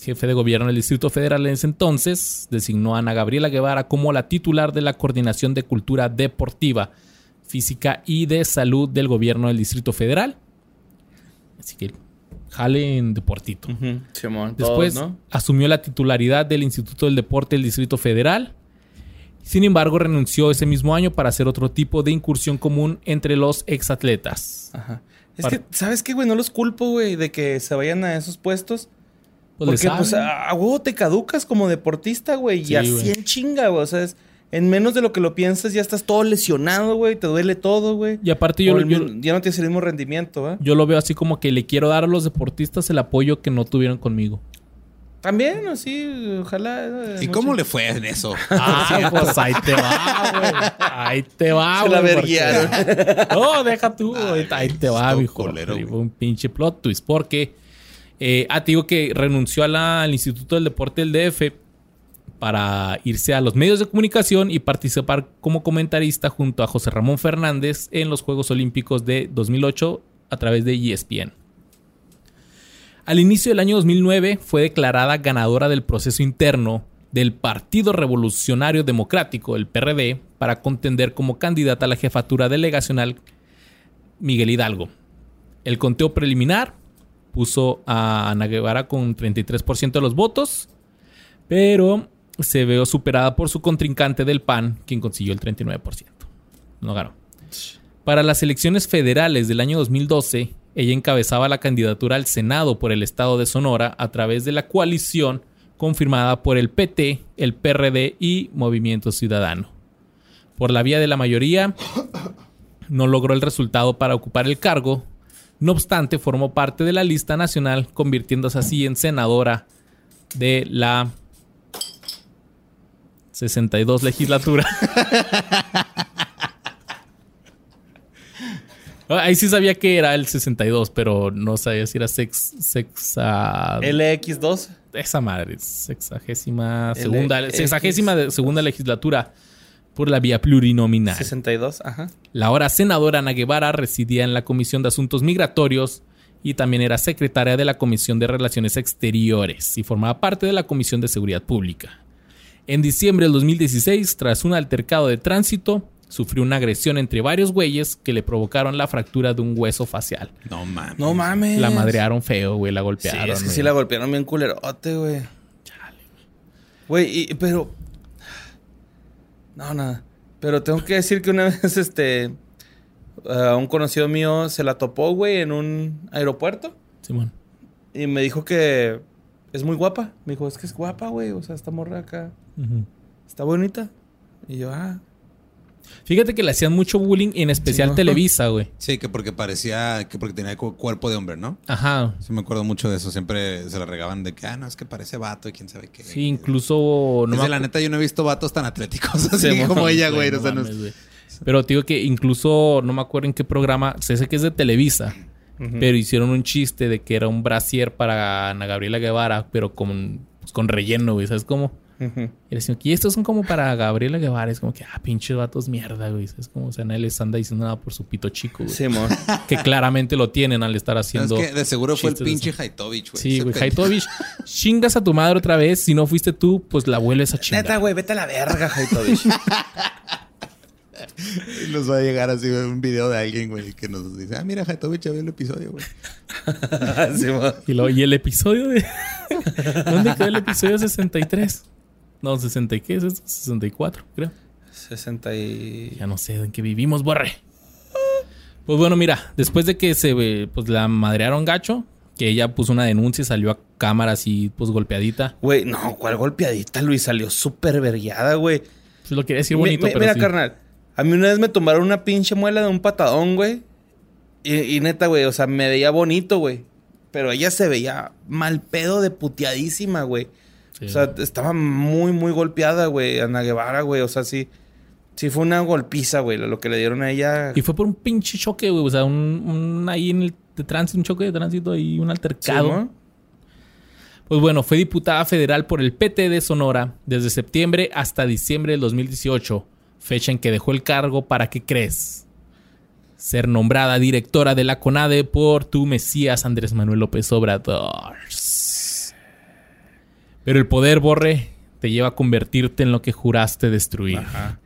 jefe de gobierno del Distrito Federal en ese entonces, designó a Ana Gabriela Guevara como la titular de la Coordinación de Cultura Deportiva, Física y de Salud del gobierno del Distrito Federal. Así que jale en deportito. Simón, Después todos, ¿no? asumió la titularidad del Instituto del Deporte del Distrito Federal. Sin embargo, renunció ese mismo año para hacer otro tipo de incursión común entre los exatletas. Ajá. Es Para- que, ¿sabes qué, güey? No los culpo, güey, de que se vayan a esos puestos. Pues Porque, pues, a, a huevo te caducas como deportista, güey. Sí, y así en chinga, güey. O sea, es- en menos de lo que lo piensas, ya estás todo lesionado, güey. Te duele todo, güey. y aparte yo, el yo- ya no tienes el mismo rendimiento, ¿va? yo lo veo así como que le quiero dar a los deportistas el apoyo que no tuvieron conmigo. También, así, ojalá. eh, ¿Y mucho- cómo le fue en eso? (laughs) Ah, pues ahí te va, güey. Ahí te va, Se la güey, porque- verguiaron. (laughs) No, deja tú. güey. ahí te va, güey. un pinche plot twist. Porque, eh, ah, te digo que renunció a la- al Instituto del Deporte del DF para irse a los medios de comunicación y participar como comentarista junto a José Ramón Fernández en los Juegos Olímpicos de 2008 a través de ESPN. Al inicio del año 2009 fue declarada ganadora del proceso interno del Partido Revolucionario Democrático, el PRD, para contender como candidata a la jefatura delegacional Miguel Hidalgo. El conteo preliminar puso a Ana Guevara con 33% de los votos, pero se vio superada por su contrincante del PAN, quien consiguió el 39%. No ganó. Para las elecciones federales del año 2012, ella encabezaba la candidatura al Senado por el estado de Sonora a través de la coalición confirmada por el PT, el PRD y Movimiento Ciudadano. Por la vía de la mayoría, no logró el resultado para ocupar el cargo, No obstante, formó parte de la lista nacional, convirtiéndose así en senadora de la 62 legislatura. (laughs) Ah, Ahí sí sabía que era el 62, pero no sabía si era sex, sexa, LX2. esa madre, sexagésima segunda, sexagésima de- segunda legislatura por la vía plurinominal. 62, ajá. La ahora senadora Ana Guevara residía en la Comisión de Asuntos Migratorios y también era secretaria de la Comisión de Relaciones Exteriores y formaba parte de la Comisión de Seguridad Pública. En diciembre del 2016, tras un altercado de tránsito, sufrió una agresión entre varios güeyes que le provocaron la fractura de un hueso facial. No mames. No mames. La madrearon feo, güey, la Sí, golpearon. es que sí la golpearon bien culerote, güey. Güey, y- pero. No, nada. Pero tengo que decir que una (laughs) vez, este. a un conocido mío se la topó, güey, en un aeropuerto. Simón. Y me dijo que es muy guapa. Me dijo, es que es guapa, güey. O sea, esta morra acá. Está bonita. Y yo, ah. Fíjate que le hacían mucho bullying, en especial. Televisa, güey. Sí, que porque parecía, que porque tenía cu- cuerpo de hombre, ¿no? Ajá. Sí me acuerdo mucho de eso. Siempre se la regaban de que, ah, no, es que parece vato y quién sabe qué. Sí, incluso... No me la neta, yo no he visto vatos tan atléticos (laughs) así como ella, güey. o sea, no mames, güey. Pero te digo que incluso no me acuerdo en qué programa, sé sé que es de Televisa, pero hicieron un chiste de que era un brasier para Ana Gabriela Guevara, pero con, pues, con relleno, güey, ¿sabes cómo? Y decían que estos son como para Gabriela Guevara, es como que, ah, pinches vatos mierda, güey, ¿sabes cómo? O sea, nadie les anda diciendo nada por su pito chico, güey. Simón. Que claramente lo tienen al estar haciendo. Es que de seguro fue el pinche. Haitovich, güey. Sí, güey. Haitovich, chingas a tu madre otra vez. Si no fuiste tú, pues la vuelves a chingar. Neta, güey, vete a la verga, Haitovich. (laughs) Y nos va a llegar así un video de alguien, güey, que nos dice, ah, mira, Haitovich ya vio el episodio, güey. (laughs) Simón. Y, lo- y el episodio de. (laughs) ¿Dónde quedó el episodio 63? No, 60 y qué es esto? 64, creo. 60 y... Ya no sé en qué vivimos, borre. Pues bueno, mira, después de que se pues la madrearon gacho, que ella puso una denuncia y salió a cámara así, pues golpeadita. Güey, no, ¿cuál golpeadita, Luis? Salió súper vergueada, güey. Pues lo quería decir bonito, pero Mira, sí. carnal. A mí una vez me tumbaron una pinche muela de un patadón, güey. Y, y neta, güey, o sea, me veía bonito, güey. Pero ella se veía mal pedo de puteadísima, güey. Sí. O sea, estaba muy, muy golpeada, güey, Ana Guevara, güey. O sea, sí. Sí fue una golpiza, güey, lo que le dieron a ella. Y fue por un pinche choque, güey. O sea, un, un- ahí en el de tránsito, un choque de tránsito y un altercado. ¿no? Pues bueno, fue diputada federal por el PT de Sonora desde septiembre hasta diciembre del 2018, fecha en que dejó el cargo para que crees ser nombrada directora de la CONADE por tu Mesías Andrés Manuel López Obrador. Pero el poder, Borre, te lleva a convertirte en lo que juraste destruir. Ajá.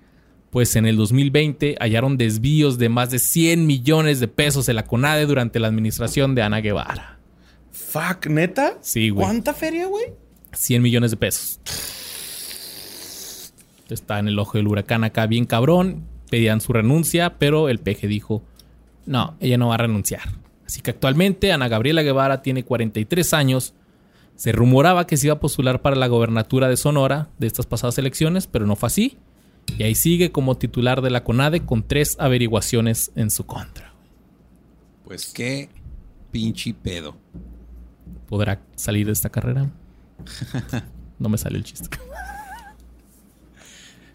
Pues en el 2020 hallaron desvíos de más de 100 millones de pesos en la CONADE durante la administración de Ana Guevara. Fuck, ¿neta? Sí, güey. ¿Cuánta feria, güey? 100 millones de pesos. Está en el ojo del huracán acá bien cabrón. Pedían su renuncia, pero el peje dijo, no, ella no va a renunciar. Así que actualmente Ana Gabriela Guevara tiene 43 años. Se rumoraba que se iba a postular para la gobernatura de Sonora de estas pasadas elecciones, pero no fue así. Y ahí sigue como titular de la CONADE con tres averiguaciones en su contra. Pues qué pinche pedo. ¿Podrá salir de esta carrera? (laughs) No me salió el chiste.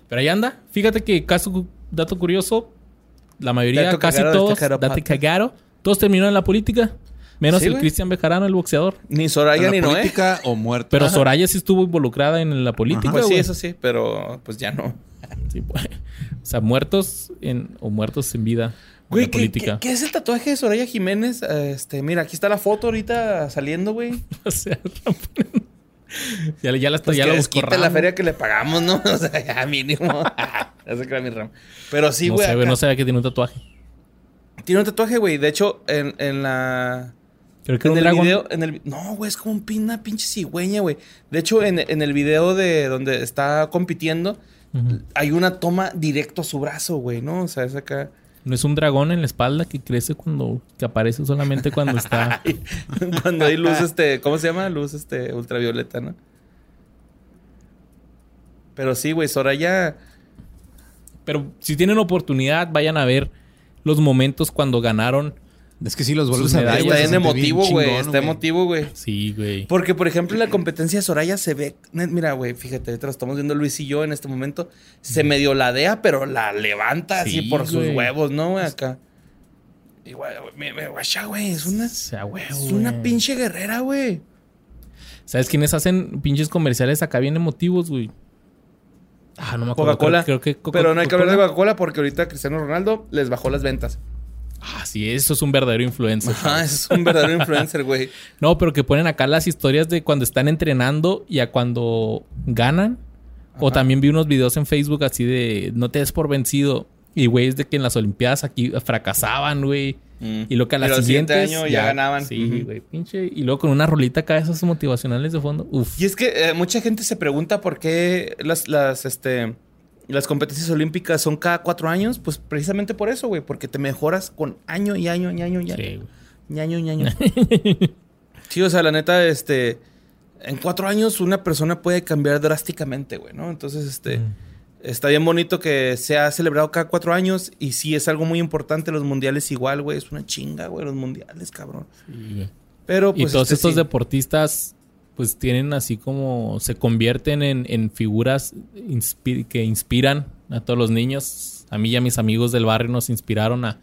Pero ahí anda. Fíjate que caso, dato curioso, la mayoría, Dato casi todos, este cagado date cagaro, todos terminaron en la política. Menos Sí, el. Cristian Bejarano, el boxeador. Ni Soraya ¿En ni Noé. política o muerto? Pero Ajá. Soraya sí estuvo involucrada en la política, Pues sí, eso sí, pero pues ya no. (laughs) Sí, pues. O sea, muertos en, o muertos en vida en Güey, la ¿qué, política. qué- qué es el tatuaje de Soraya Jiménez? Este, mira, aquí está la foto ahorita saliendo, güey. (laughs) O sea, ya, ya la, Pues ya que la les buscó quite la feria que le pagamos, ¿no? (laughs) O sea, ya mínimo. ya se crea mi ramo. Pero sí, no, güey. sé, güey, acá- no sabía que tiene un tatuaje. Tiene un tatuaje, güey. De hecho, en, en la... Creo que En un el dragón. video, en el, no, güey, es como un una pinche cigüeña, güey. De hecho, en, en el video de donde está compitiendo, hay una toma directo a su brazo, güey, ¿no? O sea, es acá. No es un dragón en la espalda que crece cuando... Que aparece solamente cuando (laughs) está... Cuando hay luz, este, ¿cómo se llama? Luz, este, ultravioleta, ¿no? Pero sí, güey, Soraya. Pero si tienen oportunidad, vayan a ver los momentos cuando ganaron Es que sí los vuelves a ver. Está siente emotivo, güey. Está emotivo, güey. Sí, güey. Porque, por ejemplo, en la competencia de Soraya se ve. Mira, güey, fíjate, ahorita lo estamos viendo Luis y yo en este momento. Se medio ladea, pero la levanta así Sí, por sus huevos, ¿no, güey? Acá. Y, güey, güey, me- me- guacha, güey. Es una, O sea, güey, es una pinche guerrera, güey. ¿Sabes quiénes hacen pinches comerciales acá bien emotivos, güey? Ah, no me acuerdo. Coca-Cola. Creo, creo que Coca- pero no hay que hablar de. Coca-Cola porque ahorita Cristiano Ronaldo les bajó las ventas. Ah, sí, eso es un verdadero influencer. Ajá, es un verdadero influencer, güey. (laughs) No, pero que ponen acá las historias de cuando están entrenando y a cuando ganan. O también vi unos videos en Facebook así de no te des por vencido. Y güey, es de que en las Olimpiadas aquí fracasaban, güey. Y lo que a las siguientes año ya ganaban. Sí, güey, pinche. Y luego con una rolita acá esas motivacionales de fondo. Uf. Y es que eh, mucha gente se pregunta por qué las, las, este, las competencias olímpicas son cada cuatro años. Pues precisamente por eso, güey. Porque te mejoras con año y año y año y año. Sí. Y año y año. (laughs) sí, o sea, la neta, este... En cuatro años una persona puede cambiar drásticamente, güey, ¿no? Entonces, este... Mm. Está bien bonito que sea celebrado cada cuatro años. Y sí, es algo muy importante. Los mundiales igual, güey. Es una chinga, güey. Los mundiales, cabrón. Sí. Pero, y pues... todos este, estos sí. deportistas, pues tienen así como. Se convierten en, en figuras inspi- que inspiran a todos los niños. A mí y a mis amigos del barrio nos inspiraron a,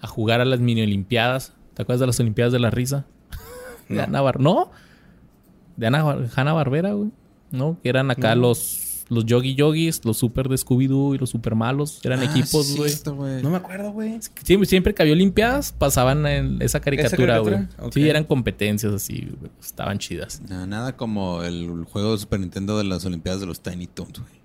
a jugar a las mini olimpiadas. ¿Te acuerdas de las olimpiadas de la risa? (laughs) De. Ana Bar ¿No? De Ana Hanna Barbera, güey. ¿No? Que eran acá los. Los yogi yogis, los super de Scooby-Doo y los super malos. Eran Ah, equipos, güey. No me acuerdo, güey. Siempre, siempre que había Olimpiadas, pasaban en esa caricatura, güey. Sí, eran competencias así, güey. Estaban chidas. No, nada como el juego de Super Nintendo de las Olimpiadas de los Tiny Toons, güey.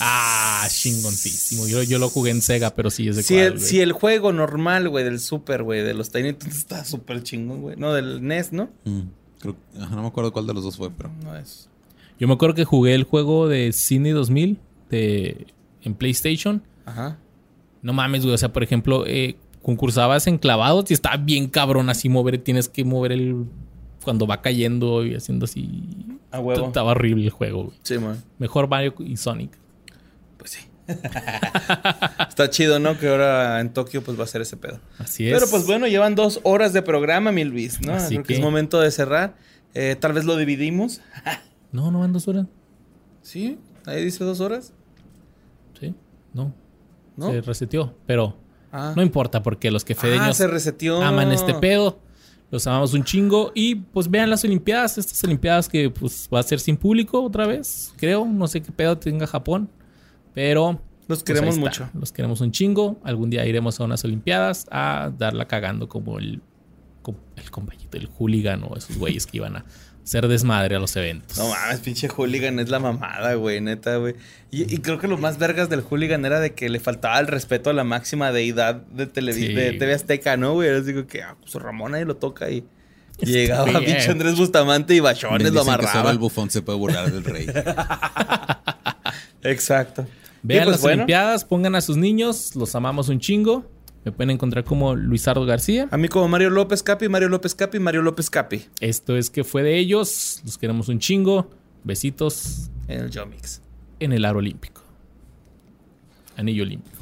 Ah, chingoncísimo. Yo, yo lo jugué en Sega, pero sí es de Si cuál, el, si el juego normal, güey, del Super, güey, de los Tiny Toons (laughs) está súper chingón, güey. No, del NES, ¿no? Mm, creo, no me acuerdo cuál de los dos fue, pero. No es. Yo me acuerdo que jugué el juego de Cine 2000 de, en PlayStation. Ajá. No mames, güey. O sea, por ejemplo, eh, concursabas en clavados y estaba bien cabrón así mover. Tienes que mover el... Cuando va cayendo y haciendo así... A huevo. Estaba horrible el juego, güey. Sí, man. Mejor Mario y Sonic. Pues sí. (laughs) Está chido, ¿no? Que ahora en Tokio pues va a ser ese pedo. Así es. Pero pues bueno, llevan dos horas de programa, mi Luis, ¿no? Así Creo que... que- es momento de cerrar. Eh, tal vez lo dividimos. No, no van dos horas. ¿Sí? Ahí dice dos horas. Sí. No. ¿No? Se reseteó. Pero Ah. no importa porque los Ah, quefedeños se reseteó. aman este pedo. Los amamos un chingo. Y pues vean las Olimpiadas. Estas Olimpiadas que pues va a ser sin público otra vez. Creo. No sé qué pedo tenga Japón. Pero... Los pues, queremos mucho. Los queremos un chingo. Algún día iremos a unas Olimpiadas a darla cagando como el, como el compañito, el hooligan o esos güeyes que iban a hacer desmadre a los eventos. No mames, pinche hooligan es la mamada, güey, neta, güey. Y, y creo que lo más vergas del hooligan era de que le faltaba el respeto a la máxima deidad de, televi- Sí. de TV Azteca, ¿no, güey? Era así como que, ah, pues Ramón ahí lo toca y... Llegaba bien. pinche Andrés Bustamante y Bachones lo dicen que solo amarraba. el bufón se puede burlar del rey. (laughs) Exacto. Vean pues, las bueno, Olimpiadas, pongan a sus niños, los amamos un chingo. Me pueden encontrar como Luisardo García. A mí como Mario López Capi, Mario López Capi, Mario López Capi. Esto es que fue de ellos. Los queremos un chingo. Besitos. En el Jomix. En el aro olímpico. Anillo olímpico.